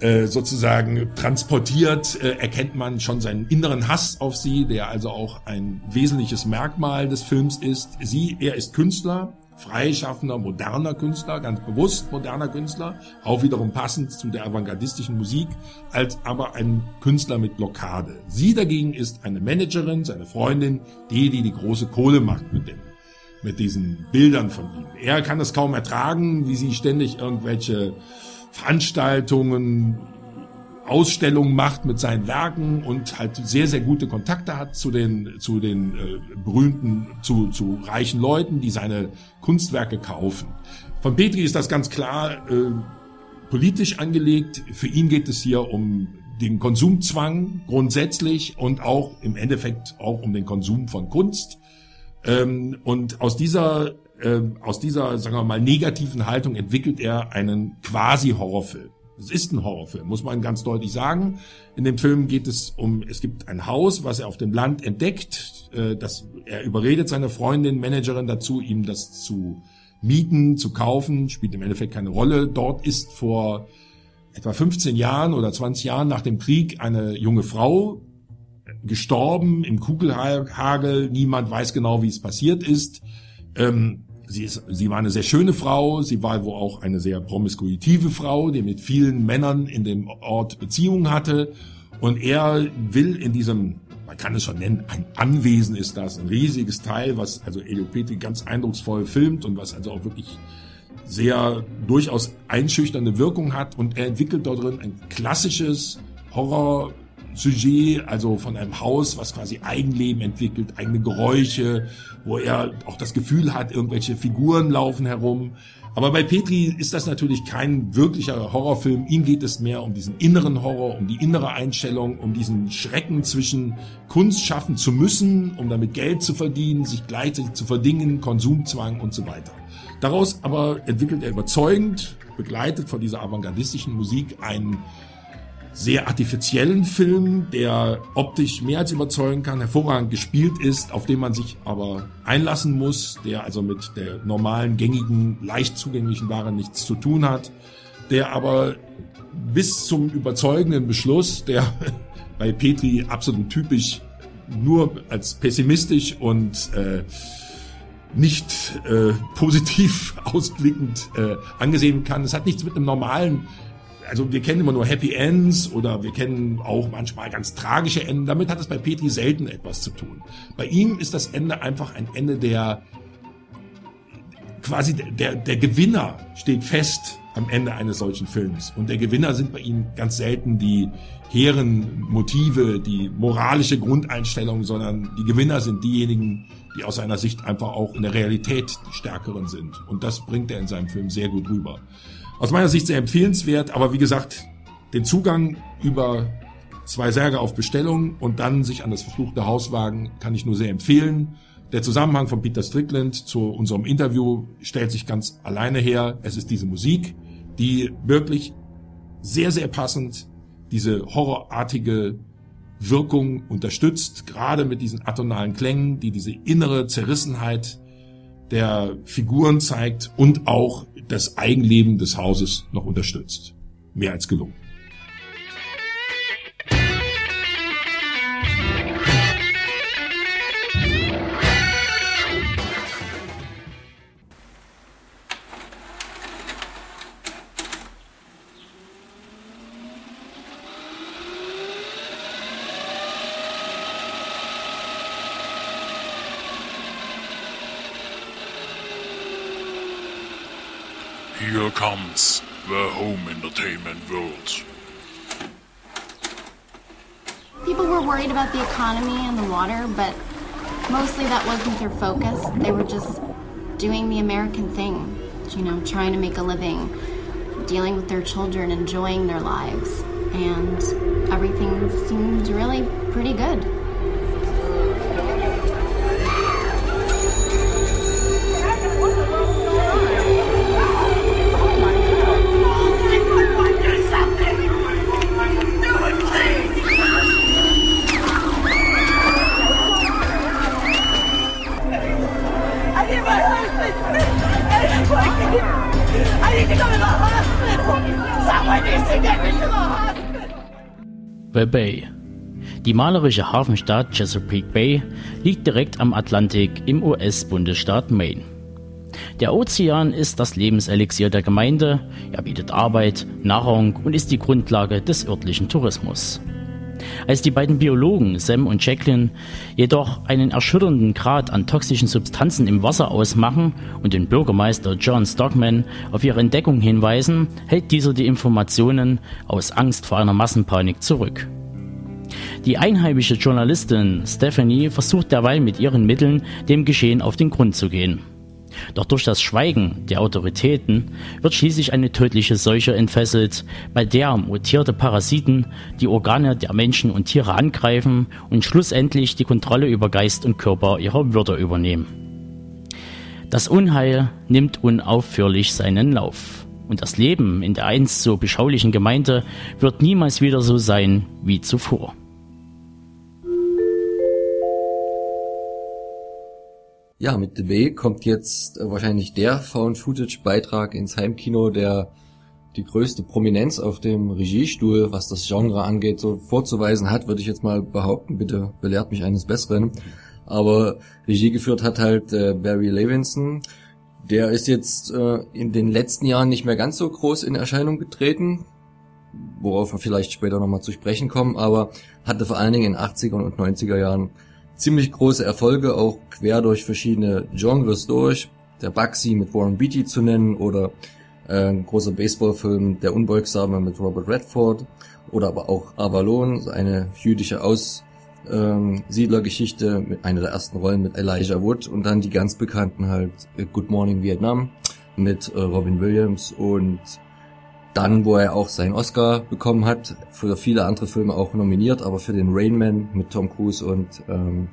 äh, sozusagen transportiert, äh, erkennt man schon seinen inneren Hass auf sie, der also auch ein wesentliches Merkmal des Films ist. Sie, er ist Künstler, freischaffender, moderner Künstler, ganz bewusst moderner Künstler, auch wiederum passend zu der avantgardistischen Musik, als aber ein Künstler mit Blockade. Sie dagegen ist eine Managerin, seine Freundin, die, die die große Kohle macht mit dem mit diesen Bildern von ihm. Er kann es kaum ertragen, wie sie ständig irgendwelche Veranstaltungen, Ausstellungen macht mit seinen Werken und halt sehr, sehr gute Kontakte hat zu den, zu den äh, berühmten, zu, zu reichen Leuten, die seine Kunstwerke kaufen. Von Petri ist das ganz klar äh, politisch angelegt. Für ihn geht es hier um den Konsumzwang grundsätzlich und auch im Endeffekt auch um den Konsum von Kunst. Ähm, und aus dieser, äh, aus dieser, sagen wir mal, negativen Haltung entwickelt er einen quasi Horrorfilm. Es ist ein Horrorfilm, muss man ganz deutlich sagen. In dem Film geht es um, es gibt ein Haus, was er auf dem Land entdeckt. Äh, das, er überredet seine Freundin, Managerin dazu, ihm das zu mieten, zu kaufen, spielt im Endeffekt keine Rolle. Dort ist vor etwa 15 Jahren oder 20 Jahren nach dem Krieg eine junge Frau gestorben im Kugelhagel. Niemand weiß genau, wie es passiert ist. Ähm, Sie, ist, sie war eine sehr schöne Frau, sie war wohl auch eine sehr promiskuitive Frau, die mit vielen Männern in dem Ort Beziehungen hatte. Und er will in diesem man kann es schon nennen, ein Anwesen ist das, ein riesiges Teil, was also Elio Petri ganz eindrucksvoll filmt und was also auch wirklich sehr durchaus einschüchternde Wirkung hat und er entwickelt dort drin ein klassisches Horror Sujet, also von einem Haus, was quasi Eigenleben entwickelt, eigene Geräusche, wo er auch das Gefühl hat, irgendwelche Figuren laufen herum. Aber bei Petri ist das natürlich kein wirklicher Horrorfilm. Ihm geht es mehr um diesen inneren Horror, um die innere Einstellung, um diesen Schrecken zwischen Kunst schaffen zu müssen, um damit Geld zu verdienen, sich gleichzeitig zu verdingen, Konsumzwang und so weiter. Daraus aber entwickelt er überzeugend, begleitet von dieser avantgardistischen Musik, einen sehr artifiziellen Film, der optisch mehr als überzeugen kann, hervorragend gespielt ist, auf den man sich aber einlassen muss, der also mit der normalen, gängigen, leicht zugänglichen Ware nichts zu tun hat, der aber bis zum überzeugenden Beschluss, der bei Petri absolut typisch nur als pessimistisch und äh, nicht äh, positiv ausblickend äh, angesehen kann. Es hat nichts mit einem normalen also wir kennen immer nur Happy Ends oder wir kennen auch manchmal ganz tragische Enden. Damit hat es bei Petri selten etwas zu tun. Bei ihm ist das Ende einfach ein Ende der quasi der, der Gewinner steht fest am Ende eines solchen Films. Und der Gewinner sind bei ihm ganz selten die hehren Motive, die moralische Grundeinstellung, sondern die Gewinner sind diejenigen, die aus seiner Sicht einfach auch in der Realität die Stärkeren sind. Und das bringt er in seinem Film sehr gut rüber. Aus meiner Sicht sehr empfehlenswert, aber wie gesagt, den Zugang über zwei Särge auf Bestellung und dann sich an das verfluchte Haus wagen, kann ich nur sehr empfehlen. Der Zusammenhang von Peter Strickland zu unserem Interview stellt sich ganz alleine her. Es ist diese Musik, die wirklich sehr, sehr passend diese horrorartige Wirkung unterstützt, gerade mit diesen atonalen Klängen, die diese innere Zerrissenheit der Figuren zeigt und auch das Eigenleben des Hauses noch unterstützt. Mehr als gelungen. The home entertainment world. People were worried about the economy and the water, but mostly that wasn't their focus. They were just doing the American thing, you know, trying to make a living, dealing with their children, enjoying their lives. And everything seemed really pretty good. The Bay. Die malerische Hafenstadt Chesapeake Bay liegt direkt am Atlantik im US-Bundesstaat Maine. Der Ozean ist das Lebenselixier der Gemeinde, er bietet Arbeit, Nahrung und ist die Grundlage des örtlichen Tourismus. Als die beiden Biologen Sam und Jacqueline jedoch einen erschütternden Grad an toxischen Substanzen im Wasser ausmachen und den Bürgermeister John Stockman auf ihre Entdeckung hinweisen, hält dieser die Informationen aus Angst vor einer Massenpanik zurück. Die einheimische Journalistin Stephanie versucht derweil mit ihren Mitteln dem Geschehen auf den Grund zu gehen. Doch durch das Schweigen der Autoritäten wird schließlich eine tödliche Seuche entfesselt, bei der mutierte Parasiten die Organe der Menschen und Tiere angreifen und schlussendlich die Kontrolle über Geist und Körper ihrer Würde übernehmen. Das Unheil nimmt unaufhörlich seinen Lauf. Und das Leben in der einst so beschaulichen Gemeinde wird niemals wieder so sein wie zuvor. Ja, mit The Bay kommt jetzt äh, wahrscheinlich der Found-Footage-Beitrag ins Heimkino, der die größte Prominenz auf dem Regiestuhl, was das Genre angeht, so vorzuweisen hat, würde ich jetzt mal behaupten. Bitte belehrt mich eines Besseren. Aber Regie geführt hat halt äh, Barry Levinson. Der ist jetzt äh, in den letzten Jahren nicht mehr ganz so groß in Erscheinung getreten. worauf wir vielleicht später nochmal zu sprechen kommen, aber hatte vor allen Dingen in den 80er und 90er Jahren ziemlich große Erfolge, auch quer durch verschiedene Genres durch. Der Bugsy mit Warren Beatty zu nennen oder äh, ein großer Baseballfilm Der Unbeugsame mit Robert Redford oder aber auch Avalon, eine jüdische Aussiedlergeschichte mit einer der ersten Rollen mit Elijah Wood und dann die ganz bekannten halt äh, Good Morning Vietnam mit äh, Robin Williams und dann, wo er auch seinen Oscar bekommen hat, für viele andere Filme auch nominiert, aber für den Rain Man mit Tom Cruise und ähm,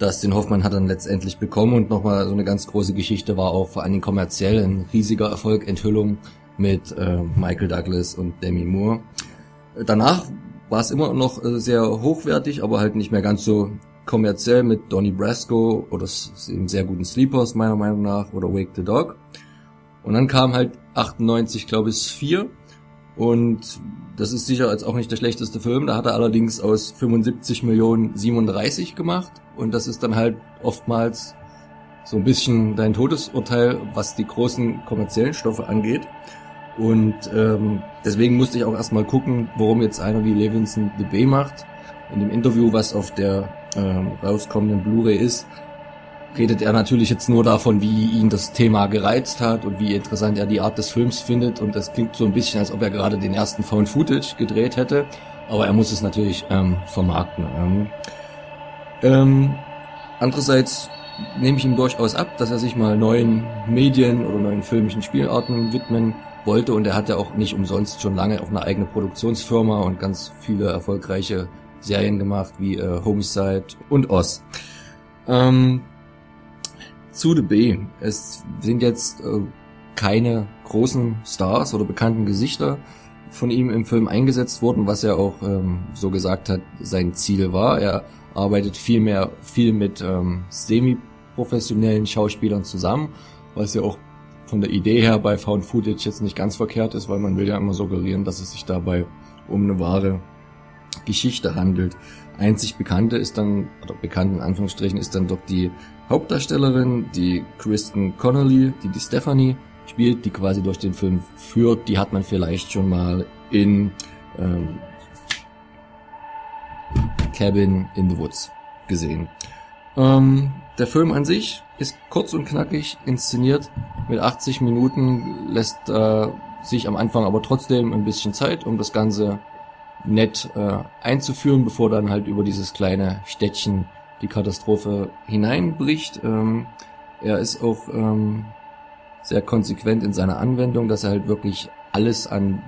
Dustin Hoffmann hat dann letztendlich bekommen und nochmal so eine ganz große Geschichte war auch vor allen Dingen kommerziell ein riesiger Erfolg, Enthüllung mit äh, Michael Douglas und Demi Moore. Danach war es immer noch äh, sehr hochwertig, aber halt nicht mehr ganz so kommerziell mit Donnie Brasco oder dem sehr guten Sleepers meiner Meinung nach oder Wake the Dog. Und dann kam halt 98, glaube ich, 4. Und das ist sicher als auch nicht der schlechteste Film. Da hat er allerdings aus 75 Millionen 37 gemacht. Und das ist dann halt oftmals so ein bisschen dein Todesurteil, was die großen kommerziellen Stoffe angeht. Und ähm, deswegen musste ich auch erstmal gucken, warum jetzt einer wie Levinson The Bay macht. In dem Interview, was auf der ähm, rauskommenden Blu-ray ist, redet er natürlich jetzt nur davon, wie ihn das Thema gereizt hat und wie interessant er die Art des Films findet. Und das klingt so ein bisschen, als ob er gerade den ersten Found Footage gedreht hätte. Aber er muss es natürlich ähm, vermarkten. Ähm, ähm, andererseits nehme ich ihm durchaus ab, dass er sich mal neuen Medien oder neuen filmischen Spielarten widmen wollte. Und er hat ja auch nicht umsonst schon lange auf eine eigene Produktionsfirma und ganz viele erfolgreiche Serien gemacht, wie äh, Homicide und Oz. Ähm, zu The B. Es sind jetzt äh, keine großen Stars oder bekannten Gesichter von ihm im Film eingesetzt worden, was er auch ähm, so gesagt hat, sein Ziel war. Er arbeitet viel mehr, viel mit ähm, semi-professionellen Schauspielern zusammen, was ja auch von der Idee her bei Found Footage jetzt nicht ganz verkehrt ist, weil man will ja immer suggerieren, dass es sich dabei um eine wahre Geschichte handelt. Einzig bekannte ist dann, oder bekannt in Anführungsstrichen, ist dann doch die Hauptdarstellerin, die Kristen Connolly, die die Stephanie spielt, die quasi durch den Film führt. Die hat man vielleicht schon mal in ähm, Cabin in the Woods gesehen. Ähm, der Film an sich ist kurz und knackig inszeniert. Mit 80 Minuten lässt äh, sich am Anfang aber trotzdem ein bisschen Zeit, um das Ganze nett äh, einzuführen, bevor dann halt über dieses kleine Städtchen die Katastrophe hineinbricht. Ähm, er ist auch ähm, sehr konsequent in seiner Anwendung, dass er halt wirklich alles an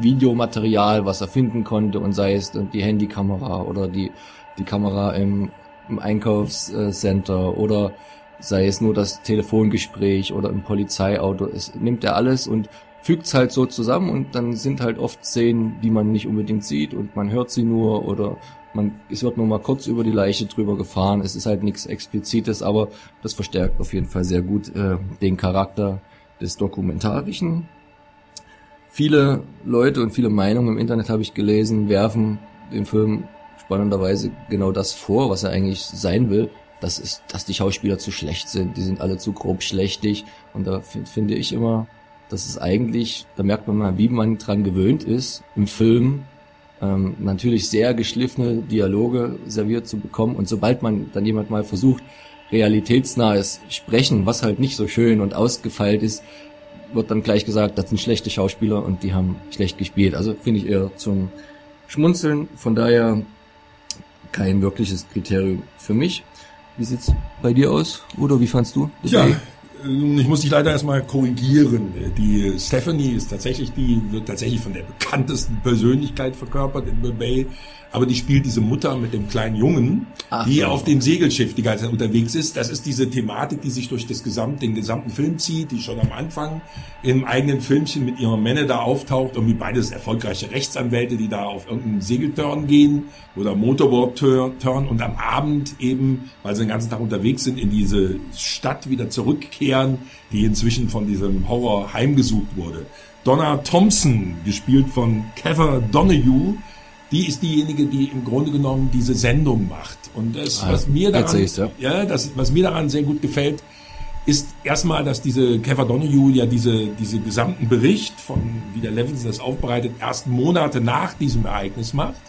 Videomaterial, was er finden konnte, und sei es die Handykamera oder die, die Kamera im, im Einkaufscenter oder sei es nur das Telefongespräch oder im Polizeiauto, es nimmt er alles und fügt es halt so zusammen und dann sind halt oft Szenen, die man nicht unbedingt sieht und man hört sie nur oder man, es wird nur mal kurz über die Leiche drüber gefahren. Es ist halt nichts Explizites, aber das verstärkt auf jeden Fall sehr gut äh, den Charakter des Dokumentarischen. Viele Leute und viele Meinungen im Internet habe ich gelesen, werfen dem Film spannenderweise genau das vor, was er eigentlich sein will. Das ist, dass die Schauspieler zu schlecht sind, die sind alle zu grob schlechtig. Und da finde ich immer, dass es eigentlich, da merkt man mal, wie man dran gewöhnt ist, im Film ähm, natürlich sehr geschliffene Dialoge serviert zu bekommen. Und sobald man dann jemand mal versucht, realitätsnahes Sprechen, was halt nicht so schön und ausgefeilt ist, wird dann gleich gesagt, das sind schlechte Schauspieler und die haben schlecht gespielt. Also finde ich eher zum Schmunzeln. Von daher kein wirkliches Kriterium für mich. Wie sieht's bei dir aus? Oder wie fandst du? Ja, ich muss dich leider erstmal korrigieren. Die Stephanie ist tatsächlich die, wird tatsächlich von der bekanntesten Persönlichkeit verkörpert in The. Aber die spielt diese Mutter mit dem kleinen Jungen, Ach, die so. auf dem Segelschiff die ganze Zeit unterwegs ist. Das ist diese Thematik, die sich durch das gesamt, den gesamten Film zieht, die schon am Anfang im eigenen Filmchen mit ihrer Männer da auftaucht. Irgendwie beides erfolgreiche Rechtsanwälte, die da auf irgendeinen Segelturn gehen oder Motorboard-Turn und am Abend eben, weil sie den ganzen Tag unterwegs sind, in diese Stadt wieder zurückkehren, die inzwischen von diesem Horror heimgesucht wurde. Donna Thompson, gespielt von Kevin Donahue, die ist diejenige, die im Grunde genommen diese Sendung macht. Und das, ah, was mir daran, ja. ja, das, was mir daran sehr gut gefällt, ist erstmal, dass diese Kevin Donahue ja diese, diese gesamten Bericht von, wie der Levinson das aufbereitet, erst Monate nach diesem Ereignis macht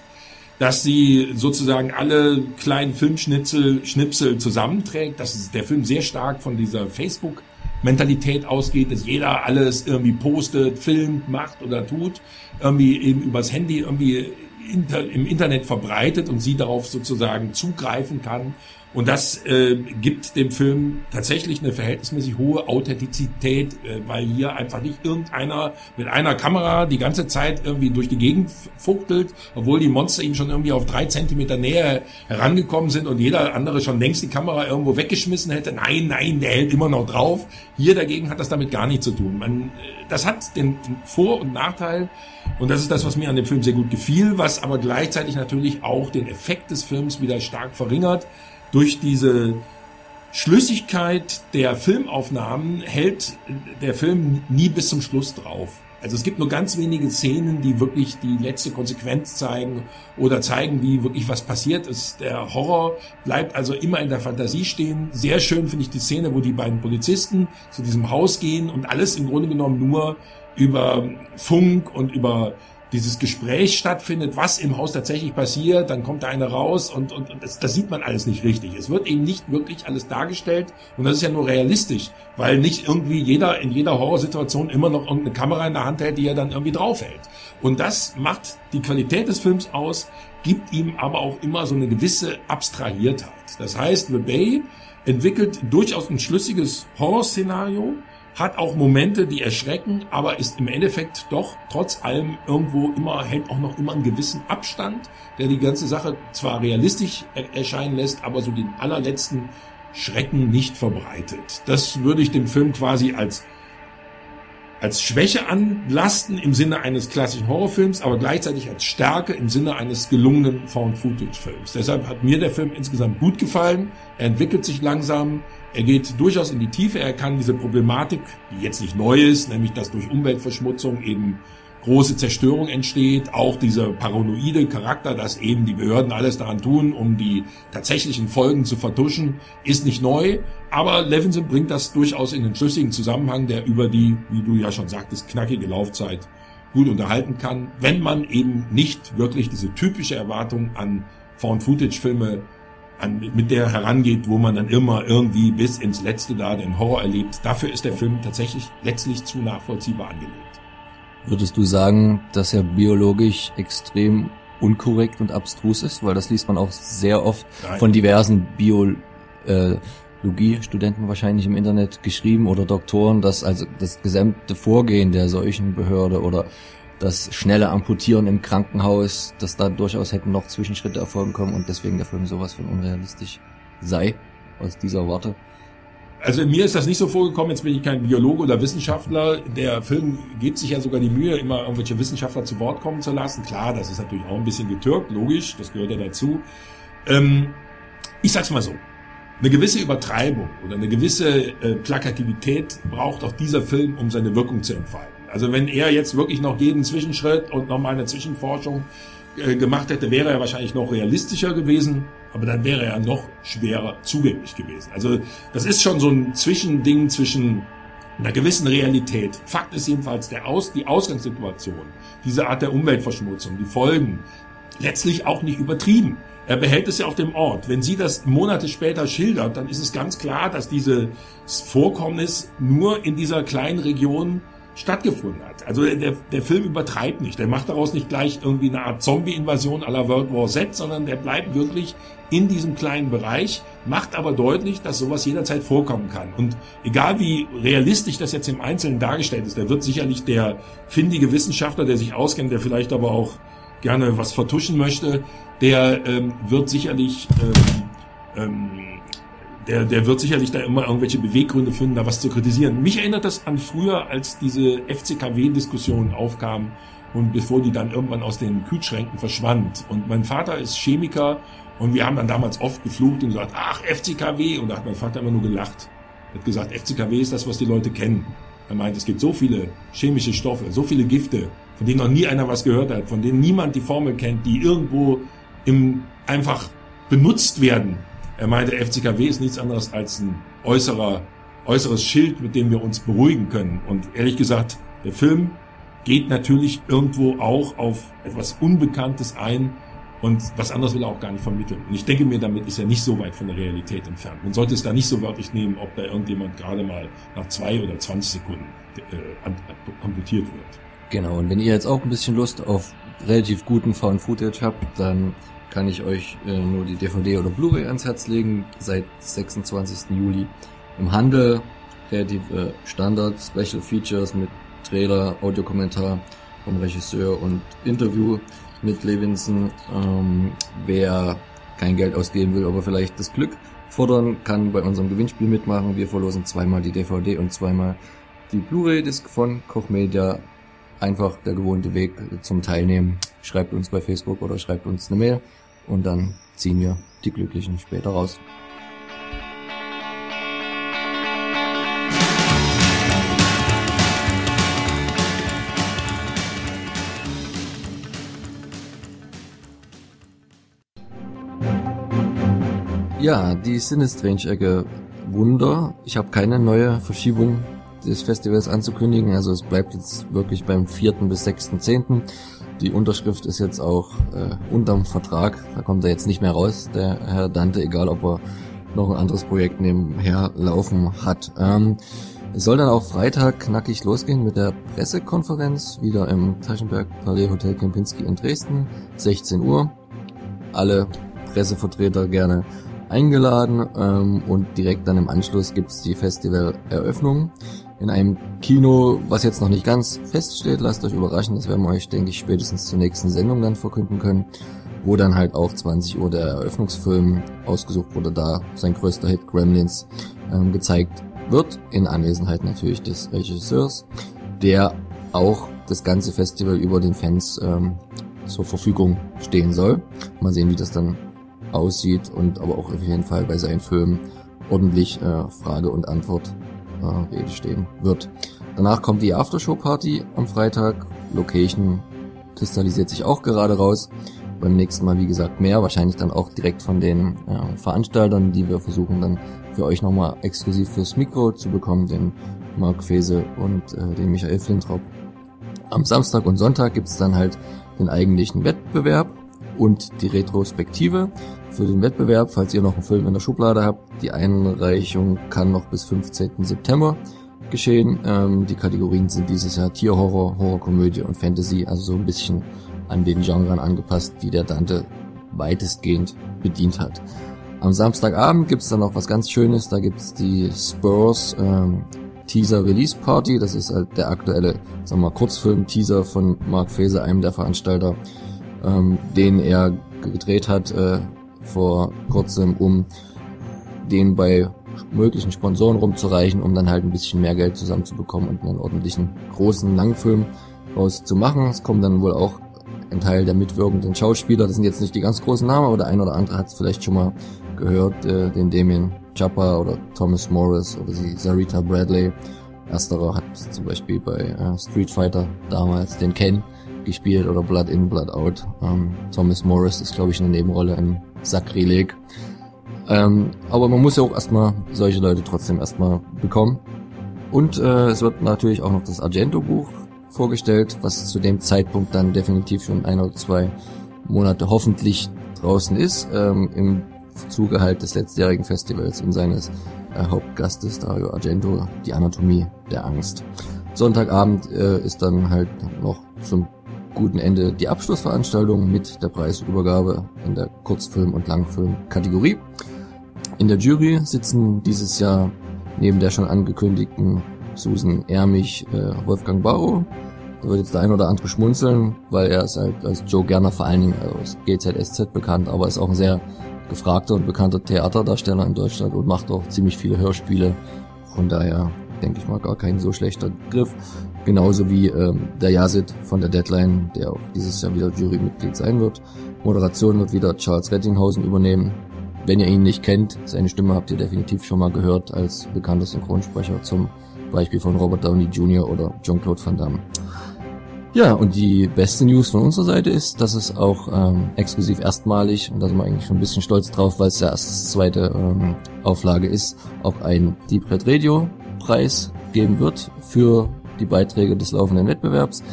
dass sie sozusagen alle kleinen Filmschnitzel Schnipsel zusammenträgt, dass der Film sehr stark von dieser Facebook Mentalität ausgeht, dass jeder alles irgendwie postet, filmt, macht oder tut, irgendwie eben übers Handy irgendwie im Internet verbreitet und sie darauf sozusagen zugreifen kann und das äh, gibt dem Film tatsächlich eine verhältnismäßig hohe Authentizität, äh, weil hier einfach nicht irgendeiner mit einer Kamera die ganze Zeit irgendwie durch die Gegend fuchtelt, obwohl die Monster ihm schon irgendwie auf drei Zentimeter näher herangekommen sind und jeder andere schon längst die Kamera irgendwo weggeschmissen hätte. Nein, nein, der hält immer noch drauf. Hier dagegen hat das damit gar nichts zu tun. Man, äh, das hat den Vor- und Nachteil, und das ist das, was mir an dem Film sehr gut gefiel, was aber gleichzeitig natürlich auch den Effekt des Films wieder stark verringert durch diese Schlüssigkeit der Filmaufnahmen hält der Film nie bis zum Schluss drauf. Also es gibt nur ganz wenige Szenen, die wirklich die letzte Konsequenz zeigen oder zeigen, wie wirklich was passiert ist. Der Horror bleibt also immer in der Fantasie stehen. Sehr schön finde ich die Szene, wo die beiden Polizisten zu diesem Haus gehen und alles im Grunde genommen nur über Funk und über dieses Gespräch stattfindet, was im Haus tatsächlich passiert, dann kommt da einer raus und, und, und das, das sieht man alles nicht richtig. Es wird eben nicht wirklich alles dargestellt und das ist ja nur realistisch, weil nicht irgendwie jeder in jeder Horrorsituation immer noch irgendeine Kamera in der Hand hält, die er dann irgendwie draufhält. Und das macht die Qualität des Films aus, gibt ihm aber auch immer so eine gewisse Abstrahiertheit. Das heißt, The Bay entwickelt durchaus ein schlüssiges Horrorszenario, hat auch Momente, die erschrecken, aber ist im Endeffekt doch trotz allem irgendwo immer, hält auch noch immer einen gewissen Abstand, der die ganze Sache zwar realistisch er erscheinen lässt, aber so den allerletzten Schrecken nicht verbreitet. Das würde ich dem Film quasi als als Schwäche anlasten im Sinne eines klassischen Horrorfilms, aber gleichzeitig als Stärke im Sinne eines gelungenen Found-Footage-Films. Deshalb hat mir der Film insgesamt gut gefallen. Er entwickelt sich langsam. Er geht durchaus in die Tiefe. Er kann diese Problematik, die jetzt nicht neu ist, nämlich dass durch Umweltverschmutzung eben große Zerstörung entsteht, auch dieser paranoide Charakter, dass eben die Behörden alles daran tun, um die tatsächlichen Folgen zu vertuschen, ist nicht neu. Aber Levinson bringt das durchaus in den schlüssigen Zusammenhang, der über die, wie du ja schon sagtest, knackige Laufzeit gut unterhalten kann, wenn man eben nicht wirklich diese typische Erwartung an Found-Footage-Filme an, mit der herangeht, wo man dann immer irgendwie bis ins Letzte da den Horror erlebt. Dafür ist der Film tatsächlich letztlich zu nachvollziehbar angelegt. Würdest du sagen, dass er biologisch extrem unkorrekt und abstrus ist? Weil das liest man auch sehr oft Nein. von diversen Biologiestudenten wahrscheinlich im Internet geschrieben oder Doktoren, dass also das gesamte Vorgehen der Seuchenbehörde oder das schnelle Amputieren im Krankenhaus, dass da durchaus hätten noch Zwischenschritte erfolgen können und deswegen der Film sowas von unrealistisch sei aus dieser Warte. Also mir ist das nicht so vorgekommen, jetzt bin ich kein Biologe oder Wissenschaftler. Der Film gibt sich ja sogar die Mühe, immer irgendwelche Wissenschaftler zu Wort kommen zu lassen. Klar, das ist natürlich auch ein bisschen getürkt, logisch, das gehört ja dazu. Ähm, ich sag's mal so. Eine gewisse Übertreibung oder eine gewisse äh, Plakativität braucht auch dieser Film, um seine Wirkung zu entfalten. Also wenn er jetzt wirklich noch jeden Zwischenschritt und nochmal eine Zwischenforschung äh, gemacht hätte, wäre er wahrscheinlich noch realistischer gewesen, aber dann wäre er noch schwerer zugänglich gewesen. Also das ist schon so ein Zwischending zwischen einer gewissen Realität. Fakt ist jedenfalls der Aus, die Ausgangssituation, diese Art der Umweltverschmutzung, die Folgen, letztlich auch nicht übertrieben. Er behält es ja auf dem Ort. Wenn sie das Monate später schildert, dann ist es ganz klar, dass dieses Vorkommnis nur in dieser kleinen Region stattgefunden hat. Also der, der Film übertreibt nicht. Der macht daraus nicht gleich irgendwie eine Art Zombie-Invasion la World War Z, sondern der bleibt wirklich in diesem kleinen Bereich, macht aber deutlich, dass sowas jederzeit vorkommen kann. Und egal wie realistisch das jetzt im Einzelnen dargestellt ist, der wird sicherlich der findige Wissenschaftler, der sich auskennt, der vielleicht aber auch gerne was vertuschen möchte, der ähm, wird sicherlich ähm, ähm, der, der wird sicherlich da immer irgendwelche Beweggründe finden, da was zu kritisieren. Mich erinnert das an früher, als diese FCKW-Diskussion aufkam und bevor die dann irgendwann aus den Kühlschränken verschwand. Und mein Vater ist Chemiker und wir haben dann damals oft geflucht und gesagt, ach, FCKW. Und da hat mein Vater immer nur gelacht. Er hat gesagt, FCKW ist das, was die Leute kennen. Er meint, es gibt so viele chemische Stoffe, so viele Gifte, von denen noch nie einer was gehört hat, von denen niemand die Formel kennt, die irgendwo im, einfach benutzt werden. Er meinte, FCKW ist nichts anderes als ein äußerer äußeres Schild, mit dem wir uns beruhigen können. Und ehrlich gesagt, der Film geht natürlich irgendwo auch auf etwas Unbekanntes ein und was anderes will er auch gar nicht vermitteln. Und ich denke mir, damit ist er nicht so weit von der Realität entfernt. Man sollte es da nicht so wörtlich nehmen, ob da irgendjemand gerade mal nach zwei oder 20 Sekunden äh, amputiert wird. Genau, und wenn ihr jetzt auch ein bisschen Lust auf relativ guten Found Footage habt, dann kann ich euch äh, nur die DVD oder Blu-ray ans Herz legen. Seit 26. Juli im Handel. Relativ äh, Standard, Special Features mit Trailer, Audiokommentar vom Regisseur und Interview mit Levinson. Ähm, wer kein Geld ausgeben will, aber vielleicht das Glück fordern, kann bei unserem Gewinnspiel mitmachen. Wir verlosen zweimal die DVD und zweimal die Blu-ray-Disc von Koch Media. Einfach der gewohnte Weg zum Teilnehmen. Schreibt uns bei Facebook oder schreibt uns eine Mail und dann ziehen wir die Glücklichen später raus. Ja, die Sinistrange-Ecke Wunder. Ich habe keine neue Verschiebung des Festivals anzukündigen. Also es bleibt jetzt wirklich beim 4. bis 6.10. Die Unterschrift ist jetzt auch äh, unterm Vertrag. Da kommt er jetzt nicht mehr raus, der Herr Dante, egal ob er noch ein anderes Projekt nebenher laufen hat. Ähm, es soll dann auch Freitag knackig losgehen mit der Pressekonferenz, wieder im Taschenberg Palais Hotel Kempinski in Dresden, 16 Uhr. Alle Pressevertreter gerne eingeladen ähm, und direkt dann im Anschluss gibt's die Festivaleröffnung in einem Kino, was jetzt noch nicht ganz feststeht. Lasst euch überraschen, das werden wir euch, denke ich, spätestens zur nächsten Sendung dann verkünden können, wo dann halt auch 20 Uhr der Eröffnungsfilm ausgesucht wurde, da sein größter Hit Gremlins ähm, gezeigt wird, in Anwesenheit natürlich des Regisseurs, der auch das ganze Festival über den Fans ähm, zur Verfügung stehen soll. Mal sehen, wie das dann aussieht und aber auch auf jeden Fall bei seinen Filmen ordentlich äh, Frage und Antwort äh, Rede stehen wird. Danach kommt die Aftershow-Party am Freitag. Location kristallisiert sich auch gerade raus. Beim nächsten Mal, wie gesagt, mehr. Wahrscheinlich dann auch direkt von den äh, Veranstaltern, die wir versuchen dann für euch nochmal exklusiv fürs Mikro zu bekommen, den Mark Fese und äh, den Michael Flintrop. Am Samstag und Sonntag gibt's dann halt den eigentlichen Wettbewerb und die Retrospektive für den Wettbewerb, falls ihr noch einen Film in der Schublade habt. Die Einreichung kann noch bis 15. September geschehen. Ähm, die Kategorien sind dieses Jahr Tierhorror, Horrorkomödie und Fantasy, also so ein bisschen an den Genren angepasst, die der Dante weitestgehend bedient hat. Am Samstagabend gibt's dann noch was ganz Schönes, da gibt's die Spurs ähm, Teaser Release Party, das ist halt der aktuelle, sagen wir mal, Kurzfilm-Teaser von Mark Faeser, einem der Veranstalter, ähm, den er gedreht hat äh, vor kurzem, um den bei möglichen Sponsoren rumzureichen, um dann halt ein bisschen mehr Geld zusammenzubekommen und einen ordentlichen großen Langfilm rauszumachen. Es kommt dann wohl auch ein Teil der mitwirkenden Schauspieler. Das sind jetzt nicht die ganz großen Namen, aber der ein oder andere hat es vielleicht schon mal gehört, äh, den Damien Chapa oder Thomas Morris oder die Sarita Bradley. Ersterer hat zum Beispiel bei äh, Street Fighter damals den Ken gespielt oder Blood In, Blood Out. Ähm, Thomas Morris ist, glaube ich, eine Nebenrolle im Sakrileg. Ähm, aber man muss ja auch erstmal solche Leute trotzdem erstmal bekommen. Und äh, es wird natürlich auch noch das Argento-Buch vorgestellt, was zu dem Zeitpunkt dann definitiv schon ein oder zwei Monate hoffentlich draußen ist, ähm, im Zuge halt des letztjährigen Festivals und seines äh, Hauptgastes Dario Argento, die Anatomie der Angst. Sonntagabend äh, ist dann halt noch zum guten Ende die Abschlussveranstaltung mit der Preisübergabe in der Kurzfilm- und Langfilm-Kategorie. In der Jury sitzen dieses Jahr neben der schon angekündigten Susan Ermich äh, Wolfgang Barrow. Da wird jetzt der ein oder andere schmunzeln, weil er ist halt als Joe Gerner vor allen Dingen aus GZSZ bekannt, aber ist auch ein sehr gefragter und bekannter Theaterdarsteller in Deutschland und macht auch ziemlich viele Hörspiele. Von daher denke ich mal gar kein so schlechter Griff. Genauso wie ähm, der Yazid von der Deadline, der auch dieses Jahr wieder Jurymitglied sein wird. Moderation wird wieder Charles Rettinghausen übernehmen. Wenn ihr ihn nicht kennt, seine Stimme habt ihr definitiv schon mal gehört als bekannter Synchronsprecher zum Beispiel von Robert Downey Jr. oder Jean-Claude Van Damme. Ja, und die beste News von unserer Seite ist, dass es auch ähm, exklusiv erstmalig, und da sind wir eigentlich schon ein bisschen stolz drauf, weil es ja erst die zweite ähm, Auflage ist, auch ein Deep Red Radio Preis geben wird für die Beiträge des laufenden Wettbewerbs.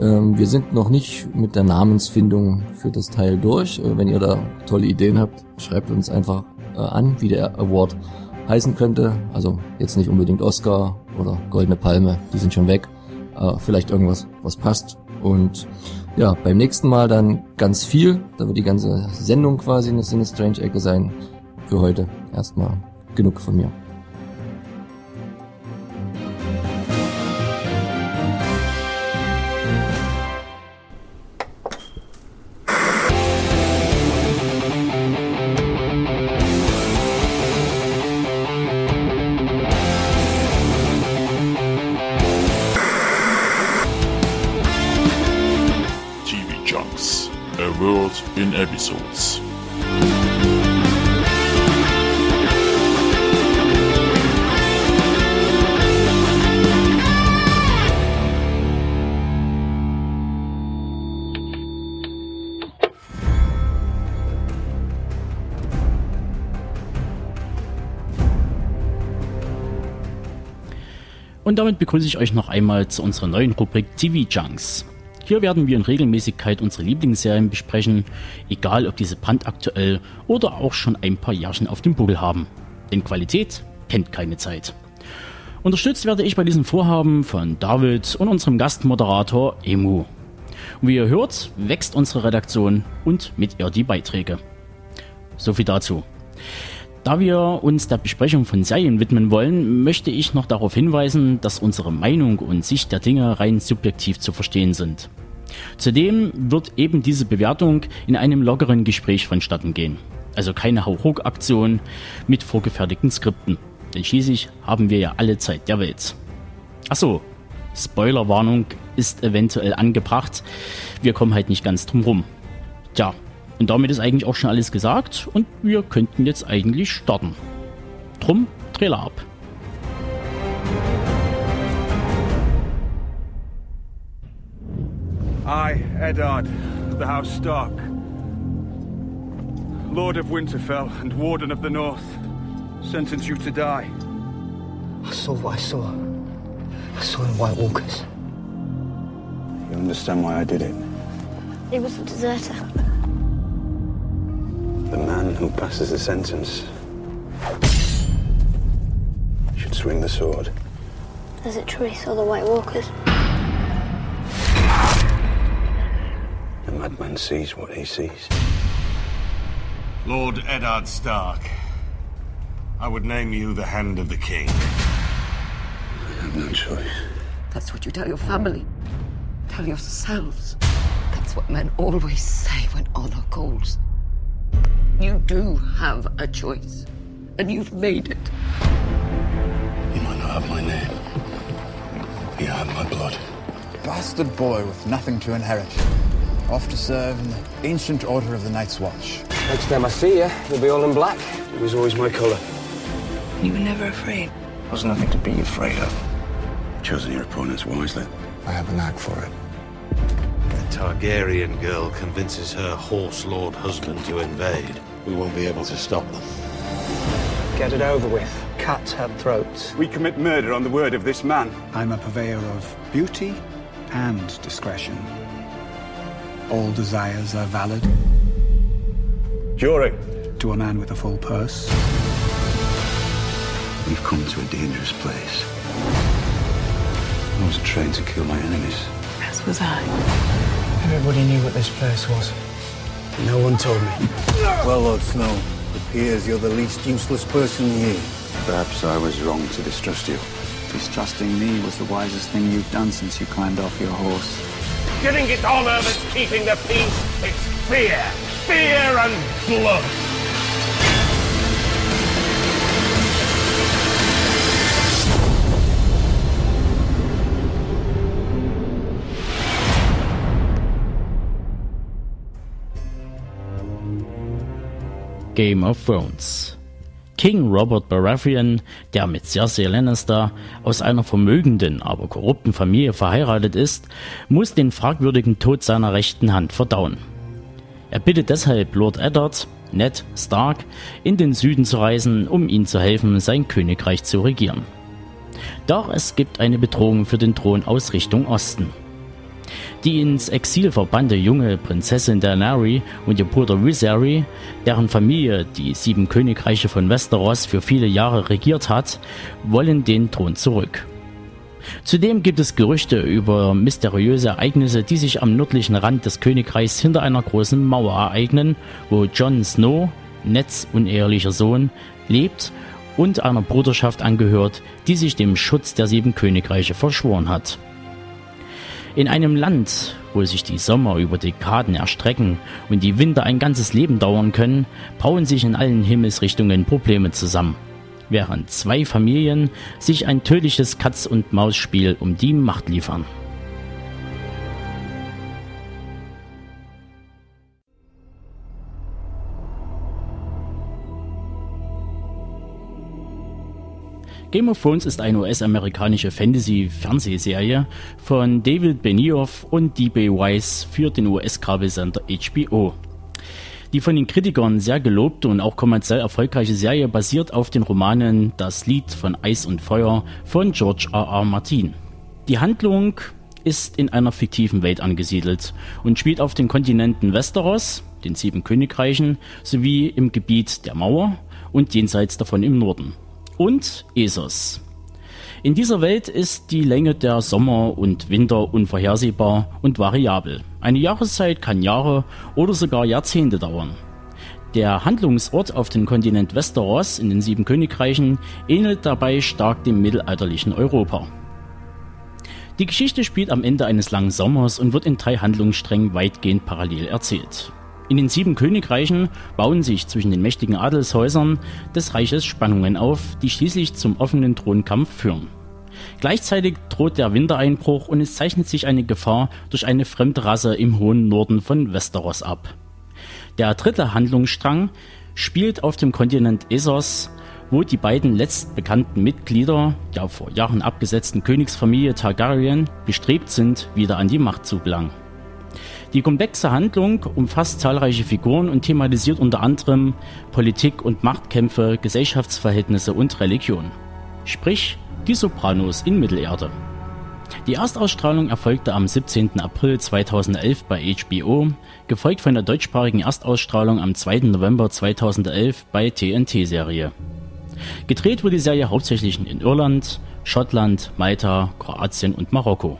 Ähm, wir sind noch nicht mit der Namensfindung für das Teil durch. Äh, wenn ihr da tolle Ideen habt, schreibt uns einfach äh, an, wie der Award heißen könnte. Also jetzt nicht unbedingt Oscar oder Goldene Palme, die sind schon weg äh, vielleicht irgendwas, was passt. Und ja, beim nächsten Mal dann ganz viel. Da wird die ganze Sendung quasi eine Sinne Strange Ecke sein. Für heute erstmal genug von mir. Episodes. Und damit begrüße ich euch noch einmal zu unserer neuen Rubrik TV Junks. Hier werden wir in Regelmäßigkeit unsere Lieblingsserien besprechen, egal ob diese brandaktuell oder auch schon ein paar Jahrchen auf dem Buckel haben. Denn Qualität kennt keine Zeit. Unterstützt werde ich bei diesem Vorhaben von David und unserem Gastmoderator Emu. Und wie ihr hört, wächst unsere Redaktion und mit ihr die Beiträge. So viel dazu. Da wir uns der Besprechung von Serien widmen wollen, möchte ich noch darauf hinweisen, dass unsere Meinung und Sicht der Dinge rein subjektiv zu verstehen sind. Zudem wird eben diese Bewertung in einem lockeren Gespräch vonstatten gehen. Also keine Hauruck-Aktion mit vorgefertigten Skripten. Denn schließlich haben wir ja alle Zeit der Welt. Achso, Spoilerwarnung ist eventuell angebracht. Wir kommen halt nicht ganz drum rum. Tja, und damit ist eigentlich auch schon alles gesagt und wir könnten jetzt eigentlich starten. Drum, Trailer ab. I, Eddard, of the House Stark, Lord of Winterfell and Warden of the North, sentence you to die. I saw what I saw. I saw the White Walkers. You understand why I did it? He was a deserter. The man who passes the sentence should swing the sword. Is it true he saw the White Walkers? The madman sees what he sees. Lord Eddard Stark, I would name you the Hand of the King. I have no choice. That's what you tell your family. Tell yourselves. That's what men always say when honor calls. You do have a choice, and you've made it. You might not have my name. You have my blood. Bastard boy with nothing to inherit. Off to serve in the ancient order of the Night's Watch. Next time I see you, you'll be all in black. It was always my colour. You were never afraid. There's nothing to be afraid of. Chosen your opponents wisely. I have a knack for it. The Targaryen girl convinces her horse lord husband to invade. We won't be able to stop them. Get it over with. Cut her throats. We commit murder on the word of this man. I'm a purveyor of beauty and discretion. All desires are valid. Jury. To a man with a full purse. We've come to a dangerous place. I was trained to kill my enemies. As was I. Everybody knew what this place was. No one told me. Well, Lord Snow, it appears you're the least useless person here. Perhaps I was wrong to distrust you. Distrusting me was the wisest thing you've done since you climbed off your horse. Giving it honor that's keeping the peace. It's fear. Fear and blood. Game of Thrones. King Robert Baratheon, der mit Cersei Lannister aus einer vermögenden, aber korrupten Familie verheiratet ist, muss den fragwürdigen Tod seiner rechten Hand verdauen. Er bittet deshalb Lord Eddard, Ned Stark, in den Süden zu reisen, um ihm zu helfen, sein Königreich zu regieren. Doch es gibt eine Bedrohung für den Thron aus Richtung Osten. Die ins Exil verbannte junge Prinzessin Daenerys und ihr Bruder Viserys, deren Familie die sieben Königreiche von Westeros für viele Jahre regiert hat, wollen den Thron zurück. Zudem gibt es Gerüchte über mysteriöse Ereignisse, die sich am nördlichen Rand des Königreichs hinter einer großen Mauer ereignen, wo Jon Snow, Neds unehelicher Sohn, lebt und einer Bruderschaft angehört, die sich dem Schutz der sieben Königreiche verschworen hat. In einem Land, wo sich die Sommer über Dekaden erstrecken und die Winter ein ganzes Leben dauern können, brauen sich in allen Himmelsrichtungen Probleme zusammen, während zwei Familien sich ein tödliches Katz-und-Maus-Spiel um die Macht liefern. Game of Thrones ist eine US-amerikanische Fantasy-Fernsehserie von David Benioff und D.B. Weiss für den US-Kabelsender HBO. Die von den Kritikern sehr gelobte und auch kommerziell erfolgreiche Serie basiert auf den Romanen Das Lied von Eis und Feuer von George R. R. Martin. Die Handlung ist in einer fiktiven Welt angesiedelt und spielt auf den Kontinenten Westeros, den sieben Königreichen, sowie im Gebiet der Mauer und jenseits davon im Norden und Essos. In dieser Welt ist die Länge der Sommer und Winter unvorhersehbar und variabel. Eine Jahreszeit kann Jahre oder sogar Jahrzehnte dauern. Der Handlungsort auf dem Kontinent Westeros in den sieben Königreichen ähnelt dabei stark dem mittelalterlichen Europa. Die Geschichte spielt am Ende eines langen Sommers und wird in drei Handlungssträngen weitgehend parallel erzählt. In den sieben Königreichen bauen sich zwischen den mächtigen Adelshäusern des Reiches Spannungen auf, die schließlich zum offenen Thronkampf führen. Gleichzeitig droht der Wintereinbruch und es zeichnet sich eine Gefahr durch eine fremde Rasse im hohen Norden von Westeros ab. Der dritte Handlungsstrang spielt auf dem Kontinent Essos, wo die beiden letztbekannten Mitglieder der vor Jahren abgesetzten Königsfamilie Targaryen bestrebt sind, wieder an die Macht zu gelangen. Die komplexe Handlung umfasst zahlreiche Figuren und thematisiert unter anderem Politik und Machtkämpfe, Gesellschaftsverhältnisse und Religion. Sprich, die Sopranos in Mittelerde. Die Erstausstrahlung erfolgte am 17. April 2011 bei HBO, gefolgt von der deutschsprachigen Erstausstrahlung am 2. November 2011 bei TNT-Serie. Gedreht wurde die Serie hauptsächlich in Irland, Schottland, Malta, Kroatien und Marokko.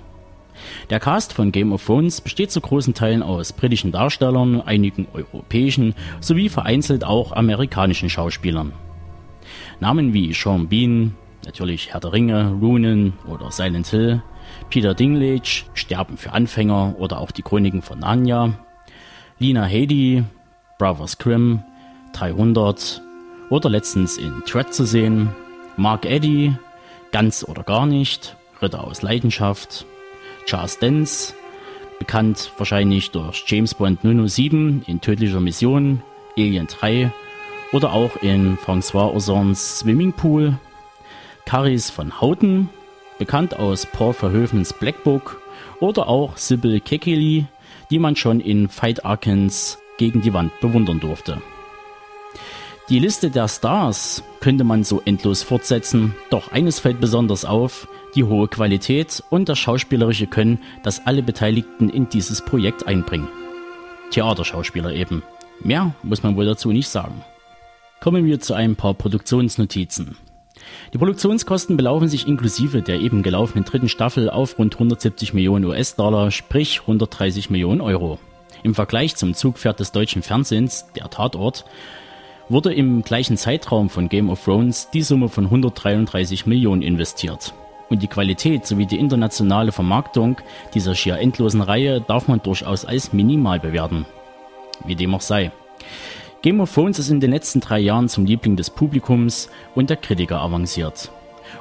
Der Cast von Game of Thrones besteht zu großen Teilen aus britischen Darstellern, einigen europäischen sowie vereinzelt auch amerikanischen Schauspielern. Namen wie Sean Bean, natürlich Herr der Ringe, Runen oder Silent Hill, Peter Dinklage, Sterben für Anfänger oder auch die Chroniken von Narnia, Lina Headey, Brothers Grimm, 300 oder letztens in Tread zu sehen, Mark Eddy, Ganz oder gar nicht, Ritter aus Leidenschaft, Charles Dance, bekannt wahrscheinlich durch James Bond 007 in Tödlicher Mission, Alien 3 oder auch in François Ozons Swimmingpool, Caris von Houten, bekannt aus Paul Verhoevens Black Book oder auch Sybil Kekili, die man schon in Fight Arkans gegen die Wand bewundern durfte. Die Liste der Stars könnte man so endlos fortsetzen, doch eines fällt besonders auf, die hohe Qualität und das schauspielerische Können, das alle Beteiligten in dieses Projekt einbringen. Theaterschauspieler eben. Mehr muss man wohl dazu nicht sagen. Kommen wir zu ein paar Produktionsnotizen. Die Produktionskosten belaufen sich inklusive der eben gelaufenen dritten Staffel auf rund 170 Millionen US-Dollar, sprich 130 Millionen Euro. Im Vergleich zum Zugpferd des deutschen Fernsehens, der Tatort, wurde im gleichen Zeitraum von Game of Thrones die Summe von 133 Millionen investiert. Und die Qualität sowie die internationale Vermarktung dieser schier endlosen Reihe darf man durchaus als minimal bewerten. Wie dem auch sei. Game of Thrones ist in den letzten drei Jahren zum Liebling des Publikums und der Kritiker avanciert.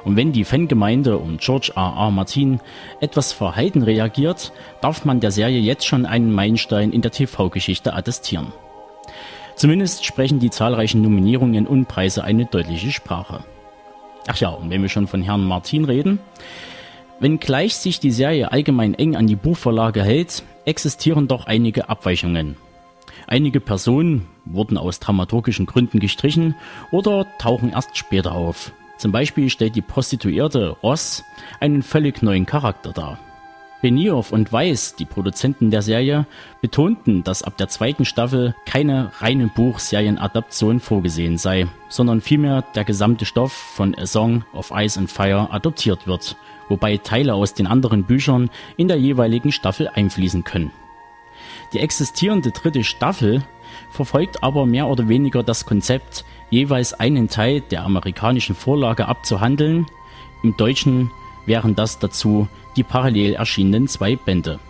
Und wenn die Fangemeinde um George R. R. Martin etwas verhalten reagiert, darf man der Serie jetzt schon einen Meilenstein in der TV-Geschichte attestieren. Zumindest sprechen die zahlreichen Nominierungen und Preise eine deutliche Sprache. Ach ja, und wenn wir schon von Herrn Martin reden, wenngleich sich die Serie allgemein eng an die Buchvorlage hält, existieren doch einige Abweichungen. Einige Personen wurden aus dramaturgischen Gründen gestrichen oder tauchen erst später auf. Zum Beispiel stellt die Prostituierte Ross einen völlig neuen Charakter dar. Benioff und Weiss, die Produzenten der Serie, betonten, dass ab der zweiten Staffel keine reine Buchserienadaption vorgesehen sei, sondern vielmehr der gesamte Stoff von A Song of Ice and Fire adoptiert wird, wobei Teile aus den anderen Büchern in der jeweiligen Staffel einfließen können. Die existierende dritte Staffel verfolgt aber mehr oder weniger das Konzept, jeweils einen Teil der amerikanischen Vorlage abzuhandeln. Im Deutschen wären das dazu die parallel erschienenen zwei Bände.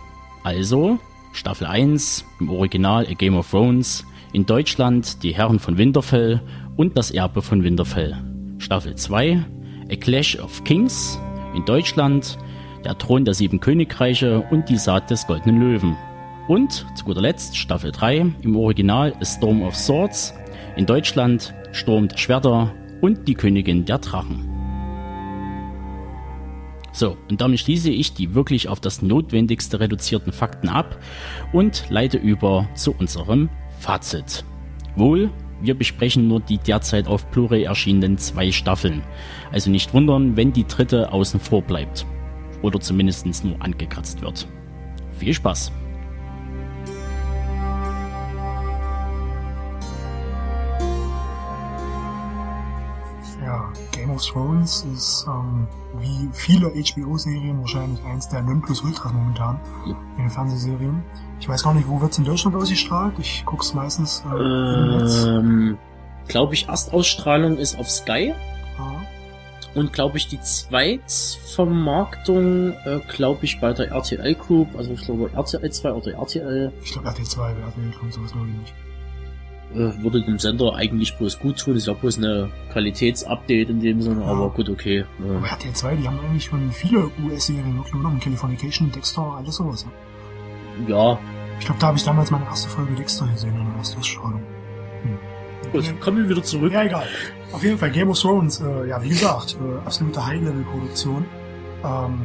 Also Staffel 1 im Original A Game of Thrones, in Deutschland Die Herren von Winterfell und Das Erbe von Winterfell. Staffel 2 A Clash of Kings, in Deutschland Der Thron der sieben Königreiche und Die Saat des goldenen Löwen. Und zu guter Letzt Staffel 3 im Original A Storm of Swords, in Deutschland Sturm der Schwerter und die Königin der Drachen. So, und damit schließe ich die wirklich auf das Notwendigste reduzierten Fakten ab und leite über zu unserem Fazit. Wohl, wir besprechen nur die derzeit auf Blu-ray erschienenen zwei Staffeln. Also nicht wundern, wenn die dritte außen vor bleibt. Oder zumindest nur angekratzt wird. Viel Spaß! Ja, Game of Thrones ist ähm, wie viele HBO-Serien wahrscheinlich eins der Nonplusultras momentan in den Fernsehserien. Ich weiß gar nicht, wo wird's in Deutschland ausgestrahlt? Ich guck's meistens äh, im Netz. Ähm, glaube ich, Erstausstrahlung ist auf Sky. Und glaube ich, die Zweitvermarktung, äh, glaube ich, bei der RTL Group, also ich glaube RTL 2 oder RTL. Ich glaube RTL 2, RTL Group, sowas glaube ich nicht. Äh, würde dem Sender eigentlich bloß gut tun. Ist ja bloß eine Qualitätsupdate in dem Sinne, aber gut, okay. Ja. Aber RTL 2, die haben eigentlich schon viele US-Serien wirklich, oder? Californication, Dexter, alles sowas. Ja. ja. Ich glaube, da habe ich damals meine erste Folge Dexter gesehen in der ersten Ausstrahlung. Hm. Gut, kommen wir wieder zurück. Ja, egal. Auf jeden Fall Game of Thrones, äh, ja, wie gesagt, äh, absolute High-Level-Produktion. Ähm,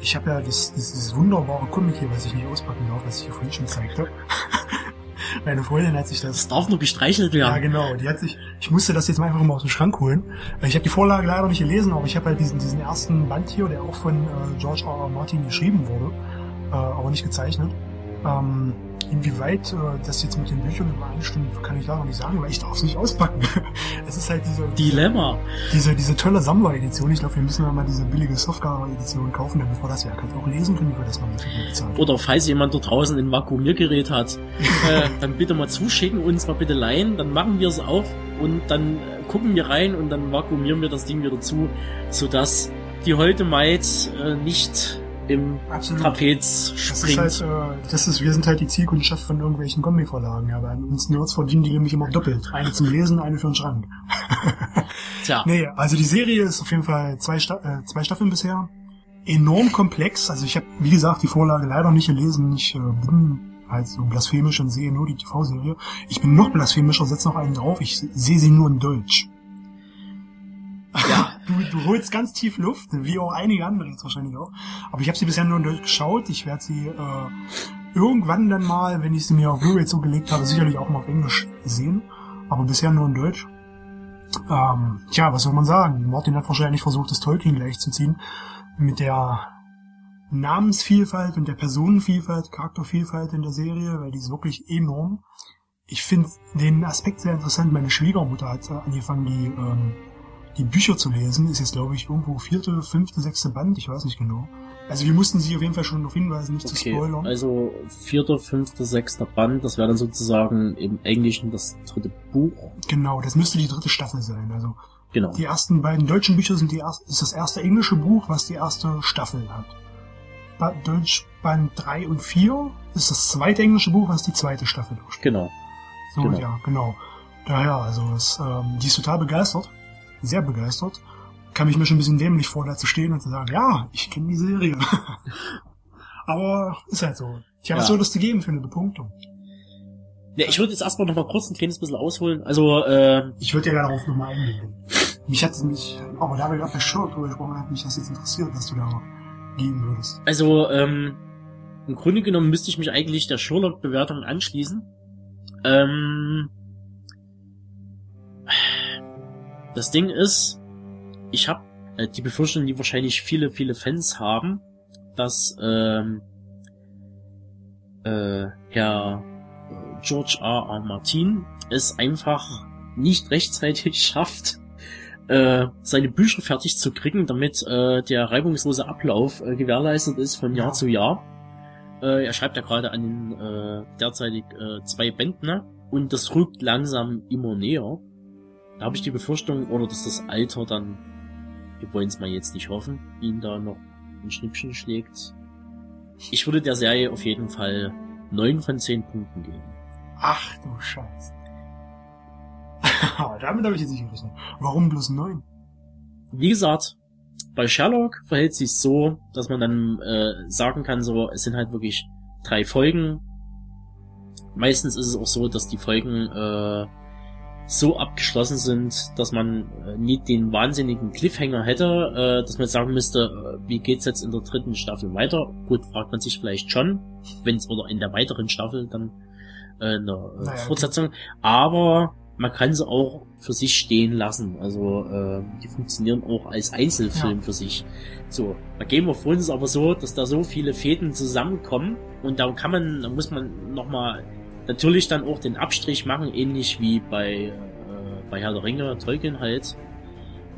ich habe ja das, das, dieses wunderbare Comic hier, was ich nicht auspacken darf, was ich hier vorhin schon zeigte. Meine Freundin hat sich das. Das darf nur gestreichelt werden. Ja, genau. Die hat sich. Ich musste das jetzt mal einfach mal aus dem Schrank holen. Ich habe die Vorlage leider nicht gelesen, aber ich habe halt diesen, diesen ersten Band hier, der auch von äh, George R. R. Martin geschrieben wurde, äh, aber nicht gezeichnet. Ähm, inwieweit äh, das jetzt mit den Büchern übereinstimmt, kann ich leider nicht sagen, weil ich darf es nicht auspacken. Es ist halt diese Dilemma. Diese, diese tolle Sammler-Edition. Ich glaube, wir müssen mal diese billige Software-Edition kaufen, damit wir das ja halt auch lesen können, wie wir das mal dafür bezahlen. Oder falls jemand da draußen ein Vakuumiergerät hat, äh, dann bitte mal zuschicken, uns mal bitte leihen, dann machen wir es auf und dann äh, gucken wir rein und dann vakuumieren wir das Ding wieder zu, sodass die heute Maid äh, nicht im Absolut. Trapez springt. Das ist halt, äh, das ist, wir sind halt die Zielkundschaft von irgendwelchen Kombi-Verlagen, ja, bei uns Nerds verdienen die nämlich immer doppelt. Eine zum Lesen, eine für den Schrank. Tja. Nee, also die Serie ist auf jeden Fall zwei, Sta äh, zwei Staffeln bisher. Enorm komplex, also ich habe, wie gesagt, die Vorlage leider nicht gelesen, ich äh, bin halt so blasphemisch und sehe nur die TV-Serie. Ich bin noch blasphemischer, setze noch einen drauf, ich sehe sie nur in Deutsch. Ja. Du, du holst ganz tief Luft, wie auch einige andere jetzt wahrscheinlich auch. Aber ich habe sie bisher nur geschaut. Ich werde sie äh, irgendwann dann mal, wenn ich sie mir auf Blu-ray zugelegt habe, sicherlich auch mal auf Englisch sehen. Aber bisher nur in Deutsch. Ähm, tja, was soll man sagen? Martin hat wahrscheinlich versucht, das Tolkien gleichzuziehen mit der Namensvielfalt und der Personenvielfalt, Charaktervielfalt in der Serie, weil die ist wirklich enorm. Ich finde den Aspekt sehr interessant. Meine Schwiegermutter hat angefangen, die ähm, die Bücher zu lesen. Ist jetzt, glaube ich, irgendwo vierte, fünfte, sechste Band, ich weiß nicht genau. Also wir mussten sie auf jeden Fall schon darauf hinweisen, nicht okay, zu spoilern. Also vierter, fünfter, sechster Band, das wäre dann sozusagen im Englischen das dritte Buch. Genau, das müsste die dritte Staffel sein. Also genau. die ersten beiden deutschen Bücher sind die erste, ist das erste englische Buch, was die erste Staffel hat. Deutsch Band 3 und 4 ist das zweite englische Buch, was die zweite Staffel durchsteht. Genau. So, genau. ja, genau. Daher, also es, ähm, die ist total begeistert sehr begeistert. Kam ich mir schon ein bisschen dämlich vor, da zu stehen und zu sagen, ja, ich kenne die Serie. Aber ist halt so. Ich habe ja. so das zu geben für eine Bepunktung. Ja, ich würde jetzt erstmal noch mal kurz ein kleines bisschen ausholen. Also, äh, Ich würde ja darauf nochmal eingehen. Mich hat es mich, aber da wir gerade bei Sherlock drüber gesprochen hat mich das jetzt interessiert, dass du da gehen würdest. Also, ähm, im Grunde genommen müsste ich mich eigentlich der Sherlock-Bewertung anschließen. Ähm, das Ding ist, ich habe äh, die Befürchtung, die wahrscheinlich viele, viele Fans haben, dass ähm, äh, Herr George R. R. Martin es einfach nicht rechtzeitig schafft, äh, seine Bücher fertig zu kriegen, damit äh, der reibungslose Ablauf äh, gewährleistet ist von Jahr zu Jahr. Äh, er schreibt ja gerade an den äh, derzeitig äh, zwei Bänden ne? und das rückt langsam immer näher. Da habe ich die Befürchtung, oder dass das Alter dann, wir wollen es mal jetzt nicht hoffen, ihn da noch ein Schnippchen schlägt. Ich würde der Serie auf jeden Fall neun von zehn Punkten geben. Ach du Scheiße. Damit habe ich jetzt nicht gerechnet. Warum bloß neun? Wie gesagt, bei Sherlock verhält sich so, dass man dann äh, sagen kann, so es sind halt wirklich drei Folgen. Meistens ist es auch so, dass die Folgen äh, so abgeschlossen sind, dass man äh, nie den wahnsinnigen Cliffhanger hätte, äh, dass man sagen müsste, äh, wie geht's jetzt in der dritten Staffel weiter? Gut, fragt man sich vielleicht schon, wenn's oder in der weiteren Staffel dann äh, eine äh, Naja, Fortsetzung, aber man kann sie auch für sich stehen lassen. Also äh, die funktionieren auch als Einzelfilm Ja. für sich. So, bei Game of Thrones ist es aber so, dass da so viele Fäden zusammenkommen und da kann man, da muss man nochmal natürlich dann auch den Abstrich machen, ähnlich wie bei, äh, bei Herr der Ringe, Tolkien halt.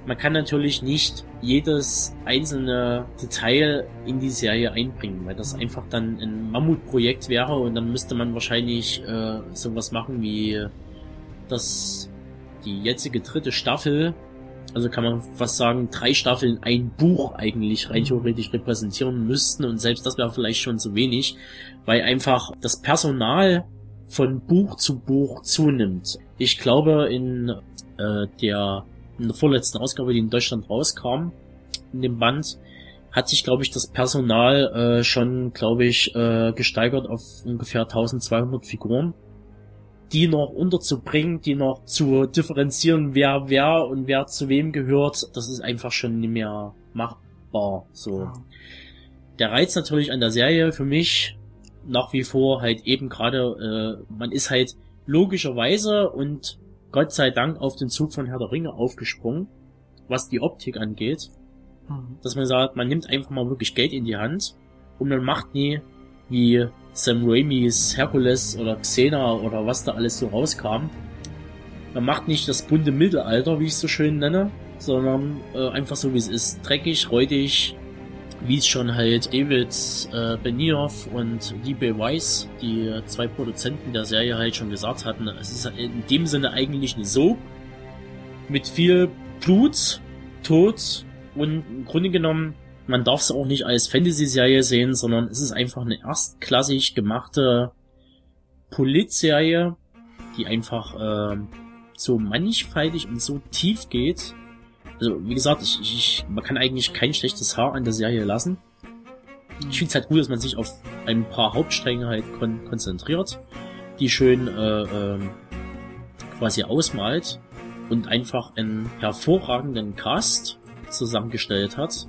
Man kann natürlich nicht jedes einzelne Detail in die Serie einbringen, weil das einfach dann ein Mammutprojekt wäre und dann müsste man wahrscheinlich äh, sowas machen wie dass die jetzige dritte Staffel, also kann man fast sagen, drei Staffeln ein Buch eigentlich rein theoretisch repräsentieren müssten und selbst das wäre vielleicht schon zu wenig, weil einfach das Personal von Buch zu Buch zunimmt. Ich glaube, in äh, der, in der vorletzten Ausgabe, die in Deutschland rauskam, in dem Band, hat sich, glaube ich, das Personal äh, schon, glaube ich, äh, gesteigert auf ungefähr 1200 Figuren die noch unterzubringen, die noch zu differenzieren, wer wer und wer zu wem gehört, das ist einfach schon nicht mehr machbar. So. Der Reiz natürlich an der Serie für mich nach wie vor halt eben gerade, äh, man ist halt logischerweise und Gott sei Dank auf den Zug von Herr der Ringe aufgesprungen, was die Optik angeht, dass man sagt, man nimmt einfach mal wirklich Geld in die Hand und man macht nie wie Sam Raimis Hercules oder Xena oder was da alles so rauskam. Man macht nicht das bunte Mittelalter, wie ich es so schön nenne, sondern äh, einfach so wie es ist. Dreckig, räudig, wie es schon halt David äh, Benioff und D.B. Weiss, die zwei Produzenten der Serie halt schon gesagt hatten. Es ist in dem Sinne eigentlich eine Soap mit viel Blut, Tod und im Grunde genommen man darf es auch nicht als Fantasy-Serie sehen, sondern es ist einfach eine erstklassig gemachte Polit-Serie, die einfach äh, so mannigfaltig und so tief geht. Also wie gesagt, ich, ich, man kann eigentlich kein schlechtes Haar an der Serie lassen. Ich finde es halt gut, dass man sich auf ein paar Hauptstränge halt kon konzentriert, die schön äh, äh, quasi ausmalt und einfach einen hervorragenden Cast zusammengestellt hat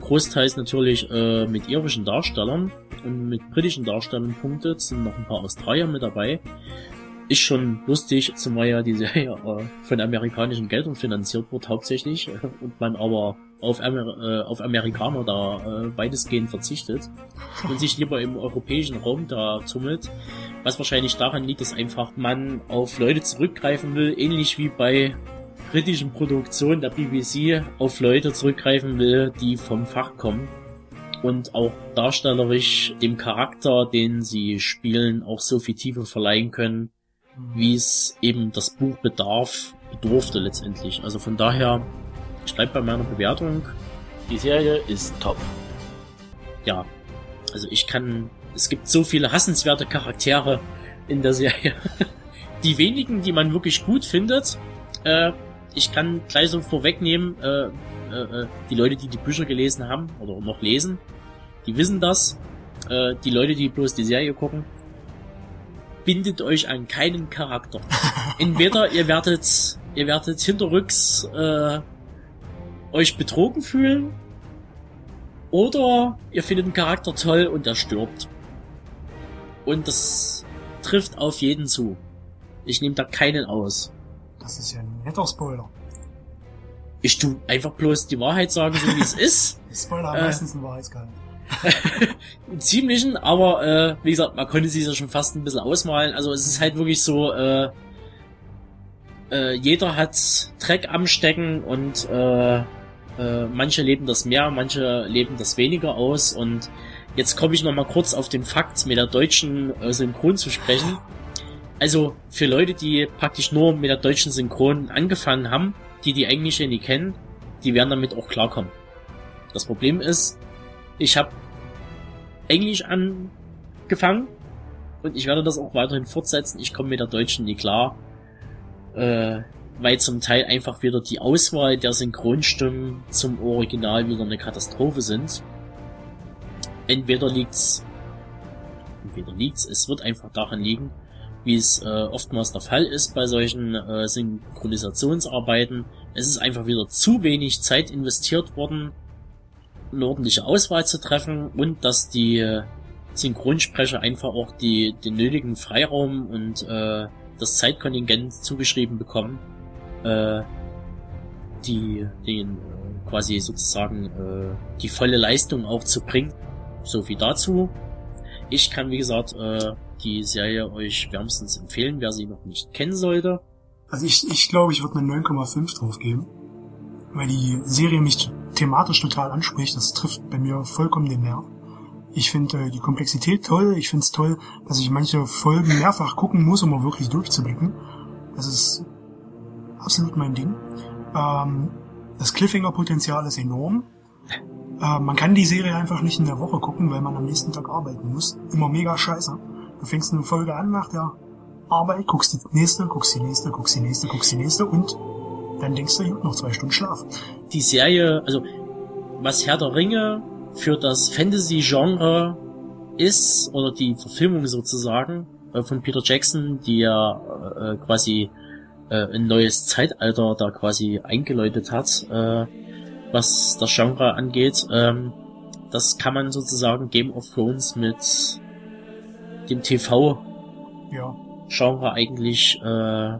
großteils natürlich äh, mit irischen Darstellern und mit britischen Darstellern punktet, sind noch ein paar Australier mit dabei. Ist schon lustig, zumal ja die Serie äh, von amerikanischen Geldern finanziert wird hauptsächlich äh, und man aber auf, Amer äh, auf Amerikaner da äh, weitestgehend verzichtet und sich lieber im europäischen Raum da tummelt. Was wahrscheinlich daran liegt, dass einfach man auf Leute zurückgreifen will, ähnlich wie bei britischen Produktion der BBC auf Leute zurückgreifen will, die vom Fach kommen und auch darstellerisch dem Charakter, den sie spielen, auch so viel Tiefe verleihen können, wie es eben das Buch bedarf, bedurfte letztendlich. Also von daher, ich bleib bei meiner Bewertung. Die Serie ist top. Ja, also ich kann, es gibt so viele hassenswerte Charaktere in der Serie. Die wenigen, die man wirklich gut findet, äh, ich kann gleich so vorwegnehmen, äh, äh, die Leute, die die Bücher gelesen haben oder noch lesen, die wissen das. Äh, die Leute, die bloß die Serie gucken, bindet euch an keinen Charakter. Entweder ihr werdet, ihr werdet hinterrücks äh, euch betrogen fühlen, oder ihr findet einen Charakter toll und er stirbt. Und das trifft auf jeden zu. Ich nehme da keinen aus. Das ist ja ein netter Spoiler. Ich tu einfach bloß die Wahrheit sagen, so wie es ist. Spoiler haben Äh, meistens einen Wahrheitsgehalt. Im ziemlichen, aber äh, wie gesagt, man konnte sich ja schon fast ein bisschen ausmalen. Also es ist halt wirklich so, äh, äh, jeder hat Dreck am Stecken und äh, äh, manche leben das mehr, manche leben das weniger aus. Und jetzt komme ich noch mal kurz auf den Fakt mit der deutschen äh, Synchron zu sprechen. Also für Leute, die praktisch nur mit der deutschen Synchron angefangen haben, die die englische nie kennen, die werden damit auch klarkommen. Das Problem ist, ich habe Englisch angefangen und ich werde das auch weiterhin fortsetzen. Ich komme mit der deutschen nie klar, äh, weil zum Teil einfach wieder die Auswahl der Synchronstimmen zum Original wieder eine Katastrophe sind. Entweder liegt's, entweder liegt's, es wird einfach daran liegen, wie es äh, oftmals der Fall ist bei solchen äh, Synchronisationsarbeiten. Es ist einfach wieder zu wenig Zeit investiert worden, eine ordentliche Auswahl zu treffen und dass die äh, Synchronsprecher einfach auch die den nötigen Freiraum und äh, das Zeitkontingent zugeschrieben bekommen, äh, die den äh, quasi sozusagen äh, die volle Leistung auch zu bringen. So viel dazu. Ich kann wie gesagt äh, die Serie euch wärmstens empfehlen, wer sie noch nicht kennen sollte. Also ich, ich glaube, ich würde eine 9,5 drauf geben. Weil die Serie mich thematisch total anspricht. Das trifft bei mir vollkommen den Nerv. Ich finde äh, die Komplexität toll. Ich finde es toll, dass ich manche Folgen mehrfach gucken muss, um auch wirklich durchzublicken. Das ist absolut mein Ding. Ähm, das Cliffhanger-Potenzial ist enorm. Äh, man kann die Serie einfach nicht in der Woche gucken, weil man am nächsten Tag arbeiten muss. Immer mega scheiße. Du fängst eine Folge an nach der Arbeit, guckst die nächste, guckst die nächste, guckst die nächste, guckst die nächste und dann denkst du, gut, noch zwei Stunden Schlaf. die Serie, also was Herr der Ringe für das Fantasy-Genre ist, oder die Verfilmung sozusagen äh, von Peter Jackson, die ja äh, quasi äh, ein neues Zeitalter da quasi eingeläutet hat, äh, was das Genre angeht, ähm, das kann man sozusagen Game of Thrones mit dem TV Ja. Genre eigentlich äh,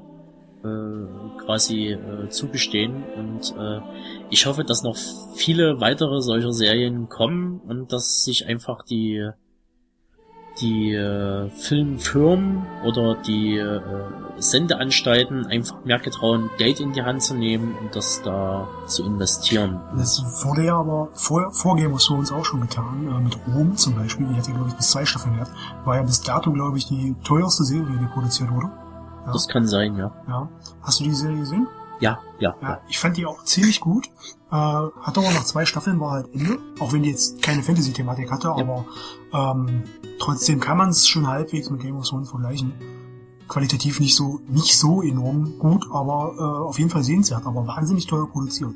äh, quasi äh, zugestehen und äh, ich hoffe, dass noch viele weitere solcher Serien kommen und dass sich einfach die die äh, Filmfirmen oder die äh, Sendeanstalten einfach mehr getrauen, Geld in die Hand zu nehmen und das da zu investieren. Das wurde ja aber vor, Game of Thrones auch schon getan, äh, mit Rom zum Beispiel, die hatte, glaube ich, bis zwei Staffeln gehabt. War ja bis dato, glaube ich, die teuerste Serie, die produziert wurde. Ja. Das kann sein, ja. Ja. Hast du die Serie gesehen? Ja, ja. Ja, ich fand die auch ziemlich gut. Äh, hatte aber noch zwei Staffeln, war halt Ende. Auch wenn die jetzt keine Fantasy-Thematik hatte, aber ähm, trotzdem kann man es schon halbwegs mit Game of Thrones vergleichen. Qualitativ nicht so nicht so enorm gut, aber äh, auf jeden Fall sehenswert, aber wahnsinnig teuer produziert.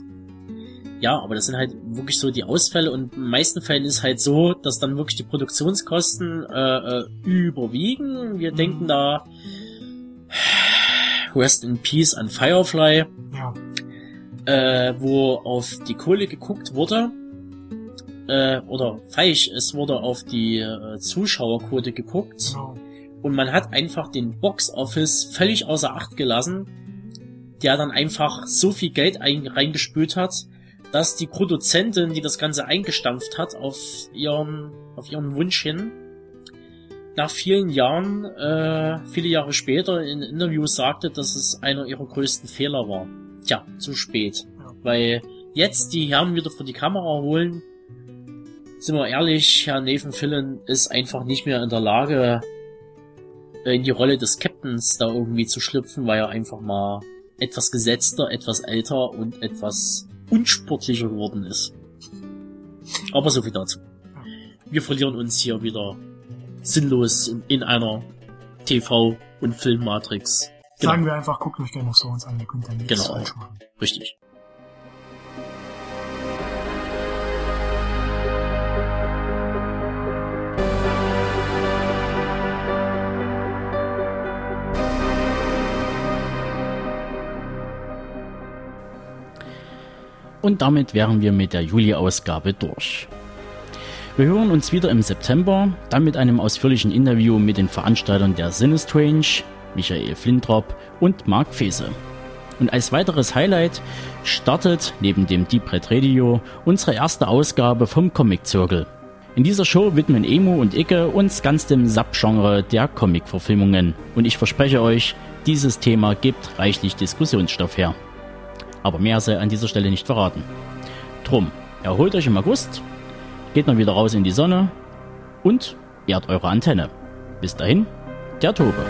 Ja, aber das sind halt wirklich so die Ausfälle und in den meisten Fällen ist halt so, dass dann wirklich die Produktionskosten äh, äh, überwiegen. Wir denken da Rest in Peace an Firefly, Ja. äh, wo auf die Kohle geguckt wurde. Äh, oder falsch, es wurde auf die äh, Zuschauerquote geguckt. Genau. Und man hat einfach den Box Office völlig außer Acht gelassen, der dann einfach so viel Geld ein, reingespült hat, dass die Produzentin, die das Ganze eingestampft hat, auf ihren, auf ihren Wunsch hin, nach vielen Jahren, äh, viele Jahre später in Interviews sagte, dass es einer ihrer größten Fehler war. Tja, zu spät. Weil jetzt die Herren wieder vor die Kamera holen, sind wir ehrlich, Herr Nathan Fillion ist einfach nicht mehr in der Lage, äh, in die Rolle des Captains da irgendwie zu schlüpfen, weil er einfach mal etwas gesetzter, etwas älter und etwas unsportlicher geworden ist. Aber so viel dazu. Wir verlieren uns hier wieder sinnlos in, in einer TV- und Filmmatrix. Genau. Sagen wir einfach, guckt euch gerne noch so uns an, ihr könnt dann nichts genau. falsch machen. Richtig. Und damit wären wir mit der Juli-Ausgabe durch. Wir hören uns wieder im September, dann mit einem ausführlichen Interview mit den Veranstaltern der Sinistrange, Michael Flintrop und Marc Fese. Und als weiteres Highlight startet neben dem Deep Red Radio unsere erste Ausgabe vom Comic Zirkel. In dieser Show widmen Emo und Icke uns ganz dem Subgenre der Comic-Verfilmungen. Und ich verspreche euch, dieses Thema gibt reichlich Diskussionsstoff her. Aber mehr sei an dieser Stelle nicht verraten. Drum, erholt euch im August, geht mal wieder raus in die Sonne und ehrt eure Antenne. Bis dahin, der Tobe.